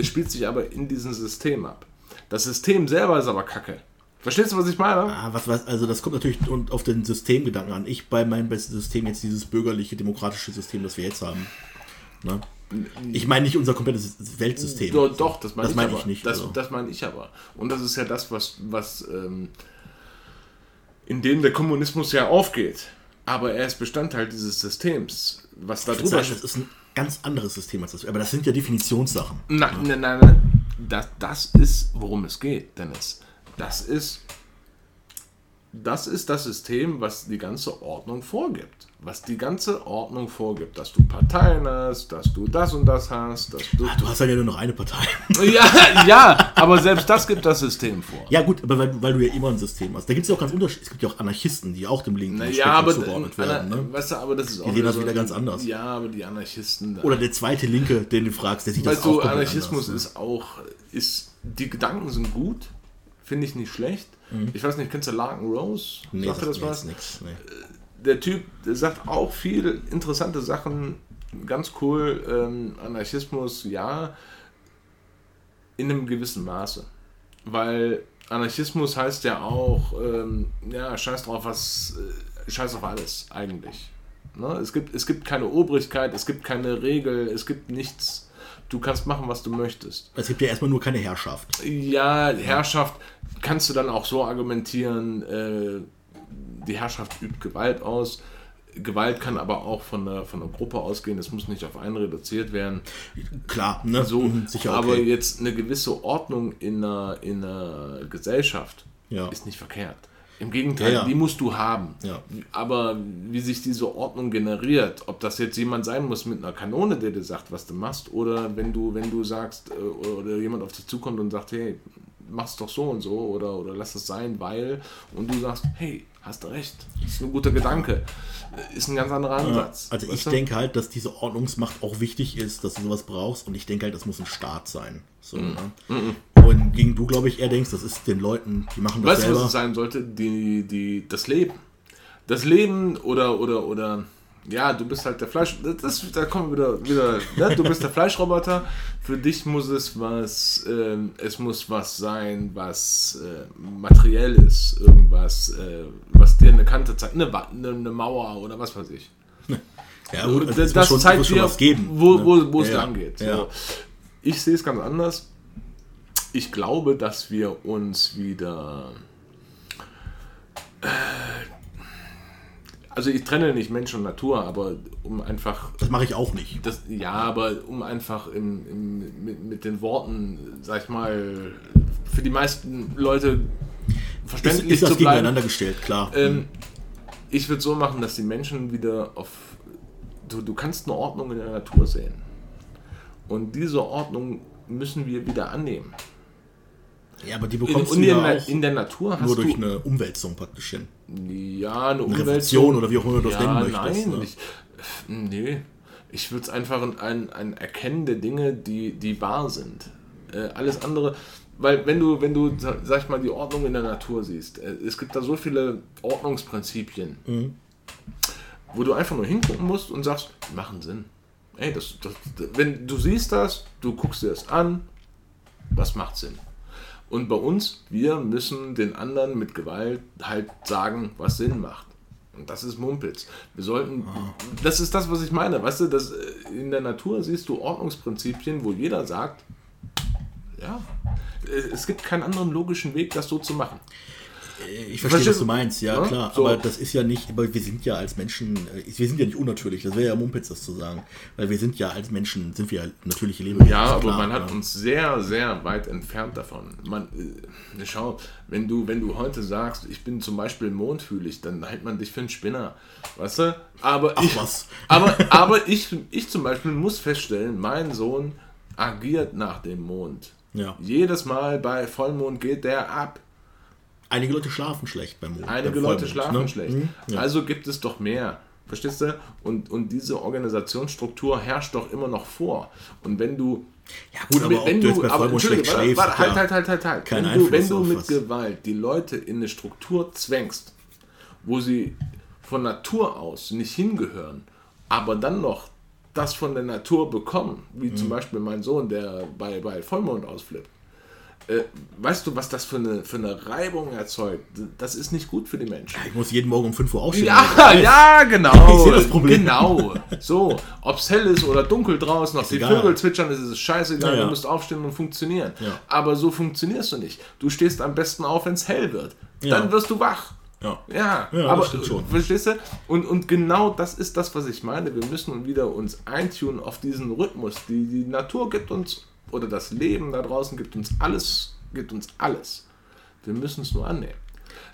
Speaker 2: spielt sich aber in diesem System ab. Das System selber ist aber kacke. Verstehst du, was ich meine?
Speaker 1: Ah, was, was, also das kommt natürlich auf den Systemgedanken an. Ich bei meinem besten System jetzt dieses bürgerliche, demokratische System, das wir jetzt haben. Ne? Ich meine nicht unser komplettes Weltsystem.
Speaker 2: Doch, doch das meine ich, aber.
Speaker 1: ich nicht,
Speaker 2: Das,
Speaker 1: also.
Speaker 2: das meine ich aber. Und das ist ja das, was, was ähm, in dem der Kommunismus ja aufgeht. Aber er ist Bestandteil dieses Systems. Was da drüber
Speaker 1: sage, das ist ein ganz anderes System als das. Aber das sind ja Definitionssachen.
Speaker 2: Nein, nein, nein, nein. Das, das ist, worum es geht, Dennis. Das ist, das ist das System, was die ganze Ordnung vorgibt. Was die ganze Ordnung vorgibt. Dass du Parteien hast, dass du das und das hast, dass du.
Speaker 1: Ah, du hast ja nur noch eine Partei.
Speaker 2: Ja, ja, aber selbst das gibt das System vor.
Speaker 1: ja gut, aber weil, weil du ja immer ein System hast. Da gibt es ja auch ganz Unterschied. Es gibt ja auch Anarchisten, die auch dem linken
Speaker 2: Na, ja, aber,
Speaker 1: zugeordnet werden. Ne?
Speaker 2: weißt du, aber das ist auch
Speaker 1: sehen das wieder ganz anders.
Speaker 2: Ja, aber die Anarchisten.
Speaker 1: Oder der zweite Linke, den du fragst, der sieht
Speaker 2: weißt
Speaker 1: das auch
Speaker 2: du,
Speaker 1: komplett
Speaker 2: Anarchismus
Speaker 1: anders, ne?
Speaker 2: ist auch, ist, die Gedanken sind gut, finde ich nicht schlecht. Ich weiß nicht, kennst du Larkin Rose?
Speaker 1: Mhm. Nee,
Speaker 2: Sagt
Speaker 1: das
Speaker 2: das was?
Speaker 1: nichts. Nee.
Speaker 2: Der Typ, der sagt auch viel interessante Sachen, ganz cool, ähm, Anarchismus, ja, in einem gewissen Maße. Weil Anarchismus heißt ja auch, ähm, ja, scheiß drauf, was, äh, scheiß auf alles, eigentlich. Ne? Es, gibt, es gibt keine Obrigkeit, es gibt keine Regel, es gibt nichts. Du kannst machen, was du möchtest.
Speaker 1: Es gibt ja erstmal nur keine Herrschaft.
Speaker 2: Ja, Herrschaft kannst du dann auch so argumentieren, äh, die Herrschaft übt Gewalt aus. Gewalt kann aber auch von einer, von einer Gruppe ausgehen, es muss nicht auf einen reduziert werden.
Speaker 1: Klar, ne?
Speaker 2: So,
Speaker 1: Mhm, sicher, okay.
Speaker 2: aber jetzt eine gewisse Ordnung in einer, in einer Gesellschaft
Speaker 1: Ja.
Speaker 2: ist nicht verkehrt. Im Gegenteil,
Speaker 1: Ja, ja.
Speaker 2: die musst du haben. Aber wie sich diese Ordnung generiert, ob das jetzt jemand sein muss mit einer Kanone, der dir sagt, was du machst, oder wenn du, wenn du sagst, äh, oder jemand auf dich zukommt und sagt, hey, mach's doch so und so oder, oder lass es sein, weil. Und du sagst, hey, hast du recht, das ist ein guter Gedanke. Ist ein ganz anderer Ansatz.
Speaker 1: Also ich
Speaker 2: Weißt du?
Speaker 1: denke halt, dass diese Ordnungsmacht auch wichtig ist, dass du sowas brauchst und ich denke halt, das muss ein Staat sein. So,
Speaker 2: Mhm.
Speaker 1: ne? Und gegen du, glaube ich, eher denkst, das ist den Leuten, die machen das
Speaker 2: Weißt du, was
Speaker 1: selber.
Speaker 2: es sein sollte? Die, die, das Leben. Das Leben oder, oder, oder, ja, du bist halt der Fleisch, das, da kommen wir wieder, wieder ne? du bist der Fleischroboter, für dich muss es was, ähm, es muss was sein, was äh, materiell ist, irgendwas, äh, was dir eine Kante zeigt, eine, eine, eine Mauer oder was weiß ich.
Speaker 1: Ja, gut, also
Speaker 2: das
Speaker 1: es muss schon, es
Speaker 2: zeigt dir,
Speaker 1: geben.
Speaker 2: wo,
Speaker 1: ne?
Speaker 2: wo, wo es
Speaker 1: Ja,
Speaker 2: lang geht. So.
Speaker 1: Ja.
Speaker 2: Ich sehe es ganz anders. Ich glaube, dass wir uns wieder. Also ich trenne nicht Mensch und Natur, aber um einfach
Speaker 1: Das mache ich auch nicht.
Speaker 2: das, ja, aber um einfach im, im, mit, mit den Worten, sag ich mal, für die meisten Leute
Speaker 1: Ist,
Speaker 2: verständlich
Speaker 1: ist das
Speaker 2: zu bleiben.
Speaker 1: gegeneinander gestellt, klar.
Speaker 2: Ähm, ich würde so machen, dass die Menschen wieder auf. Du, du kannst eine Ordnung in der Natur sehen. Und diese Ordnung müssen wir wieder annehmen.
Speaker 1: ja, aber die
Speaker 2: In,
Speaker 1: bekommst
Speaker 2: und
Speaker 1: du
Speaker 2: in,
Speaker 1: ja
Speaker 2: der,
Speaker 1: auch
Speaker 2: in der Natur hast
Speaker 1: nur durch
Speaker 2: du.
Speaker 1: eine Umwälzung praktisch hin.
Speaker 2: Ja, eine,
Speaker 1: Revolution
Speaker 2: Umwälzung
Speaker 1: oder wie auch immer du das
Speaker 2: ja,
Speaker 1: nennen möchtest,
Speaker 2: Nein,
Speaker 1: ne?
Speaker 2: ich, nee. Ich würde es einfach ein, ein, ein Erkennen der Dinge, die, die wahr sind. Äh, alles andere. Weil wenn du, wenn du, sag ich mal, die Ordnung in der Natur siehst, äh, es gibt da so viele Ordnungsprinzipien,
Speaker 1: Mhm.
Speaker 2: wo du einfach nur hingucken musst und sagst, die machen Sinn. Ey, das, das, wenn du siehst das, du guckst dir das an, was macht Sinn? Und bei uns, wir müssen den anderen mit Gewalt halt sagen, was Sinn macht. Und das ist Mumpitz. Wir sollten, das ist das, was ich meine. Weißt du, das, äh, in der Natur siehst du Ordnungsprinzipien, wo jeder sagt, ja, äh, es gibt keinen anderen logischen Weg, das so zu machen.
Speaker 1: Ich verstehe,
Speaker 2: Verstehst
Speaker 1: was du meinst, ja,
Speaker 2: Ja,
Speaker 1: klar.
Speaker 2: so.
Speaker 1: Aber das ist ja nicht, aber wir sind ja als Menschen, äh, wir sind ja nicht unnatürlich. Das wäre ja Mumpitz, das zu sagen. Weil wir sind ja als Menschen, sind wir ja natürliche Lebewesen.
Speaker 2: Ja, aber
Speaker 1: klar,
Speaker 2: man hat
Speaker 1: ja.
Speaker 2: uns sehr, sehr weit entfernt davon. Man, äh, schau, wenn du, wenn du heute sagst, ich bin zum Beispiel mondfühlig, dann hält man dich für einen Spinner. Weißt du? Aber
Speaker 1: Ach
Speaker 2: ich,
Speaker 1: was.
Speaker 2: aber, aber ich, ich zum Beispiel muss feststellen, mein Sohn agiert nach dem Mond.
Speaker 1: Ja.
Speaker 2: Jedes Mal bei Vollmond geht der ab.
Speaker 1: Einige Leute schlafen schlecht beim Mond.
Speaker 2: Einige
Speaker 1: beim
Speaker 2: Leute schlafen
Speaker 1: ne?
Speaker 2: schlecht.
Speaker 1: Mhm, ja.
Speaker 2: Also gibt es doch mehr. Verstehst du? Und, und diese Organisationsstruktur herrscht doch immer noch vor. Und wenn du.
Speaker 1: ja, gut, aber ob du Vollmond schlecht
Speaker 2: Entschuldige,
Speaker 1: schläfst,
Speaker 2: warte, halt, halt, halt, halt, halt.
Speaker 1: keinen
Speaker 2: Wenn du, wenn du mit
Speaker 1: was.
Speaker 2: Gewalt die Leute in eine Struktur zwängst, wo sie von Natur aus nicht hingehören, aber dann noch das von der Natur bekommen, wie
Speaker 1: Mhm.
Speaker 2: zum Beispiel mein Sohn, der bei, bei Vollmond ausflippt, äh, weißt du, was das für eine, für eine Reibung erzeugt? Das ist nicht gut für die Menschen.
Speaker 1: Ich muss jeden Morgen um 5 Uhr aufstehen.
Speaker 2: Ja, ja, genau.
Speaker 1: Ich sehe das Problem.
Speaker 2: Genau. So, ob es hell ist oder dunkel draußen, ob die
Speaker 1: egal.
Speaker 2: Vögel zwitschern, ist es scheißegal.
Speaker 1: Ja, ja.
Speaker 2: Du musst aufstehen und funktionieren.
Speaker 1: Ja.
Speaker 2: Aber so funktionierst du nicht. Du stehst am besten auf, wenn es hell wird.
Speaker 1: Ja.
Speaker 2: Dann wirst du wach.
Speaker 1: Ja.
Speaker 2: Ja,
Speaker 1: Ja,
Speaker 2: aber
Speaker 1: schon.
Speaker 2: verstehst du? Und, und genau das ist das, was ich meine. Wir müssen wieder uns eintunen auf diesen Rhythmus. Die, die Natur gibt uns, oder das Leben da draußen gibt uns alles, gibt uns alles. Wir müssen es nur annehmen.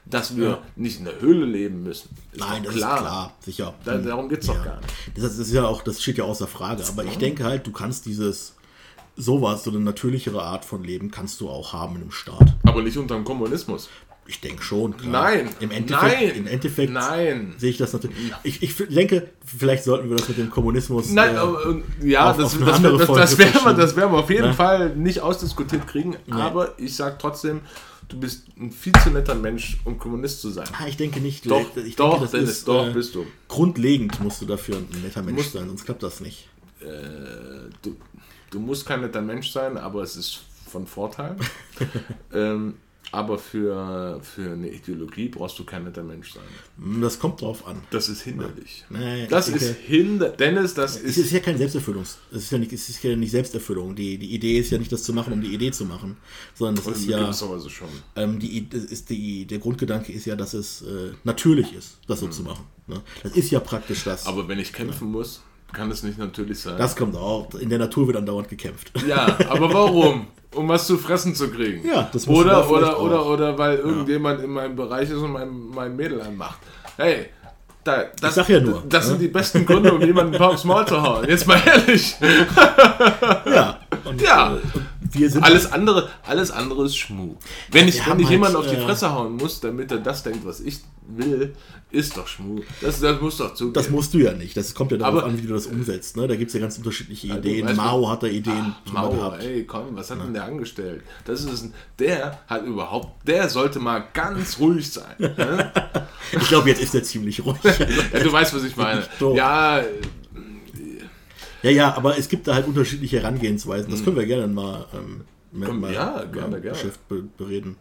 Speaker 2: Dass wir
Speaker 1: Ja.
Speaker 2: nicht in der Höhle leben müssen. Ist
Speaker 1: Nein,
Speaker 2: doch
Speaker 1: das ist klar, sicher.
Speaker 2: Da, darum geht es doch
Speaker 1: Ja.
Speaker 2: gar nicht.
Speaker 1: Das, ist- das ist ja auch, das steht ja außer Frage. Aber ich denke halt, du kannst dieses sowas, so eine natürlichere Art von Leben, kannst du auch haben in einem Staat.
Speaker 2: Aber nicht unter dem Kommunismus.
Speaker 1: Ich denke schon. Klar.
Speaker 2: Nein.
Speaker 1: Im Endeffekt,
Speaker 2: Nein.
Speaker 1: Im Endeffekt
Speaker 2: Nein.
Speaker 1: sehe ich das natürlich. Ich, ich denke, vielleicht sollten wir das mit dem Kommunismus.
Speaker 2: Nein,
Speaker 1: äh,
Speaker 2: äh, ja,
Speaker 1: auf-
Speaker 2: das,
Speaker 1: auf
Speaker 2: das, das, das, werden wir, das werden wir auf jeden
Speaker 1: Ne?
Speaker 2: Fall nicht ausdiskutiert kriegen. Aber ich sage trotzdem, du bist ein viel zu netter Mensch, um Kommunist zu sein.
Speaker 1: ah, ich denke nicht.
Speaker 2: Doch,
Speaker 1: ich
Speaker 2: doch,
Speaker 1: denke, das
Speaker 2: Dennis,
Speaker 1: ist,
Speaker 2: doch,
Speaker 1: äh,
Speaker 2: bist du.
Speaker 1: Grundlegend musst du dafür ein netter Mensch
Speaker 2: Musst-
Speaker 1: sein, sonst klappt das nicht.
Speaker 2: du. Du musst kein netter Mensch sein, aber es ist von Vorteil. ähm, aber für, für eine Ideologie brauchst du kein netter Mensch sein.
Speaker 1: Das kommt drauf an.
Speaker 2: Das ist hinderlich.
Speaker 1: Nee, ich
Speaker 2: Das
Speaker 1: denke-
Speaker 2: ist hinder. Dennis, das
Speaker 1: Es
Speaker 2: ist.
Speaker 1: ist ja kein Selbsterfüllungs. Es ist ja nicht, es ist ja nicht Selbsterfüllung. Die, die Idee ist ja nicht, das zu machen, um die Idee zu machen, sondern das ist
Speaker 2: in
Speaker 1: ja
Speaker 2: Weise schon.
Speaker 1: ähm, die, das ist die, der Grundgedanke ist ja, dass es äh, natürlich ist, das so zu machen. Ne? Das ist ja praktisch das.
Speaker 2: Mhm. Aber wenn ich kämpfen muss, kann es nicht natürlich sein.
Speaker 1: das kommt auch. In der Natur wird andauernd gekämpft.
Speaker 2: Ja, aber warum? Um was zu fressen zu kriegen.
Speaker 1: Ja, das da
Speaker 2: oder, oder, oder,
Speaker 1: auch.
Speaker 2: oder weil irgendjemand in meinem Bereich ist und mein, mein Mädel anmacht. Hey, da, das,
Speaker 1: sag ja nur,
Speaker 2: das
Speaker 1: ne?
Speaker 2: sind die besten Gründe, um jemanden ein paar aufs Maul zu hauen. Jetzt mal ehrlich.
Speaker 1: Ja. Und,
Speaker 2: Ja.
Speaker 1: äh, und wir sind
Speaker 2: Alles andere, alles andere ist Schmu. Wenn ich, wenn ich
Speaker 1: halt,
Speaker 2: jemanden auf die
Speaker 1: äh,
Speaker 2: Fresse hauen muss, damit er das denkt, was ich will, ist doch Schmu. Das, das muss doch zugeben.
Speaker 1: Das musst du ja nicht. Das kommt ja darauf
Speaker 2: Aber-
Speaker 1: an, wie du das umsetzt. Ne? Da gibt es ja ganz unterschiedliche Ideen. Mao hat da Ideen
Speaker 2: Ach, Mauer,
Speaker 1: gehabt.
Speaker 2: ey, komm, was hat denn der angestellt? Das ist ein, der hat überhaupt, der sollte mal ganz ruhig sein. ne?
Speaker 1: Ich glaube, jetzt ist er ziemlich ruhig.
Speaker 2: ja, du weißt, was ich meine. Ja,
Speaker 1: ja, ja, aber es gibt da halt unterschiedliche Herangehensweisen. Das können wir gerne mal, ähm,
Speaker 2: Komm,
Speaker 1: mal
Speaker 2: ja,
Speaker 1: ähm,
Speaker 2: gerne, gerne.
Speaker 1: Geschäft be bereden.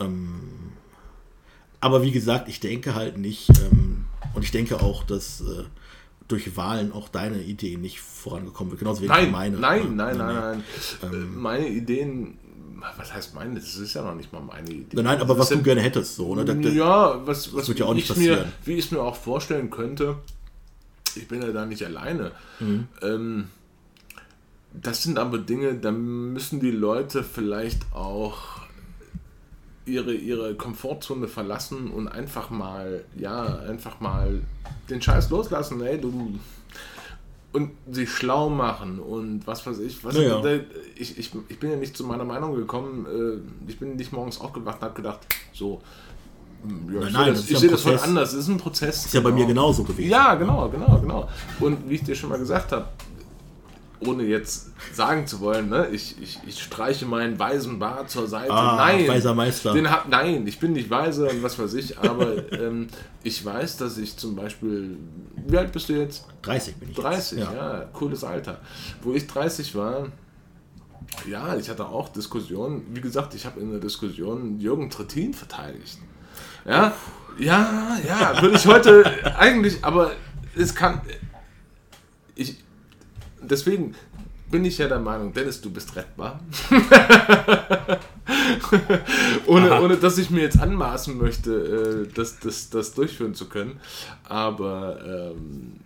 Speaker 1: Ähm, aber wie gesagt, ich denke halt nicht, ähm, und ich denke auch, dass äh, durch Wahlen auch deine Idee nicht vorangekommen wird. Genauso wie
Speaker 2: nein,
Speaker 1: meine.
Speaker 2: nein,
Speaker 1: ne?
Speaker 2: nein, nein,
Speaker 1: nee.
Speaker 2: nein. Äh, meine Ideen, was heißt meine? Das ist ja noch nicht mal meine Idee.
Speaker 1: Nein, nein, aber
Speaker 2: Das
Speaker 1: was du gerne hättest, so, ne? Da, da,
Speaker 2: ja, was, was
Speaker 1: wird ja auch nicht
Speaker 2: ich mir,
Speaker 1: passieren.
Speaker 2: wie ich es mir auch vorstellen könnte, ich bin ja da nicht alleine.
Speaker 1: Mhm.
Speaker 2: Ähm, das sind aber Dinge, da müssen die Leute vielleicht auch ihre, ihre Komfortzone verlassen und einfach mal, ja, einfach mal den Scheiß loslassen, ey, du und sich schlau machen und was weiß ich. Was
Speaker 1: Naja.
Speaker 2: ich, ich, ich bin ja nicht zu meiner Meinung gekommen. äh, Ich bin nicht morgens aufgewacht und habe gedacht, so, ja,
Speaker 1: Nein,
Speaker 2: ich
Speaker 1: nein, das
Speaker 2: ich
Speaker 1: ja
Speaker 2: sehe das voll anders. Es ist ein Prozess.
Speaker 1: ist ja bei mir genauso gewesen.
Speaker 2: Ja, genau, genau, genau. Und wie ich dir schon mal gesagt habe, ohne jetzt sagen zu wollen, ne, ich, ich, ich streiche meinen weisen Bart zur Seite.
Speaker 1: Ah,
Speaker 2: nein,
Speaker 1: weiser Meister.
Speaker 2: Den hab, nein, ich bin nicht weise und was weiß ich, aber ähm, ich weiß, dass ich zum Beispiel, wie alt bist du jetzt?
Speaker 1: 30 bin ich
Speaker 2: 30,
Speaker 1: jetzt.
Speaker 2: ja. cooles Alter. Wo ich 30 war, ja, ich hatte auch Diskussionen. Wie gesagt, ich habe in der Diskussion Jürgen Trittin verteidigt. Ja, ja, ja, würde ich heute eigentlich, aber es kann. Ich, deswegen bin ich ja der Meinung, Dennis, du bist rettbar. ohne, ohne dass ich mir jetzt anmaßen möchte, äh, das, das, das durchführen zu können. Aber ähm,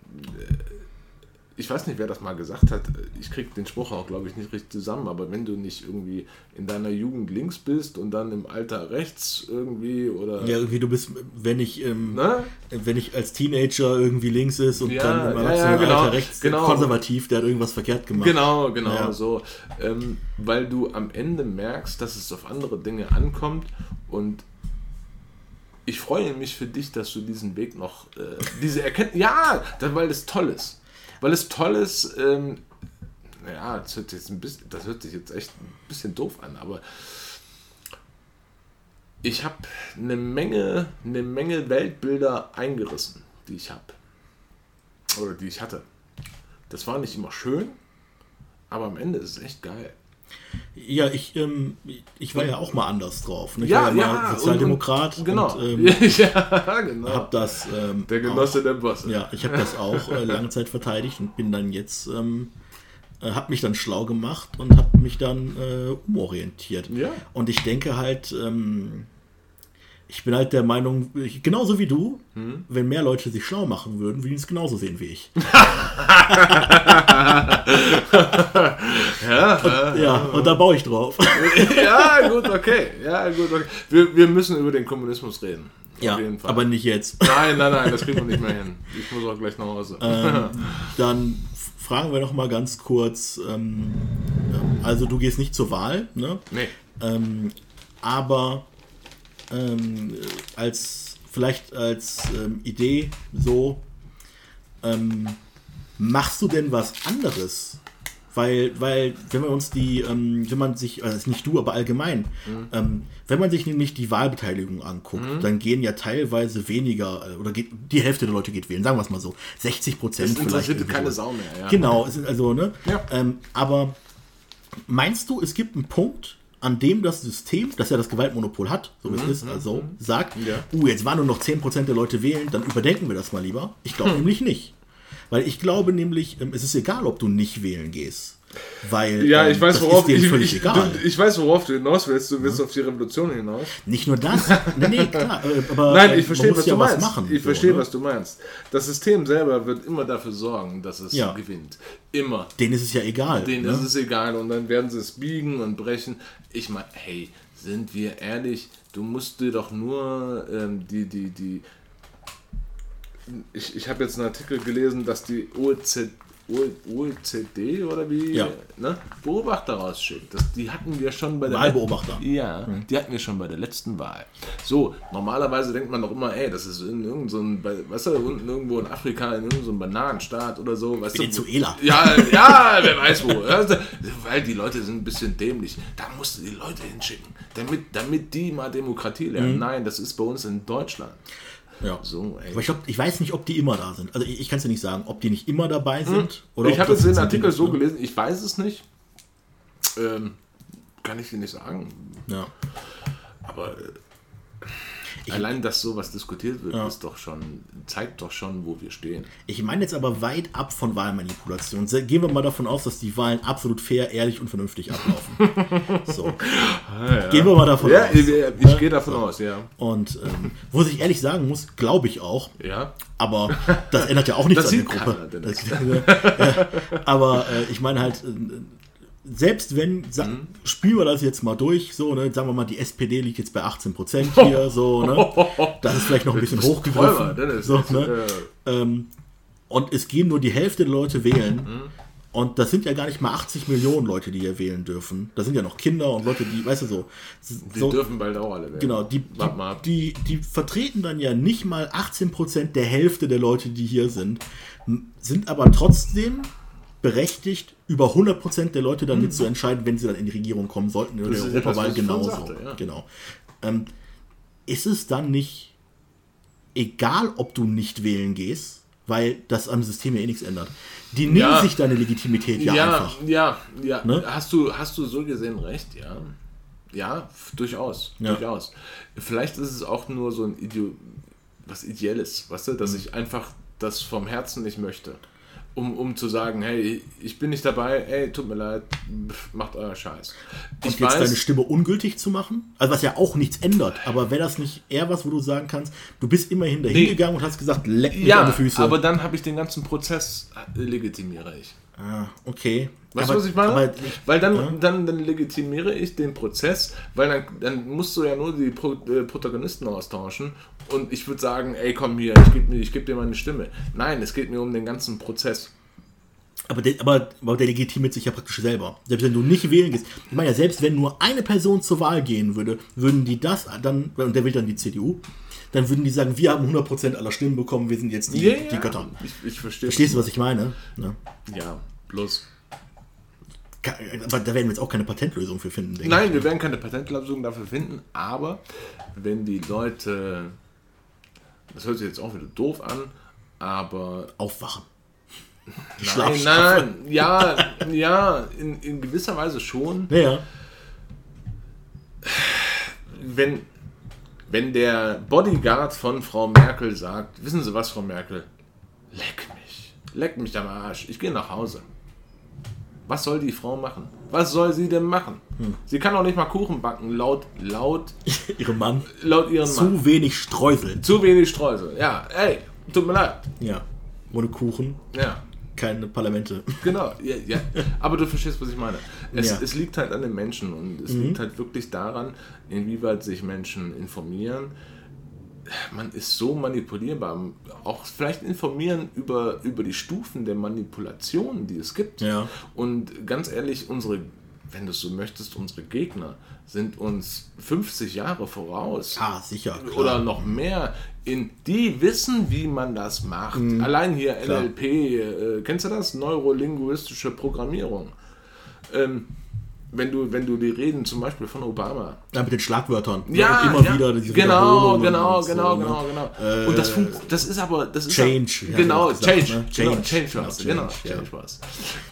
Speaker 2: ich weiß nicht, wer das mal gesagt hat. Ich kriege den Spruch auch, glaube ich, nicht richtig zusammen. Aber wenn du nicht irgendwie in deiner Jugend links bist und dann im Alter rechts irgendwie oder.
Speaker 1: Ja, irgendwie du bist, wenn ich, ähm,
Speaker 2: Ne?
Speaker 1: wenn ich als Teenager irgendwie links ist und
Speaker 2: Ja,
Speaker 1: dann im
Speaker 2: ja, ja, genau,
Speaker 1: rechts
Speaker 2: genau.
Speaker 1: konservativ, der hat irgendwas verkehrt gemacht.
Speaker 2: Genau, genau
Speaker 1: Ja.
Speaker 2: so. Ähm, weil du am Ende merkst, dass es auf andere Dinge ankommt und ich freue mich für dich, dass du diesen Weg noch, äh, diese Erkenntnis, ja, weil es toll ist. Weil es toll ist, ähm, ja, das hört, sich jetzt ein bisschen, das hört sich jetzt echt ein bisschen doof an, aber ich habe eine Menge, eine Menge Weltbilder eingerissen, die ich habe. Oder die ich hatte. Das war nicht immer schön, aber am Ende ist es echt geil.
Speaker 1: Ja, ich, ähm, ich war ja auch mal anders drauf. Ne? Ich
Speaker 2: Ja,
Speaker 1: war ja, mal
Speaker 2: und-
Speaker 1: Sozialdemokrat und,
Speaker 2: Genau.
Speaker 1: ähm,
Speaker 2: ja, genau.
Speaker 1: hab das ähm,
Speaker 2: Der Genosse der Bosse.
Speaker 1: Ja, ich habe das auch äh, lange Zeit verteidigt und bin dann jetzt, ähm, äh, habe mich dann schlau gemacht und habe mich dann äh, umorientiert.
Speaker 2: Ja.
Speaker 1: Und ich denke halt, ähm, ich bin halt der Meinung, ich, genauso wie du,
Speaker 2: Hm?
Speaker 1: wenn mehr Leute sich schlau machen würden, würden die es genauso sehen wie ich.
Speaker 2: Ja,
Speaker 1: Ja, und da baue ich drauf.
Speaker 2: ja, gut, okay. Ja, gut, okay. Wir, wir müssen über den Kommunismus reden.
Speaker 1: ja,
Speaker 2: Auf jeden Fall.
Speaker 1: aber nicht jetzt.
Speaker 2: nein, nein, nein, das kriegen wir nicht mehr hin. Ich muss auch gleich nach Hause.
Speaker 1: Ähm, dann fragen wir noch mal ganz kurz, ähm, also du gehst nicht zur Wahl, ne?
Speaker 2: nee.
Speaker 1: Ähm, aber ähm, als vielleicht als ähm, Idee so, ähm, machst du denn was anderes? Weil, weil, wenn wir uns die, ähm, wenn man sich, also nicht du, aber allgemein, ähm, wenn man sich nämlich die Wahlbeteiligung anguckt, dann gehen ja teilweise weniger, äh, oder geht, die Hälfte der Leute geht wählen, sagen wir es mal so, 60 Prozent
Speaker 2: Das
Speaker 1: vielleicht.
Speaker 2: interessiert keine. Sau mehr. Ja.
Speaker 1: Genau, also, ne?
Speaker 2: Ja.
Speaker 1: Ähm, aber meinst du, es gibt einen Punkt, an dem das System, das ja das Gewaltmonopol hat, so wie es ist, also sagt,
Speaker 2: Mhm, Ja.
Speaker 1: uh, jetzt waren nur noch 10% der Leute wählen, dann überdenken wir das mal lieber. Ich glaube nämlich nicht. Weil ich glaube nämlich, ähm, es ist egal, ob du nicht wählen gehst. Weil
Speaker 2: Ja,
Speaker 1: ähm,
Speaker 2: ich weiß,
Speaker 1: das
Speaker 2: worauf ich,
Speaker 1: völlig
Speaker 2: ich,
Speaker 1: egal.
Speaker 2: du, ich weiß, worauf du hinaus willst. Du willst auf die Revolution hinaus.
Speaker 1: Nicht nur das. nee, nee, klar. äh, Aber
Speaker 2: Nein,
Speaker 1: äh,
Speaker 2: ich verstehe, was
Speaker 1: ja
Speaker 2: du meinst.
Speaker 1: machen.
Speaker 2: ich
Speaker 1: so,
Speaker 2: verstehe,
Speaker 1: ne?
Speaker 2: was du meinst. Das System selber wird immer dafür sorgen, dass es
Speaker 1: Ja.
Speaker 2: gewinnt. Immer.
Speaker 1: Denen ist es ja egal.
Speaker 2: Denen
Speaker 1: ne?
Speaker 2: ist es egal und dann werden sie es biegen und brechen. Ich meine, hey, sind wir ehrlich, du musst dir doch nur ähm, die, die, die. Ich, ich habe jetzt einen Artikel gelesen, dass die OEZ, OECD oder wie,
Speaker 1: Ja.
Speaker 2: ne, Beobachter rausschickt. Das, die hatten wir schon bei der
Speaker 1: Wahlbeobachter.
Speaker 2: Ja, die hatten wir schon bei der letzten Wahl. So, normalerweise denkt man doch immer, ey, das ist in irgendeinem, so weißt du, unten irgendwo in Afrika, in irgendeinem so einem Bananenstaat oder so, weißt
Speaker 1: Venezuela.
Speaker 2: du. Ja, ja, wer weiß wo. Weißt du, Weil die Leute sind ein bisschen dämlich. Da musst du die Leute hinschicken, damit, damit die mal Demokratie lernen.
Speaker 1: Mhm.
Speaker 2: Nein, das ist bei uns in Deutschland.
Speaker 1: Ja.
Speaker 2: So, ey.
Speaker 1: Aber ich glaube, ich weiß nicht, ob die immer da sind. Also ich, ich kann es dir nicht sagen, ob die nicht immer dabei sind. Oder
Speaker 2: Hm. ich
Speaker 1: ob
Speaker 2: habe jetzt den Artikel so
Speaker 1: ne?
Speaker 2: gelesen, ich weiß es nicht. Ähm, kann ich dir nicht sagen.
Speaker 1: Ja.
Speaker 2: Aber äh, allein, dass sowas diskutiert wird, ist doch schon, zeigt doch schon, wo wir stehen.
Speaker 1: Ich meine jetzt aber weit ab von Wahlmanipulation. Gehen wir mal davon aus, dass die Wahlen absolut fair, ehrlich und vernünftig ablaufen. so. Gehen wir mal davon
Speaker 2: Ja,
Speaker 1: aus.
Speaker 2: ich, ich gehe davon aus, ja.
Speaker 1: Und ähm, wo ich ehrlich sagen muss, glaube ich auch.
Speaker 2: Ja.
Speaker 1: Aber das ändert ja auch nichts
Speaker 2: Das
Speaker 1: an der Gruppe. Das, äh, aber äh, ich meine halt, äh, selbst wenn,
Speaker 2: Mhm.
Speaker 1: spielen wir das jetzt mal durch, so, ne, sagen wir mal, die SPD liegt jetzt bei 18 Prozent hier, so, ne, das ist vielleicht noch ein bisschen hochgegriffen. So, ne?
Speaker 2: äh,
Speaker 1: ähm, und es gehen nur die Hälfte der Leute wählen.
Speaker 2: Mhm.
Speaker 1: Und das sind ja gar nicht mal 80 Millionen Leute, die hier wählen dürfen. Das sind ja noch Kinder und Leute, die, weißt du so.
Speaker 2: Die
Speaker 1: so
Speaker 2: dürfen bald auch alle werden.
Speaker 1: Genau, die, die, die, die vertreten dann ja nicht mal 18% der Hälfte der Leute, die hier sind, sind aber trotzdem berechtigt, über 100% der Leute dann mit zu entscheiden, wenn sie dann in die Regierung kommen sollten, in der
Speaker 2: Mhm.
Speaker 1: Europawahl genauso.
Speaker 2: sagte, ja.
Speaker 1: Genau. Ähm, ist es dann nicht egal, ob du nicht wählen gehst, weil das am System ja eh nichts ändert? Die nehmen
Speaker 2: Ja.
Speaker 1: sich deine Legitimität ja,
Speaker 2: ja,
Speaker 1: einfach.
Speaker 2: ja, ja.
Speaker 1: Ne?
Speaker 2: Hast, du, hast du so gesehen recht, ja. Ja, durchaus.
Speaker 1: Ja.
Speaker 2: Durchaus. Vielleicht ist es auch nur so ein Ideo was Ideelles, weißt du,
Speaker 1: Mhm.
Speaker 2: dass ich einfach das vom Herzen nicht möchte. Um, um zu sagen, hey, ich bin nicht dabei, ey, tut mir leid, pff, macht euer Scheiß.
Speaker 1: Und
Speaker 2: Ich
Speaker 1: jetzt deine
Speaker 2: weiß,
Speaker 1: Stimme ungültig zu machen? Also was ja auch nichts ändert. Aber wäre das nicht eher was, wo du sagen kannst, du bist immerhin dahin
Speaker 2: Nee.
Speaker 1: gegangen und hast gesagt, leck mich an
Speaker 2: ja,
Speaker 1: die Füße.
Speaker 2: aber dann habe ich den ganzen Prozess äh, legitimiere ich.
Speaker 1: ah, okay.
Speaker 2: Weißt du, was ich meine?
Speaker 1: Aber,
Speaker 2: weil dann,
Speaker 1: Ja.
Speaker 2: dann, dann legitimiere ich den Prozess, weil dann, dann musst du ja nur die Pro, äh, Protagonisten austauschen und ich würde sagen, ey komm hier, ich gebe ich geb dir meine Stimme. Nein, es geht mir um den ganzen Prozess.
Speaker 1: aber, der, aber, aber der legitimiert sich ja praktisch selber. Selbst wenn du nicht wählen gehst. Ich meine ja, selbst wenn nur eine Person zur Wahl gehen würde, würden die das dann, und der wählt dann die CDU, dann würden die sagen, wir haben 100% aller Stimmen bekommen, wir sind jetzt die, die Götter.
Speaker 2: Ich, ich verstehe.
Speaker 1: Verstehst du, was ich meine? Ne?
Speaker 2: Ja, bloß.
Speaker 1: Aber da werden wir jetzt auch keine Patentlösung für finden, denke
Speaker 2: Nein,
Speaker 1: ich.
Speaker 2: wir werden keine Patentlösung dafür finden, aber wenn die Leute, das hört sich jetzt auch wieder doof an, aber
Speaker 1: Aufwachen.
Speaker 2: Nein, nein, ja, ja, in, in gewisser Weise schon.
Speaker 1: Ja.
Speaker 2: wenn, wenn der Bodyguard von Frau Merkel sagt, wissen Sie was, Frau Merkel? Leck mich. Leck mich am Arsch. Ich gehe nach Hause. Was soll die Frau machen? Was soll sie denn machen?
Speaker 1: Hm.
Speaker 2: Sie kann doch nicht mal Kuchen backen, laut, laut,
Speaker 1: Ihrem Mann.
Speaker 2: laut ihrem Mann.
Speaker 1: Zu wenig Streusel.
Speaker 2: Zu wenig Streusel. Ja, ey, tut mir leid.
Speaker 1: Ja. Ohne Kuchen,
Speaker 2: Ja,
Speaker 1: keine Parlamente.
Speaker 2: genau. Ja, ja. Aber du verstehst, was ich meine. Es,
Speaker 1: Ja. Mhm.
Speaker 2: es liegt halt an den Menschen und es liegt halt wirklich daran, inwieweit sich Menschen informieren. Man ist so manipulierbar. Auch vielleicht informieren über, über die Stufen der Manipulation, die es gibt.
Speaker 1: Ja.
Speaker 2: Und ganz ehrlich, unsere, wenn du es so möchtest, unsere Gegner sind uns 50 Jahre voraus
Speaker 1: Ah, sicher. Klar.
Speaker 2: oder noch mehr. In, die wissen, wie man das macht.
Speaker 1: Mhm.
Speaker 2: Allein hier NLP, äh, kennst du das? Neurolinguistische Programmierung. Ähm, wenn du, wenn du die Reden zum Beispiel von Obama.
Speaker 1: Ja, mit den Schlagwörtern.
Speaker 2: Ja,
Speaker 1: und immer
Speaker 2: ja,
Speaker 1: wieder diese
Speaker 2: genau, genau,
Speaker 1: so,
Speaker 2: genau,
Speaker 1: ne?
Speaker 2: genau, genau.
Speaker 1: Äh,
Speaker 2: und das, funkt, das ist aber, das ist
Speaker 1: Change,
Speaker 2: ja,
Speaker 1: hat
Speaker 2: genau,
Speaker 1: gesagt,
Speaker 2: Change,
Speaker 1: ne?
Speaker 2: genau,
Speaker 1: Change,
Speaker 2: Change
Speaker 1: genau, Change,
Speaker 2: genau,
Speaker 1: ja.
Speaker 2: Change war's.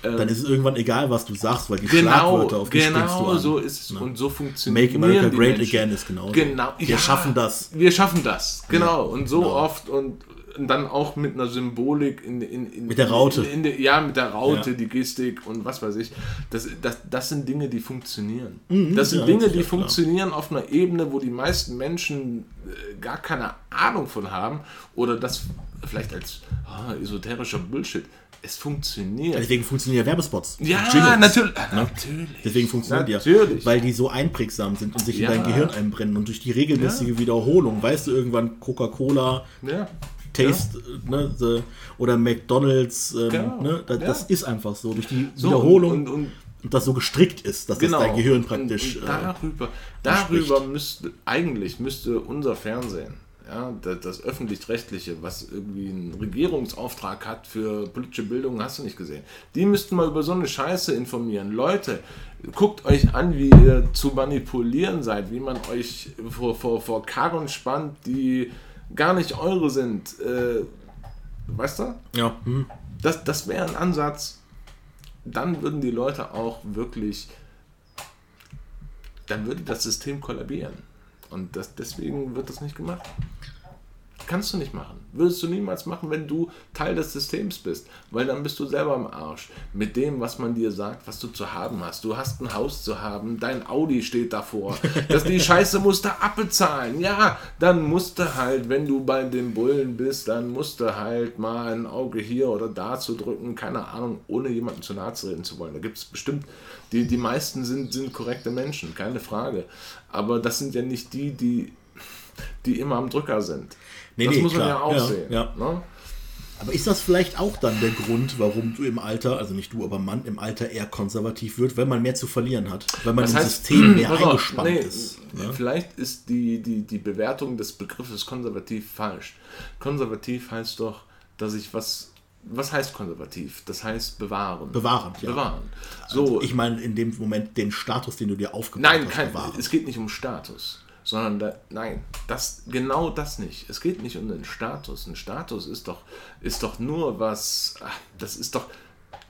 Speaker 1: Dann ist es irgendwann egal, was du sagst, weil die
Speaker 2: Genau,
Speaker 1: Schlagwörter auf die springst du
Speaker 2: genau
Speaker 1: an.
Speaker 2: so ist es und so funktioniert
Speaker 1: Make America Great Again ist genau.
Speaker 2: Genau,
Speaker 1: Wir schaffen das.
Speaker 2: Wir schaffen das, genau. Und so
Speaker 1: genau.
Speaker 2: oft und dann auch mit einer Symbolik in, in, in
Speaker 1: Mit der Raute.
Speaker 2: In, in, ja, mit der Raute,
Speaker 1: Ja.
Speaker 2: die Gestik und was weiß ich. Das, das, das sind Dinge, die funktionieren.
Speaker 1: Mhm,
Speaker 2: das sind
Speaker 1: ja,
Speaker 2: Dinge, die
Speaker 1: klar.
Speaker 2: funktionieren auf einer Ebene, wo die meisten Menschen äh, gar keine Ahnung von haben oder das vielleicht als ah, esoterischer Bullshit. Es funktioniert.
Speaker 1: Deswegen funktionieren ja Werbespots.
Speaker 2: Ja,
Speaker 1: Jingles.
Speaker 2: natürlich. natürlich.
Speaker 1: Deswegen funktionieren die ja.
Speaker 2: Natürlich.
Speaker 1: Weil die so einprägsam sind und sich
Speaker 2: Ja.
Speaker 1: in dein Gehirn einbrennen. Und durch die regelmäßige Wiederholung, weißt du irgendwann Coca-Cola,
Speaker 2: Ja.
Speaker 1: Taste, ja. ne, the, oder McDonalds, ähm, genau. ne, das, ja. das, ist einfach so, durch die so, Wiederholung. Und, und, und, das so gestrickt ist, dass genau. das dein Gehirn praktisch.
Speaker 2: darüber, äh, darüber müsste, eigentlich müsste unser Fernsehen ja, das, öffentlich-rechtliche, was irgendwie einen Regierungsauftrag hat für politische Bildung, hast du nicht gesehen. Die müssten mal über so eine Scheiße informieren. Leute, guckt euch an, wie ihr zu manipulieren seid, wie man euch vor, vor, vor Karren spannt, die gar nicht eure sind. Äh, weißt du?
Speaker 1: Ja. Hm.
Speaker 2: Das, das wäre ein Ansatz. Dann würden die Leute auch wirklich, dann würde das System kollabieren. Und das, deswegen wird das nicht gemacht. Kannst du nicht machen. Würdest du niemals machen, wenn du Teil des Systems bist. Weil dann bist du selber am Arsch. Mit dem, was man dir sagt, was du zu haben hast. Du hast ein Haus zu haben, dein Audi steht davor. dass die Scheiße musst du abbezahlen. Ja, dann musst du halt, wenn du bei den Bullen bist, dann musst du halt mal ein Auge hier oder da zu drücken. Keine Ahnung, ohne jemanden zu nahe zu reden zu wollen. Da gibt es bestimmt, die, die meisten sind, sind korrekte Menschen, keine Frage. Aber das sind ja nicht die, die, die immer am Drücker sind. Nee, das nee, muss man ja auch ja, sehen. Ja. Ne?
Speaker 1: Aber ist das vielleicht auch dann der Grund, warum du im Alter, also nicht du, aber Mann im Alter eher konservativ wird, weil man mehr zu verlieren hat, weil man das im heißt, System mehr also, eingespannt nee, ist?
Speaker 2: Ne? Vielleicht ist die, die, die Bewertung des Begriffes konservativ falsch. Konservativ heißt doch, dass ich was was heißt konservativ? Das heißt bewahren.
Speaker 1: Bewahren,
Speaker 2: ja. Bewahren.
Speaker 1: So, also ich meine in dem Moment den Status, den du dir aufgebaut
Speaker 2: nein, hast, kein, bewahren. es geht nicht um Status sondern da, nein, das, genau das nicht. Es geht nicht um den Status. Ein Status ist doch, ist doch nur was, das ist doch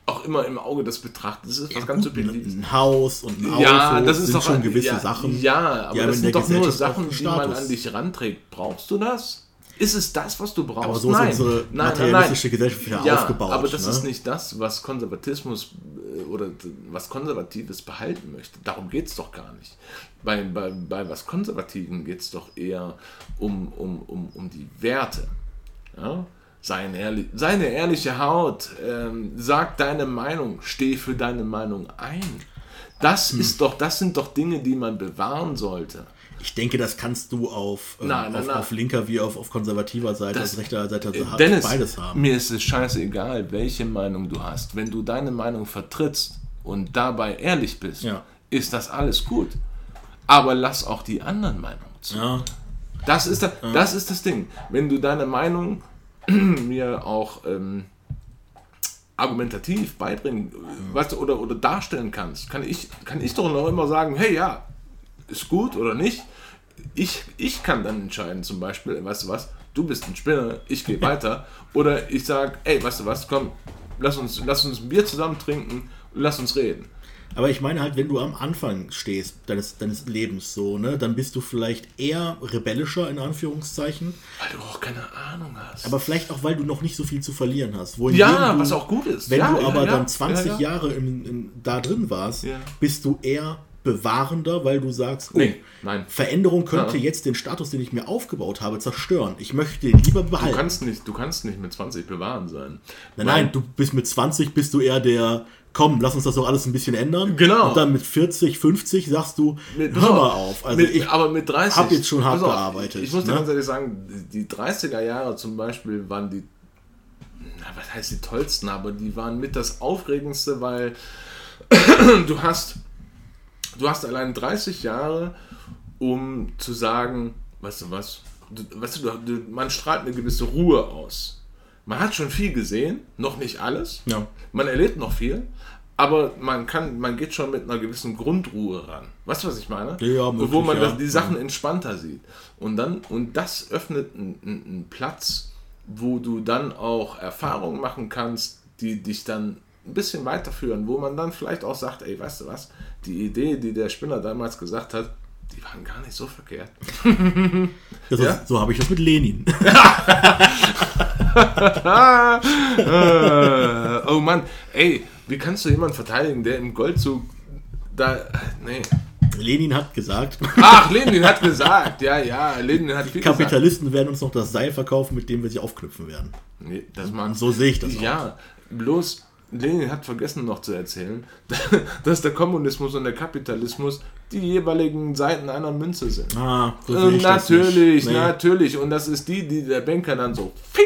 Speaker 2: auch immer im Auge des Betrachters. Das ist ja, was ganz
Speaker 1: subjektives. Ein Haus und ein Auto
Speaker 2: ja, das ist
Speaker 1: sind
Speaker 2: doch
Speaker 1: schon gewisse
Speaker 2: ja,
Speaker 1: Sachen.
Speaker 2: Ja, aber das sind doch nur Sachen, die man an dich ranträgt. Brauchst du das? Ist es das, was du brauchst? Aber
Speaker 1: so nein. ist unsere materialistische nein, nein. Gesellschaft ja, aufgebaut.
Speaker 2: Aber das ne? ist nicht das, was Konservatismus äh, oder was Konservatives behalten möchte. Darum geht es doch gar nicht. Bei, bei, bei was Konservativen geht es doch eher um, um, um, um die Werte. Ja? Seine, ehrlich, seine ehrliche Haut, ähm, sag deine Meinung, steh für deine Meinung ein. Das hm. ist doch, das sind doch Dinge, die man bewahren sollte.
Speaker 1: Ich denke, das kannst du auf, ähm, nein, nein, auf, nein. auf, linker wie auf, auf konservativer Seite, das, auf rechter Seite
Speaker 2: also Dennis, beides haben. Mir ist es scheißegal, welche Meinung du hast. Wenn du deine Meinung vertrittst und dabei ehrlich bist, ja. ist das alles gut. Aber lass auch die anderen Meinungen zu. Ja. Das, ist das, ja. das ist das Ding. Wenn du deine Meinung mir auch ähm, argumentativ beibringen weißt du, oder, oder darstellen kannst, kann ich, kann ich doch noch immer sagen, hey ja, ist gut oder nicht. Ich, ich kann dann entscheiden, zum Beispiel, weißt du was, du bist ein Spinner, ich gehe weiter. Oder ich sage, ey, weißt du was, komm, lass uns, lass uns ein Bier zusammen trinken und lass uns reden.
Speaker 1: Aber ich meine halt, wenn du am Anfang stehst deines, deines Lebens so, ne, dann bist du vielleicht eher rebellischer in Anführungszeichen.
Speaker 2: Weil du auch keine Ahnung hast.
Speaker 1: Aber vielleicht auch, weil du noch nicht so viel zu verlieren hast.
Speaker 2: ja, du, was auch gut ist.
Speaker 1: Wenn
Speaker 2: ja,
Speaker 1: du aber ja, dann 20 ja, Jahre in, in, da drin warst, bist du eher bewahrender, weil du sagst, oh, nee, nein. Veränderung könnte ja. jetzt den Status, den ich mir aufgebaut habe, zerstören. Ich möchte den lieber behalten.
Speaker 2: Du kannst nicht, du kannst nicht mit 20 bewahren sein.
Speaker 1: Nein, nein, du bist mit 20 bist du eher der, komm, lass uns das doch alles ein bisschen ändern.
Speaker 2: Genau.
Speaker 1: Und dann mit 40, 50 sagst du, mit, hör mal auf.
Speaker 2: Also mit, ich aber mit 30.
Speaker 1: habe jetzt schon hart auf, gearbeitet.
Speaker 2: Ich muss dir ne? ganz ehrlich sagen, die 30er Jahre zum Beispiel waren die, na, was heißt die tollsten, aber die waren mit das Aufregendste, weil du hast du hast allein 30 Jahre, um zu sagen, weißt du was, du, weißt du, du, man strahlt eine gewisse Ruhe aus. Man hat schon viel gesehen, noch nicht alles.
Speaker 1: Ja.
Speaker 2: Man erlebt noch viel, aber man kann, man geht schon mit einer gewissen Grundruhe ran. Weißt du, was ich meine?
Speaker 1: Ja, möglich,
Speaker 2: Wo man
Speaker 1: ja.
Speaker 2: die Sachen entspannter sieht. Und dann, und das öffnet einen, einen Platz, wo du dann auch Erfahrungen machen kannst, die dich dann ein bisschen weiterführen, wo man dann vielleicht auch sagt, ey, weißt du was, die Idee, die der Spinner damals gesagt hat, die waren gar nicht so verkehrt.
Speaker 1: Ist, ja? So habe ich das mit Lenin.
Speaker 2: oh Mann, ey, wie kannst du jemanden verteidigen, der im Goldzug da. Nee.
Speaker 1: Lenin hat gesagt.
Speaker 2: Ach, Lenin hat gesagt, ja, ja, Lenin hat
Speaker 1: viel Kapitalisten gesagt. werden uns noch das Seil verkaufen, mit dem wir sie aufknüpfen werden.
Speaker 2: Nee, das mag,
Speaker 1: so sehe ich das auch.
Speaker 2: Ja, bloß Lenin hat vergessen noch zu erzählen, dass der Kommunismus und der Kapitalismus die jeweiligen Seiten einer Münze sind.
Speaker 1: Ah,
Speaker 2: äh, natürlich, nee. natürlich. Und das ist die, die der Banker dann so fing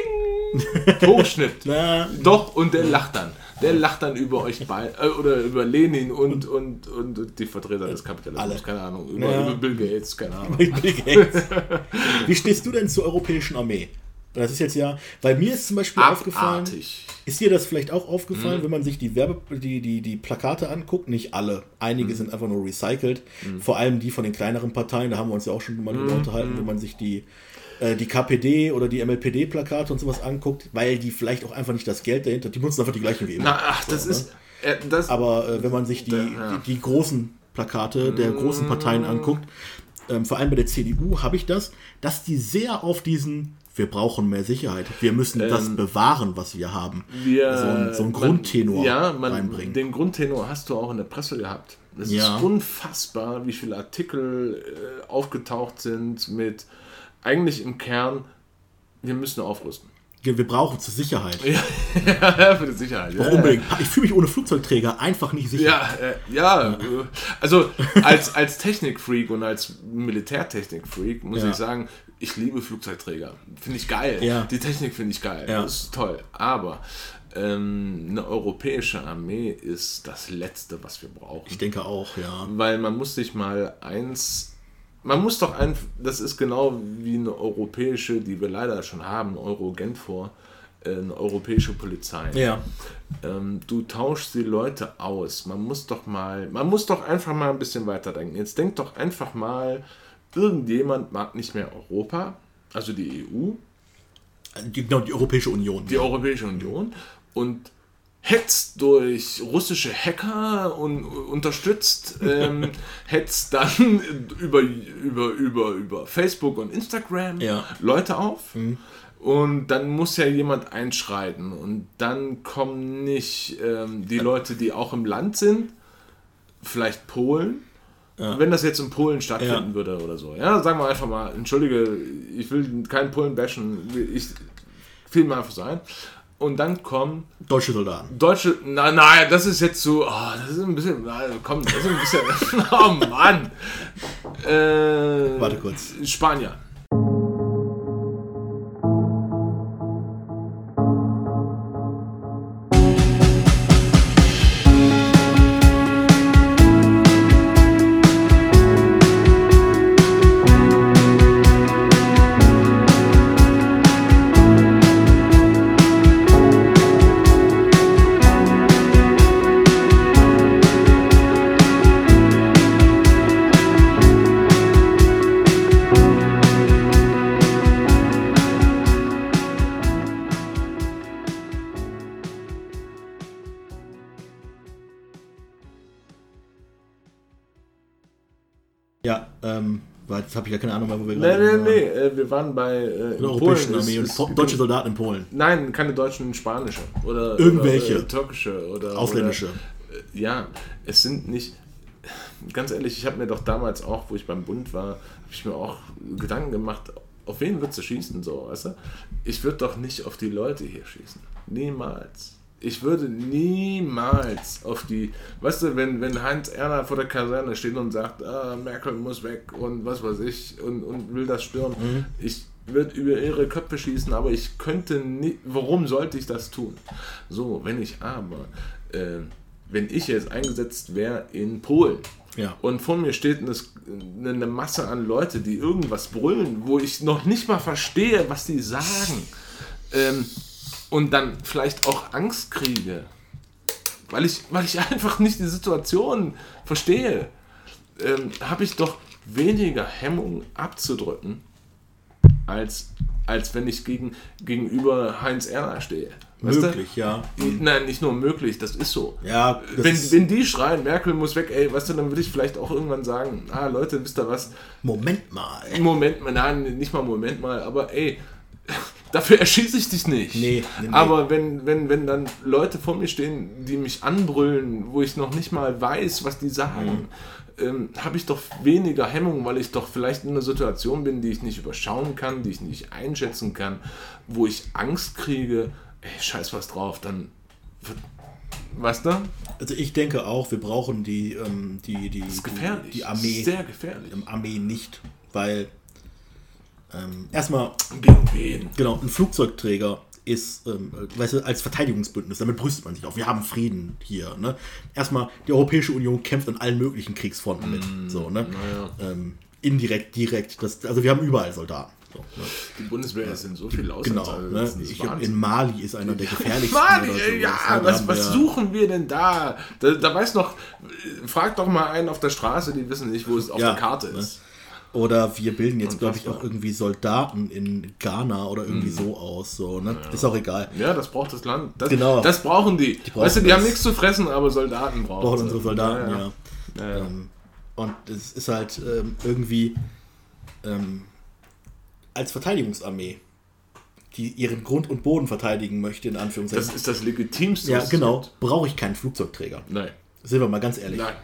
Speaker 2: hochschnippt.
Speaker 1: Na.
Speaker 2: Doch, und der lacht dann. Der lacht dann über euch beide, äh, oder über Lenin und, und, und, und die Vertreter des Kapitalismus,
Speaker 1: Alle.
Speaker 2: keine Ahnung, über,
Speaker 1: Ja.
Speaker 2: über Bill Gates, keine Ahnung.
Speaker 1: Bill Gates. Wie stehst du denn zur europäischen Armee? Das ist jetzt ja, weil mir ist zum Beispiel aufgefallen,
Speaker 2: Abartig.
Speaker 1: ist dir das vielleicht auch aufgefallen,
Speaker 2: Mhm.
Speaker 1: wenn man sich die Werbe, die, die, die Plakate anguckt, nicht alle,
Speaker 2: Mhm.
Speaker 1: einige sind einfach nur recycelt, vor allem die von den kleineren Parteien, da haben wir uns ja auch schon mal
Speaker 2: Mhm.
Speaker 1: drüber unterhalten, wenn man sich die, äh, die KPD oder die MLPD-Plakate und sowas anguckt, weil die vielleicht auch einfach nicht das Geld dahinter, die benutzen einfach die gleichen wie immer.
Speaker 2: Na, ach, das
Speaker 1: So, ne?
Speaker 2: ist, äh, das,
Speaker 1: Aber äh, wenn man sich die,
Speaker 2: Ja. Mm.
Speaker 1: die, die großen Plakate der großen Parteien anguckt, ähm, vor allem bei der CDU habe ich das, dass die sehr auf diesen wir brauchen mehr Sicherheit, wir müssen das
Speaker 2: Ähm,
Speaker 1: bewahren, was wir haben,
Speaker 2: wir,
Speaker 1: so ein, so ein
Speaker 2: man-
Speaker 1: Grundtenor
Speaker 2: ja, man,
Speaker 1: reinbringen.
Speaker 2: Den Grundtenor hast du auch in der Presse gehabt. Es
Speaker 1: Ja.
Speaker 2: ist unfassbar, wie viele Artikel äh, aufgetaucht sind mit eigentlich im Kern, wir müssen aufrüsten.
Speaker 1: Wir brauchen zur Sicherheit.
Speaker 2: Ja, für die Sicherheit.
Speaker 1: Auch unbedingt. Ich fühle mich ohne Flugzeugträger einfach nicht sicher.
Speaker 2: Ja, äh, ja, äh, also als, als Technikfreak und als Militärtechnikfreak muss
Speaker 1: Ja.
Speaker 2: ich sagen, ich liebe Flugzeugträger. Finde ich geil.
Speaker 1: Ja.
Speaker 2: Die Technik finde ich geil.
Speaker 1: Ja.
Speaker 2: Das ist toll. Aber ähm, eine europäische Armee ist das Letzte, was wir brauchen.
Speaker 1: Ich denke auch, ja.
Speaker 2: Weil man muss sich mal eins. Man muss doch einfach. Das ist genau wie eine europäische, die wir leider schon haben, Euro-Genfor, äh, eine europäische Polizei.
Speaker 1: Ja,
Speaker 2: Ähm, du tauschst die Leute aus. Man muss doch mal, man muss doch einfach mal ein bisschen weiterdenken. Jetzt denk doch einfach mal, irgendjemand mag nicht mehr Europa, also die EU,
Speaker 1: die, genau, die Europäische Union.
Speaker 2: die Europäische Union und hetzt durch russische Hacker und unterstützt, ähm, hetzt dann über, über, über, über Facebook und Instagram
Speaker 1: Ja.
Speaker 2: Leute auf. Und dann muss ja jemand einschreiten. Und dann kommen nicht ähm, die Leute, die auch im Land sind, vielleicht Polen. Wenn das jetzt in Polen stattfinden
Speaker 1: Ja.
Speaker 2: würde oder so. Ja, sagen wir einfach mal, entschuldige, ich will keinen Polen bashen, ich fiel mir einfach so ein. Und dann kommen
Speaker 1: Deutsche Soldaten.
Speaker 2: Deutsche, na, na, das ist jetzt so, oh, das ist ein bisschen, komm, das ist ein bisschen, oh Mann. Äh,
Speaker 1: Warte kurz.
Speaker 2: Spanier.
Speaker 1: Jetzt habe ich ja keine Ahnung mehr, wo wir
Speaker 2: Nee,
Speaker 1: gerade
Speaker 2: nee,
Speaker 1: waren.
Speaker 2: nee, äh, wir waren bei äh, in
Speaker 1: Europäischen. Armee und po- deutsche Soldaten in Polen.
Speaker 2: Nein, keine deutschen, spanische. Oder,
Speaker 1: Irgendwelche.
Speaker 2: Oder, äh, türkische oder
Speaker 1: Ausländische.
Speaker 2: Oder, äh, ja, es sind nicht. Ganz ehrlich, ich habe mir doch damals auch, wo ich beim Bund war, habe ich mir auch Gedanken gemacht, auf wen würdest du schießen, so, weißt du? Ich würde doch nicht auf die Leute hier schießen. Niemals. Ich würde niemals auf die, weißt du, wenn, wenn Heinz Erner vor der Kaserne steht und sagt, ah, Merkel muss weg und was weiß ich und, und will das stürmen, ich würde über ihre Köpfe schießen, aber ich könnte nicht, warum sollte ich das tun? So, wenn ich aber, äh, wenn ich jetzt eingesetzt wäre in Polen,
Speaker 1: Ja.
Speaker 2: und vor mir steht eine, eine Masse an Leute, die irgendwas brüllen, wo ich noch nicht mal verstehe, was die sagen. Ähm, und dann vielleicht auch Angst kriege. Weil ich, weil ich einfach nicht die Situation verstehe. Ähm, Habe ich doch weniger Hemmung abzudrücken, als, als wenn ich gegen, gegenüber Heinz Erner stehe. Weißt du?
Speaker 1: Möglich, ja.
Speaker 2: Nein, nicht nur möglich, das ist so.
Speaker 1: Ja,
Speaker 2: Wenn,
Speaker 1: ist,
Speaker 2: wenn die schreien, Merkel muss weg, ey, weißt du, dann würde ich vielleicht auch irgendwann sagen, ah, Leute, wisst ihr was?
Speaker 1: Moment mal.
Speaker 2: Moment mal, nein, nicht mal Moment mal, aber ey, dafür erschieße ich dich nicht.
Speaker 1: Nee, nee, nee.
Speaker 2: Aber wenn, wenn, wenn dann Leute vor mir stehen, die mich anbrüllen, wo ich noch nicht mal weiß, was die sagen,
Speaker 1: Mhm.
Speaker 2: ähm, habe ich doch weniger Hemmung, weil ich doch vielleicht in einer Situation bin, die ich nicht überschauen kann, die ich nicht einschätzen kann, wo ich Angst kriege, ey, scheiß was drauf, dann weißt du?
Speaker 1: Also ich denke auch, wir brauchen die, ähm, die, die,
Speaker 2: Das ist gefährlich.
Speaker 1: die, Armee,
Speaker 2: Sehr gefährlich.
Speaker 1: Armee nicht, weil ähm, erstmal, genau, ein Flugzeugträger ist, ähm, weißt du, als Verteidigungsbündnis, damit brüstet man sich auf. Wir haben Frieden hier. Ne? Erstmal, die Europäische Union kämpft an allen möglichen Kriegsfronten mit. So, ne? Ähm, indirekt, direkt. Das, also wir haben überall Soldaten. So, ne?
Speaker 2: Die Bundeswehr ist in so viel aus.
Speaker 1: Genau. Ne? Ich glaub, in Mali ist einer der gefährlichsten.
Speaker 2: Mali,
Speaker 1: sowas,
Speaker 2: ja,
Speaker 1: ne?
Speaker 2: Was,
Speaker 1: haben
Speaker 2: was
Speaker 1: wir-
Speaker 2: suchen wir denn da? da? Da weiß noch, frag doch mal einen auf der Straße, die wissen nicht, wo es auf
Speaker 1: Ja,
Speaker 2: der Karte
Speaker 1: ne?
Speaker 2: ist.
Speaker 1: Oder wir bilden jetzt, glaube ich, auch irgendwie Soldaten in Ghana oder irgendwie
Speaker 2: Mhm.
Speaker 1: so aus. So, ne? Ist auch egal.
Speaker 2: Ja, das braucht das Land. Das,
Speaker 1: Genau.
Speaker 2: das brauchen die.
Speaker 1: brauchen
Speaker 2: weißt du, die
Speaker 1: das.
Speaker 2: haben nichts zu fressen, aber Soldaten brauchen
Speaker 1: Brauchen unsere Soldaten, ja.
Speaker 2: Ja, ja.
Speaker 1: Ähm, und es ist halt ähm, irgendwie ähm, als Verteidigungsarmee, die ihren Grund und Boden verteidigen möchte, in Anführungszeichen.
Speaker 2: Das ist das Legitimste.
Speaker 1: ja, genau. Brauche ich keinen Flugzeugträger.
Speaker 2: Nein.
Speaker 1: Sind wir mal ganz ehrlich.
Speaker 2: Nein.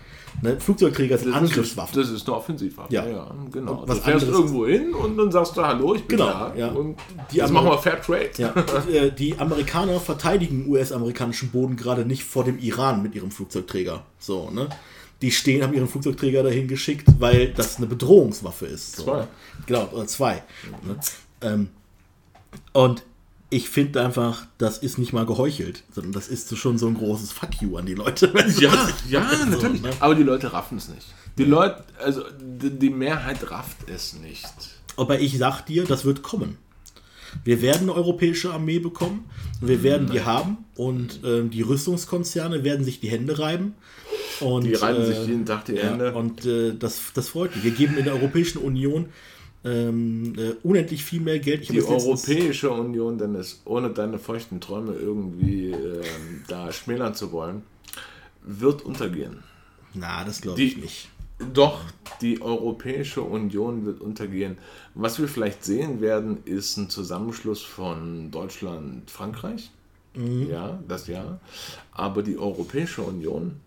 Speaker 1: Ne? Flugzeugträger sind
Speaker 2: Das
Speaker 1: Angriffswaffen.
Speaker 2: Ist, das ist eine Offensivwaffe.
Speaker 1: Ja.
Speaker 2: genau.
Speaker 1: Und was
Speaker 2: du fährst
Speaker 1: anderes-
Speaker 2: irgendwo hin und dann sagst du, hallo, ich bin
Speaker 1: Genau,
Speaker 2: da.
Speaker 1: ja.
Speaker 2: Und
Speaker 1: Die Amer-
Speaker 2: machen wir Fair Trade.
Speaker 1: Ja, und, äh, die Amerikaner verteidigen US-amerikanischen Boden gerade nicht vor dem Iran mit ihrem Flugzeugträger. So, ne? Die stehen, haben ihren Flugzeugträger dahin geschickt, weil das eine Bedrohungswaffe ist. So,
Speaker 2: Zwei.
Speaker 1: ne? Genau, oder zwei. Ne? Ähm, und ich finde einfach, das ist nicht mal geheuchelt, sondern das ist so schon so ein großes Fuck you an die Leute.
Speaker 2: Ja, ja,
Speaker 1: So,
Speaker 2: natürlich.
Speaker 1: ne?
Speaker 2: Aber die Leute raffen es nicht. Die Leute, also die, Mehrheit rafft es nicht.
Speaker 1: Aber ich sag dir, das wird kommen. Wir werden eine europäische Armee bekommen. Wir werden die haben und ähm, die Rüstungskonzerne werden sich die Hände reiben. Und,
Speaker 2: Die reiben
Speaker 1: äh,
Speaker 2: sich jeden Tag die
Speaker 1: ja,
Speaker 2: Hände.
Speaker 1: Und äh, das, das freut mich. Wir geben in der Europäischen Union ähm, äh, unendlich viel mehr Geld. Ich
Speaker 2: Die Europäische Union, Dennis, ohne deine feuchten Träume irgendwie ähm, da schmälern zu wollen, wird untergehen.
Speaker 1: Na, das glaube ich nicht.
Speaker 2: Doch, die Europäische Union wird untergehen. Was wir vielleicht sehen werden, ist ein Zusammenschluss von Deutschland, Frankreich.
Speaker 1: Mhm.
Speaker 2: Ja, das ja. Aber die Europäische Union,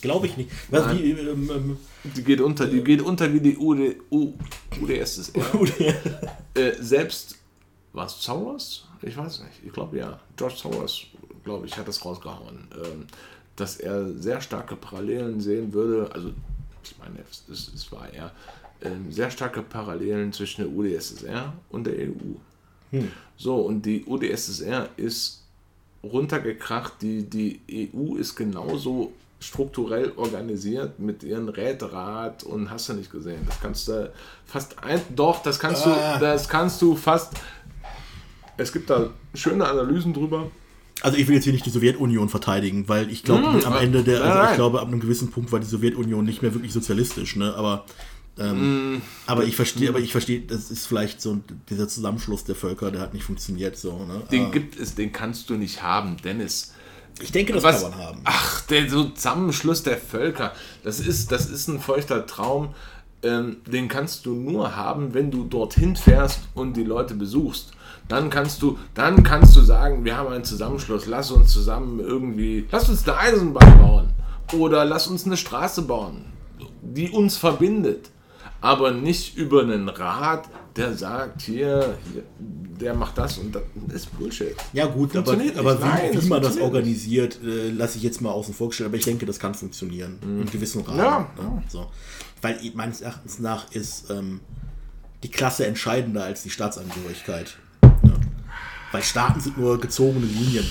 Speaker 1: Glaube ich nicht. Was,
Speaker 2: Nein.
Speaker 1: wie, ähm, ähm,
Speaker 2: die geht unter, die geht unter wie die UD, U, UdSSR. äh, selbst, was Soros? Ich weiß nicht. Ich glaube ja. George Soros, glaube ich, hat das rausgehauen. Ähm, dass er sehr starke Parallelen sehen würde. Also, ich meine, es, es, es war er. Ähm, sehr starke Parallelen zwischen der UdSSR und der EU. So, und die UdSSR ist runtergekracht. Die, die EU ist genauso strukturell organisiert mit ihren Räterat und hast du nicht gesehen. Das kannst du fast ein, doch, das kannst
Speaker 1: Ah.
Speaker 2: du, das kannst du fast. Es gibt da schöne Analysen drüber.
Speaker 1: Also ich will jetzt hier nicht die Sowjetunion verteidigen, weil ich glaube
Speaker 2: Hm,
Speaker 1: am Ende der, also ich glaube ab einem gewissen Punkt war die Sowjetunion nicht mehr wirklich sozialistisch, ne? Aber ähm, aber ich verstehe, aber ich verstehe, das ist vielleicht so ein- dieser Zusammenschluss der Völker, der hat nicht funktioniert so, ne?
Speaker 2: Den
Speaker 1: Aber
Speaker 2: gibt es, den kannst du nicht haben, Dennis.
Speaker 1: Ich denke, das
Speaker 2: Was,
Speaker 1: kann man haben.
Speaker 2: Ach, der Zusammenschluss der Völker, das ist, das ist ein feuchter Traum. Ähm, den kannst du nur haben, wenn du dorthin fährst und die Leute besuchst. Dann kannst du, dann kannst du sagen, wir haben einen Zusammenschluss, lass uns zusammen irgendwie, lass uns eine Eisenbahn bauen oder lass uns eine Straße bauen, die uns verbindet. Aber nicht über einen Rat, der sagt, hier, hier der macht das und das ist Bullshit.
Speaker 1: Ja gut, aber, aber wie,
Speaker 2: Nein,
Speaker 1: wie
Speaker 2: das
Speaker 1: man das organisiert, äh, lasse ich jetzt mal außen vor gestellt, aber ich denke, das kann funktionieren. In gewissen Rahmen.
Speaker 2: Mhm. Ja,
Speaker 1: Ne? So. Weil meines Erachtens nach ist ähm, die Klasse entscheidender als die Staatsangehörigkeit. Weil Staaten sind nur gezogene Linien.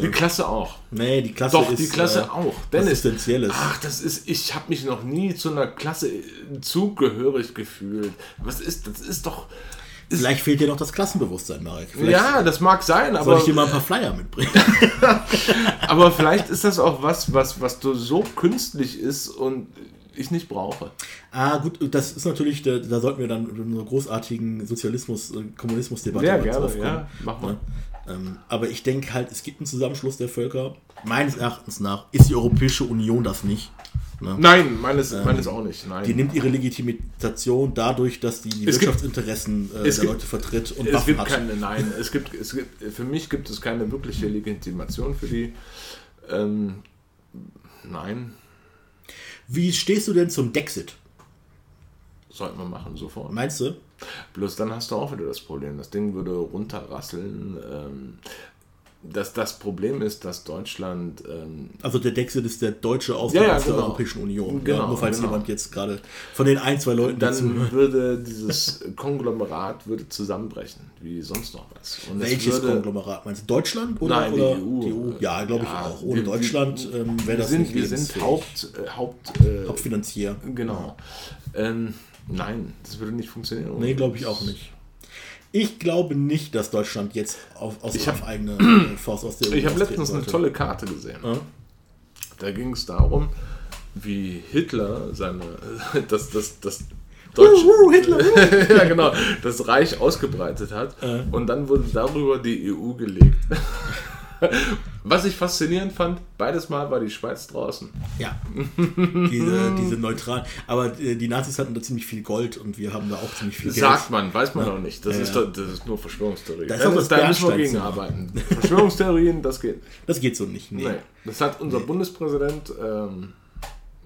Speaker 2: Die Klasse auch.
Speaker 1: Nee, die Klasse
Speaker 2: Doch,
Speaker 1: ist
Speaker 2: die Klasse
Speaker 1: äh,
Speaker 2: auch. Dennis,
Speaker 1: Essentielles.
Speaker 2: Ach, das ist, ich habe mich noch nie zu einer Klasse äh, zugehörig gefühlt. Was ist, das ist doch. Ist,
Speaker 1: Vielleicht fehlt dir noch das Klassenbewusstsein, Marek. Vielleicht
Speaker 2: ja, das mag sein,
Speaker 1: soll
Speaker 2: aber,
Speaker 1: ich dir mal ein paar Flyer mitbringen.
Speaker 2: aber vielleicht ist das auch was, was, was so künstlich ist und ich nicht brauche.
Speaker 1: ah, gut, das ist natürlich, da, da sollten wir dann in einer großartigen Sozialismus-, äh, Kommunismus-Debatte
Speaker 2: Ja, gerne,
Speaker 1: drauf kommen.
Speaker 2: ja, mach mal.
Speaker 1: Ne? Ähm, aber ich denke halt, es gibt einen Zusammenschluss der Völker. Meines Erachtens nach ist die Europäische Union das nicht. Ne?
Speaker 2: Nein, meines, meines auch nicht. Nein.
Speaker 1: Die nimmt ihre Legitimation dadurch, dass die die
Speaker 2: Es gibt-
Speaker 1: Wirtschaftsinteressen äh, der
Speaker 2: gibt-
Speaker 1: Leute vertritt und
Speaker 2: es
Speaker 1: Waffen
Speaker 2: gibt
Speaker 1: hat.
Speaker 2: keine, nein, es gibt, es gibt, für mich gibt es keine wirkliche Legitimation für die. Ähm, nein,
Speaker 1: Wie stehst du denn zum Dexit?
Speaker 2: sollten wir machen sofort.
Speaker 1: Meinst du?
Speaker 2: Bloß dann hast du auch wieder das Problem. Das Ding würde runterrasseln. Ähm, dass das Problem ist, dass Deutschland. Ähm,
Speaker 1: also der Dexit ist der deutsche Austritt
Speaker 2: Ja, ja,
Speaker 1: aus der
Speaker 2: genau.
Speaker 1: Europäischen Union.
Speaker 2: Genau,
Speaker 1: ja, nur falls
Speaker 2: genau.
Speaker 1: jemand jetzt gerade von den ein, zwei Leuten
Speaker 2: dann würde dieses Konglomerat würde zusammenbrechen, wie sonst noch was. Und es
Speaker 1: Welches
Speaker 2: würde,
Speaker 1: Konglomerat? Meinst du Deutschland oder,
Speaker 2: Nein, die
Speaker 1: oder
Speaker 2: EU.
Speaker 1: Ja, glaube ich auch. Ohne
Speaker 2: wir-
Speaker 1: Deutschland ähm, wäre das
Speaker 2: sind,
Speaker 1: nicht
Speaker 2: wir sind. Haupt, äh, Haupt, äh,
Speaker 1: Hauptfinanzier.
Speaker 2: genau. Ähm, nein, das würde nicht funktionieren.
Speaker 1: Nee, glaube ich auch nicht. Ich glaube nicht, dass Deutschland jetzt auf, aus
Speaker 2: Ich hab-
Speaker 1: eigene äh, Faust aus der EU
Speaker 2: Ich habe letztens eine
Speaker 1: sollte.
Speaker 2: tolle Karte gesehen.
Speaker 1: Ja?
Speaker 2: Da ging es darum, wie Hitler seine das das das Deutsche,
Speaker 1: Uh, uh, Hitler, uh.
Speaker 2: ja genau das Reich ausgebreitet hat und dann wurde darüber die EU gelegt. Was ich faszinierend fand, beides Mal war die Schweiz draußen.
Speaker 1: Ja, diese, diese neutralen. Aber äh, die Nazis hatten da ziemlich viel Gold und wir haben da auch ziemlich viel Geld.
Speaker 2: Sagt man, weiß man noch nicht. Das,
Speaker 1: Ja,
Speaker 2: ist,
Speaker 1: ja.
Speaker 2: das ist nur Verschwörungstheorie.
Speaker 1: Da ist auch das
Speaker 2: da müssen wir gegenarbeiten. Verschwörungstheorien, das geht.
Speaker 1: Das geht so nicht. Nee.
Speaker 2: Nee. Das hat unser Bundespräsident. Ähm,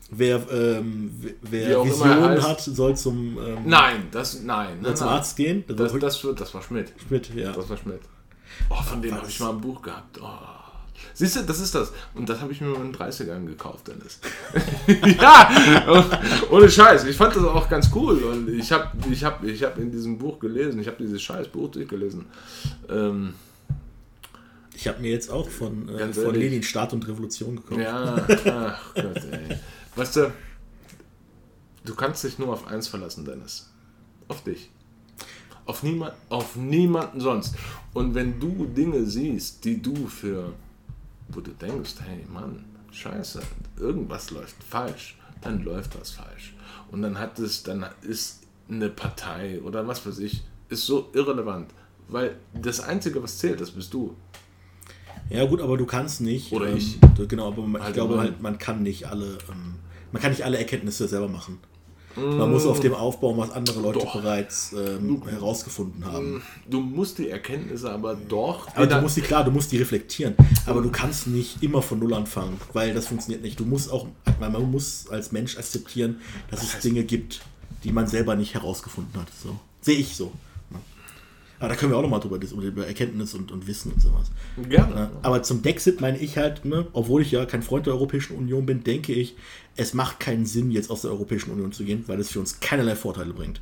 Speaker 1: Wer, ähm, wer-
Speaker 2: er
Speaker 1: Visionen hat, soll zum, ähm,
Speaker 2: nein, das nein.
Speaker 1: soll
Speaker 2: nein,
Speaker 1: zum
Speaker 2: nein.
Speaker 1: Arzt gehen. Das,
Speaker 2: Das,
Speaker 1: war
Speaker 2: das, war Schmidt.
Speaker 1: mit, ja.
Speaker 2: Das war Schmidt. Oh, von dem
Speaker 1: Was?
Speaker 2: habe ich mal ein Buch gehabt. Oh. Siehst du, das ist das. Und das habe ich mir in den 30ern gekauft, Dennis. ja, ohne Scheiß. Ich fand das auch ganz cool. Und ich habe ich hab, ich hab in diesem Buch gelesen, ich habe dieses scheiß Buch durchgelesen. Ähm,
Speaker 1: Ich habe mir jetzt auch von, äh, von. Lenin Staat und Revolution gekauft.
Speaker 2: ja, ach Gott, ey. Weißt du, du kannst dich nur auf eins verlassen, Dennis. Auf dich. Auf, niemand, auf niemanden sonst. Und wenn du Dinge siehst, die du für, wo du denkst, hey Mann, scheiße, irgendwas läuft falsch, dann läuft was falsch. Und dann hat es, dann ist eine Partei oder was weiß ich, ist so irrelevant. Weil das Einzige, was zählt, das bist du.
Speaker 1: Ja gut, aber du kannst nicht.
Speaker 2: Oder
Speaker 1: ähm,
Speaker 2: ich.
Speaker 1: Genau, aber man, ich
Speaker 2: Allgemein.
Speaker 1: glaube halt, man kann nicht alle, ähm, man kann nicht alle Erkenntnisse selber machen. Man muss auf dem aufbauen, was andere Leute
Speaker 2: Doch.
Speaker 1: bereits ähm, herausgefunden haben.
Speaker 2: Du musst die Erkenntnisse aber doch.
Speaker 1: Aber du musst die, klar, du musst die reflektieren. Aber du kannst nicht immer von Null anfangen, weil das funktioniert nicht. Du musst auch, man muss als Mensch akzeptieren, dass es Dinge gibt, die man selber nicht herausgefunden hat. So. Sehe ich so. Aber da können wir auch nochmal drüber diskutieren, über Erkenntnis und, und Wissen und sowas.
Speaker 2: Gerne.
Speaker 1: Ne? Aber zum Dexit meine ich halt, ne, obwohl ich ja kein Freund der Europäischen Union bin, denke ich, es macht keinen Sinn, jetzt aus der Europäischen Union zu gehen, weil es für uns keinerlei Vorteile bringt.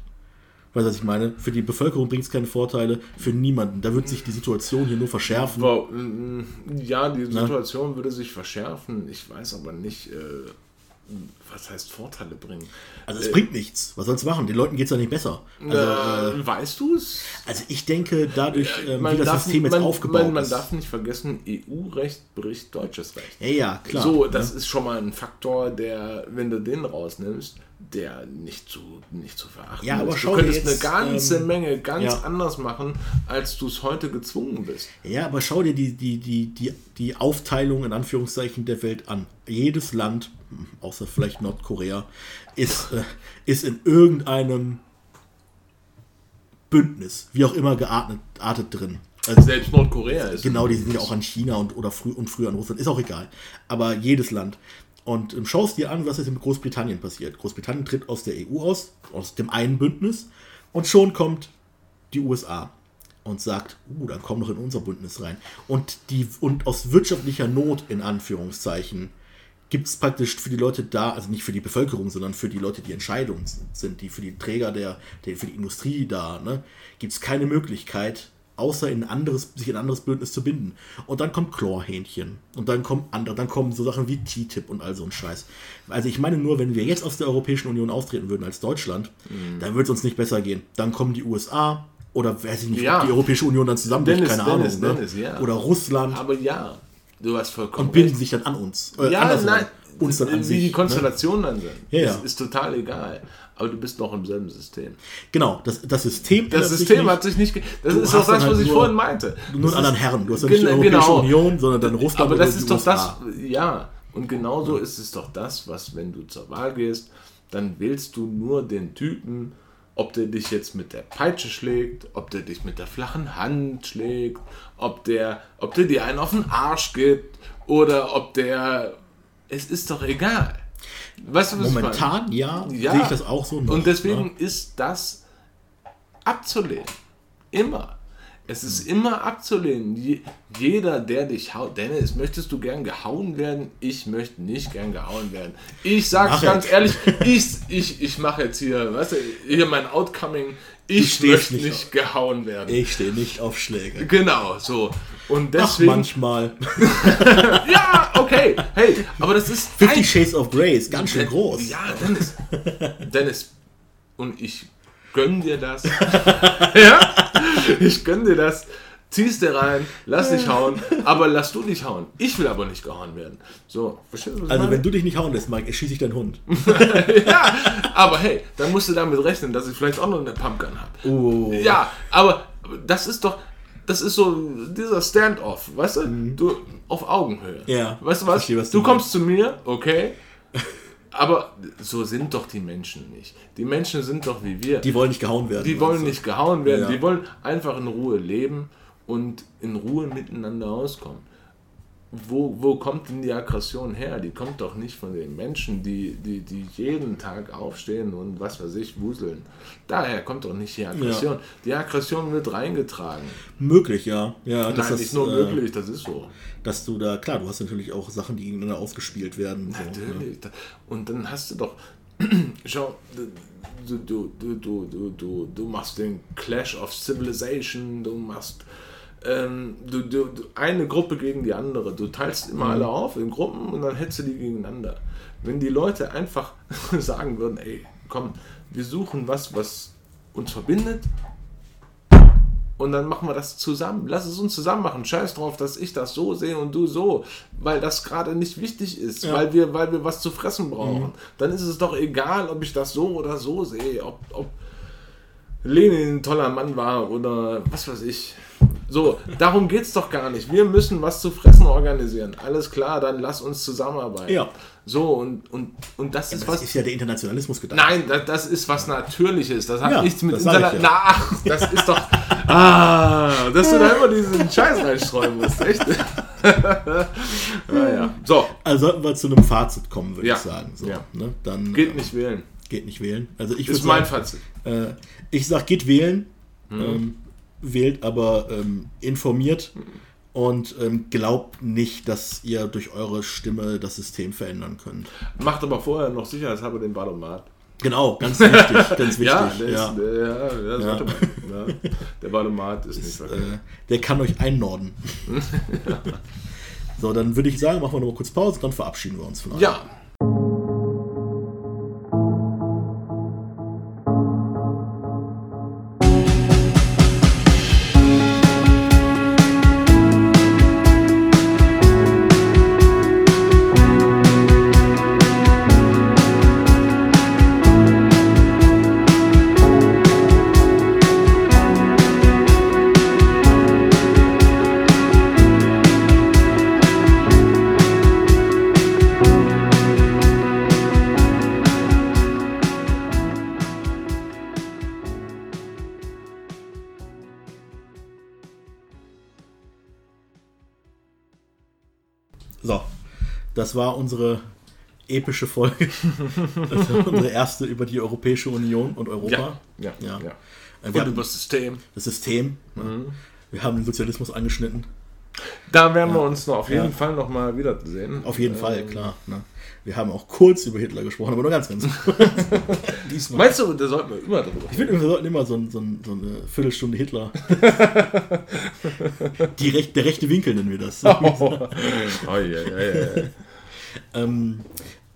Speaker 1: Weißt du, was ich meine? Für die Bevölkerung bringt es keine Vorteile, für niemanden. Da wird sich die Situation hier nur verschärfen.
Speaker 2: Wow, mm, Ja, die Situation würde sich verschärfen. Ich weiß aber nicht, äh, was heißt Vorteile bringen.
Speaker 1: Also es bringt nichts. Was soll's machen? Den Leuten geht's ja nicht besser. Also, äh,
Speaker 2: äh, weißt du es?
Speaker 1: also ich denke, dadurch,
Speaker 2: Man
Speaker 1: wie das
Speaker 2: darf-
Speaker 1: System jetzt
Speaker 2: man,
Speaker 1: aufgebaut
Speaker 2: man, man
Speaker 1: ist.
Speaker 2: darf nicht vergessen, EU-Recht bricht deutsches Recht.
Speaker 1: ja, ja, klar.
Speaker 2: so, das
Speaker 1: ne?
Speaker 2: ist schon mal ein Faktor, der, wenn du den rausnimmst, der nicht zu, nicht zu verachten
Speaker 1: Ja, aber
Speaker 2: ist.
Speaker 1: schau
Speaker 2: du
Speaker 1: dir
Speaker 2: könntest
Speaker 1: jetzt,
Speaker 2: eine ganze
Speaker 1: ähm,
Speaker 2: Menge ganz
Speaker 1: ja.
Speaker 2: anders machen, als du es heute gezwungen bist.
Speaker 1: Ja, aber schau dir die, die, die, die, die Aufteilung in Anführungszeichen der Welt an. Jedes Land, außer vielleicht Nordkorea, ist, äh, ist in irgendeinem Bündnis, wie auch immer geartet, artet drin. Also,
Speaker 2: Selbst Nordkorea ist.
Speaker 1: genau, die sind ja auch an China und, oder früh, und früher an Russland, ist auch egal. Aber jedes Land. Und ähm, schau es dir an, was jetzt mit Großbritannien passiert. Großbritannien tritt aus der EU aus, aus dem einen Bündnis, und schon kommt die USA und sagt, uh, dann komm doch in unser Bündnis rein. Und, die, und aus wirtschaftlicher Not, in Anführungszeichen, gibt es praktisch für die Leute da, also nicht für die Bevölkerung, sondern für die Leute, die Entscheidungen sind, die für die Träger der, der für die Industrie da, ne, gibt es keine Möglichkeit, außer in ein anderes, sich in ein anderes Bündnis zu binden. Und dann kommt Chlorhähnchen. Und dann kommen andere, dann kommen so Sachen wie TTIP und all so ein Scheiß. Also ich meine nur, wenn wir jetzt aus der Europäischen Union austreten würden als Deutschland, dann würde es uns nicht besser gehen. Dann kommen die USA oder weiß ich nicht,
Speaker 2: Ja.
Speaker 1: ob die Europäische Union dann zusammenbricht,
Speaker 2: Dennis,
Speaker 1: keine
Speaker 2: Dennis,
Speaker 1: Ahnung.
Speaker 2: Dennis,
Speaker 1: ne?
Speaker 2: ja.
Speaker 1: Oder Russland
Speaker 2: Aber ja, du hast vollkommen
Speaker 1: und binden
Speaker 2: recht.
Speaker 1: sich dann an uns. Äh,
Speaker 2: Ja, nein,
Speaker 1: uns dann an
Speaker 2: wie
Speaker 1: sich.
Speaker 2: die
Speaker 1: ne?
Speaker 2: Konstellationen dann sind,
Speaker 1: Ja, ja.
Speaker 2: Ist, ist total egal. Aber du bist noch im selben System.
Speaker 1: Genau, das, das System
Speaker 2: Das
Speaker 1: sich
Speaker 2: System
Speaker 1: nicht.
Speaker 2: hat sich nicht. Das
Speaker 1: Du
Speaker 2: ist auch das,
Speaker 1: dann
Speaker 2: was
Speaker 1: halt
Speaker 2: ich
Speaker 1: nur-
Speaker 2: vorhin meinte.
Speaker 1: Nur einen anderen Herren. Du hast ja nicht die Europäische
Speaker 2: genau.
Speaker 1: Union, sondern dann Russland
Speaker 2: Aber das ist doch
Speaker 1: USA.
Speaker 2: das, ja. Und genauso ist es doch das, was, wenn du zur Wahl gehst, dann wählst du nur den Typen, ob der dich jetzt mit der Peitsche schlägt, ob der dich mit der flachen Hand schlägt, ob der, ob der dir einen auf den Arsch gibt oder ob der. Es ist doch egal. Weißt du, was ich?
Speaker 1: Momentan, ja,
Speaker 2: Ja.
Speaker 1: sehe ich das auch so. noch,
Speaker 2: Und deswegen
Speaker 1: ne?
Speaker 2: ist das abzulehnen. Immer. Es ist immer abzulehnen. Je, jeder, der dich haut. Dennis, möchtest du gern gehauen werden? Ich möchte nicht gern gehauen werden. Ich sag's
Speaker 1: Mach
Speaker 2: ganz
Speaker 1: es.
Speaker 2: ehrlich, ich, ich, ich mache jetzt hier, weißt du, hier mein Outcoming. Ich möchte
Speaker 1: nicht
Speaker 2: nicht, gehauen werden.
Speaker 1: Ich stehe nicht auf Schläge.
Speaker 2: Genau, so. Und
Speaker 1: Ach,
Speaker 2: deswegen.
Speaker 1: manchmal.
Speaker 2: ja, okay. Hey, aber das ist.
Speaker 1: Fifty Shades of Grey ist ganz schön groß.
Speaker 2: Ja, Dennis. Dennis. Und ich gönn dir das. ja? Ich gönn dir das. Ziehst dir rein, lass dich hauen, aber lass du dich hauen. Ich will aber nicht gehauen werden. So, verstehst du, was
Speaker 1: Also
Speaker 2: meine?
Speaker 1: wenn du dich nicht hauen lässt, Mike, schieße ich deinen Hund.
Speaker 2: ja, aber hey, dann musst du damit rechnen, dass ich vielleicht auch noch eine Pumpgun habe.
Speaker 1: Oh.
Speaker 2: Ja, aber das ist doch, das ist so dieser Standoff, weißt du? Du auf Augenhöhe.
Speaker 1: Mhm. Ja,
Speaker 2: Weißt du was?
Speaker 1: verstehe, was du
Speaker 2: du kommst zu mir, okay. Aber so sind doch die Menschen nicht. Die Menschen sind doch wie wir.
Speaker 1: Die wollen nicht gehauen werden.
Speaker 2: Die wollen
Speaker 1: Also.
Speaker 2: nicht gehauen werden,
Speaker 1: Ja.
Speaker 2: die wollen einfach in Ruhe leben und in Ruhe miteinander auskommen. Wo, wo kommt denn die Aggression her? Die kommt doch nicht von den Menschen, die, die, die jeden Tag aufstehen und was weiß ich, wuseln. Daher kommt doch nicht die Aggression. Die Aggression wird reingetragen.
Speaker 1: Möglich, ja. ja
Speaker 2: Nein,
Speaker 1: das,
Speaker 2: nicht nur
Speaker 1: äh,
Speaker 2: möglich, das ist so.
Speaker 1: Dass du da, klar, du hast natürlich auch Sachen, die gegeneinander ausgespielt werden. So, ne?
Speaker 2: Natürlich. Und dann hast du doch, schau, du, du, du, du, du, du, du machst den Clash of Civilization, du machst ähm, du, du, eine Gruppe gegen die andere. Du teilst immer alle auf in Gruppen und dann hetzt du die gegeneinander. Wenn die Leute einfach sagen würden, ey, komm, wir suchen was, was uns verbindet und dann machen wir das zusammen. Lass es uns zusammen machen. Scheiß drauf, dass ich das so sehe und du so, weil das gerade nicht wichtig ist,
Speaker 1: Ja.
Speaker 2: weil, wir, weil wir was zu fressen brauchen. Dann ist es doch egal, ob ich das so oder so sehe, ob, ob Lenin ein toller Mann war oder was weiß ich. So, darum geht es doch gar nicht. Wir müssen was zu fressen organisieren. Alles klar, dann lass uns zusammenarbeiten.
Speaker 1: Ja.
Speaker 2: So, und, und, und das ist
Speaker 1: Das
Speaker 2: was.
Speaker 1: ist ja der Internationalismus gedacht.
Speaker 2: Nein, das, das ist was Natürliches. Das hat
Speaker 1: Ja,
Speaker 2: nichts mit
Speaker 1: das sag ich
Speaker 2: Interna-
Speaker 1: ja.
Speaker 2: Na, ach, das ist doch. Ah, dass du da immer diesen Scheiß reinstreuen musst, echt? naja. So,
Speaker 1: Also sollten wir zu einem Fazit kommen, würde
Speaker 2: Ja.
Speaker 1: ich sagen. So,
Speaker 2: Ja.
Speaker 1: ne? Dann,
Speaker 2: geht
Speaker 1: äh,
Speaker 2: nicht wählen.
Speaker 1: geht nicht wählen. Also ich
Speaker 2: Ist mein
Speaker 1: sagen,
Speaker 2: Fazit.
Speaker 1: äh, ich sag, geht wählen.
Speaker 2: Mhm.
Speaker 1: Ähm, wählt aber ähm, informiert und ähm, glaubt nicht, dass ihr durch eure Stimme das System verändern könnt.
Speaker 2: Macht aber vorher noch sicherheitshalber den Ballomat.
Speaker 1: Genau, ganz wichtig, ganz wichtig.
Speaker 2: Ja,
Speaker 1: Ja,
Speaker 2: der, Ist, äh, ja, ja,
Speaker 1: Ja.
Speaker 2: man. Ja. Der Ballomat ist nicht verkehrt.
Speaker 1: äh, der kann euch einnorden. so, dann würde ich sagen, machen wir noch mal kurz Pause, dann verabschieden wir uns von euch.
Speaker 2: Ja.
Speaker 1: Das war unsere epische Folge. Das war unsere erste über die Europäische Union und Europa.
Speaker 2: Ja. Ja.
Speaker 1: Ja.
Speaker 2: Und über das System.
Speaker 1: das System. ne? Wir haben den Sozialismus angeschnitten.
Speaker 2: Da werden wir uns noch auf jeden. Fall noch mal wiedersehen.
Speaker 1: Auf jeden
Speaker 2: Ähm,
Speaker 1: Fall, klar. Ne? Wir haben auch kurz über Hitler gesprochen, aber nur ganz, ganz kurz. Diesmal.
Speaker 2: Meinst du, da sollten wir immer drüber
Speaker 1: Ich finde, wir sollten immer so, ein, so, ein, so eine Viertelstunde Hitler. Rech der rechte Winkel nennen wir das.
Speaker 2: Oh, ja, ja, ja, ja.
Speaker 1: Ähm,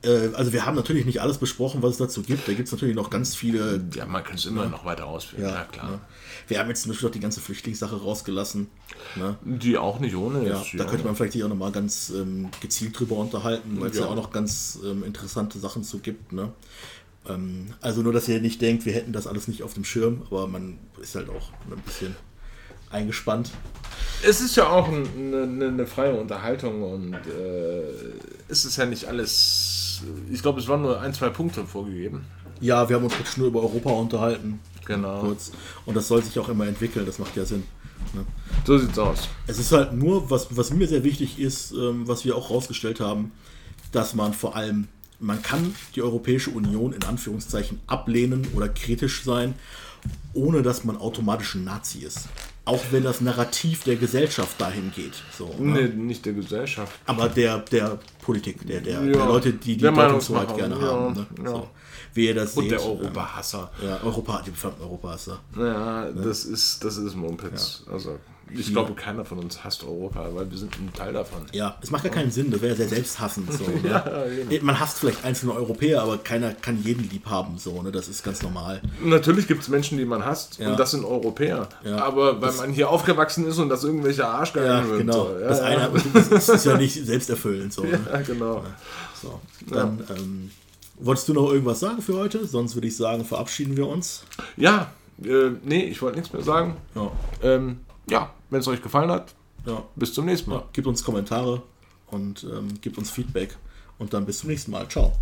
Speaker 1: äh, also wir haben natürlich nicht alles besprochen, was es dazu gibt. Da gibt es natürlich noch ganz viele.
Speaker 2: ja, man kann es immer noch weiter ausführen. Ja, klar.
Speaker 1: Ne? Wir haben jetzt natürlich noch die ganze Flüchtlingssache rausgelassen. Ne?
Speaker 2: Die auch nicht ohne.
Speaker 1: Ja,
Speaker 2: ist,
Speaker 1: da könnte man vielleicht sich auch nochmal ganz ähm, gezielt drüber unterhalten, weil es ja.
Speaker 2: Ja.
Speaker 1: auch noch ganz ähm, interessante Sachen zu gibt. Ne? Ähm, also nur, dass ihr nicht denkt, wir hätten das alles nicht auf dem Schirm, aber man ist halt auch ein bisschen eingespannt.
Speaker 2: Es ist ja auch ein, eine, eine freie Unterhaltung und äh, es ist ja nicht alles. Ich glaube, es waren nur ein, zwei Punkte vorgegeben.
Speaker 1: Ja, wir haben uns jetzt nur über Europa unterhalten,
Speaker 2: Genau.
Speaker 1: kurz. Und das soll sich auch immer entwickeln, das macht ja Sinn. Ne?
Speaker 2: So sieht's aus.
Speaker 1: Es ist halt nur, was, was mir sehr wichtig ist, ähm, was wir auch rausgestellt haben, dass man vor allem, man kann die Europäische Union in Anführungszeichen ablehnen oder kritisch sein, ohne dass man automatisch ein Nazi ist. Auch wenn das Narrativ der Gesellschaft dahin geht. So,
Speaker 2: Nee,
Speaker 1: ne?
Speaker 2: nicht der Gesellschaft.
Speaker 1: Aber der, der Politik, der, der,
Speaker 2: Ja,
Speaker 1: der Leute, die die Deutungshoheit
Speaker 2: Meinungsmacher,
Speaker 1: gerne
Speaker 2: ja,
Speaker 1: haben. Ne?
Speaker 2: ja.
Speaker 1: So. Wie ihr das
Speaker 2: Und
Speaker 1: seht.
Speaker 2: der Europahasser.
Speaker 1: ähm, Ja, Europa, die Europahasser.
Speaker 2: Ja, das ist, das ist Mumpitz. Also, ich glaube, keiner von uns hasst Europa, weil wir sind ein Teil davon.
Speaker 1: Ja, es macht gar keinen Sinn, das wäre sehr selbsthassend. So, ne?
Speaker 2: Ja, genau.
Speaker 1: Man hasst vielleicht einzelne Europäer, aber keiner kann jeden lieb haben. So, ne? Das ist ganz normal.
Speaker 2: Natürlich gibt es Menschen, die man hasst,
Speaker 1: Ja.
Speaker 2: und das sind Europäer.
Speaker 1: Ja.
Speaker 2: Aber weil man hier aufgewachsen ist und das irgendwelche Arschgeigen
Speaker 1: Ja, genau.
Speaker 2: So.
Speaker 1: Das
Speaker 2: ja.
Speaker 1: eine das ist, ist ja nicht selbsterfüllend. So, ne?
Speaker 2: ja, genau.
Speaker 1: so. Dann, ähm, wolltest du noch irgendwas sagen für heute? Sonst würde ich sagen, verabschieden wir uns.
Speaker 2: Ja, äh, nee, ich wollte nichts mehr sagen.
Speaker 1: Ja,
Speaker 2: Ähm, ja, wenn es euch gefallen hat,
Speaker 1: ja.
Speaker 2: bis zum nächsten Mal.
Speaker 1: ja. Gebt uns Kommentare und ähm, gebt uns Feedback. Und dann bis zum nächsten Mal. Ciao.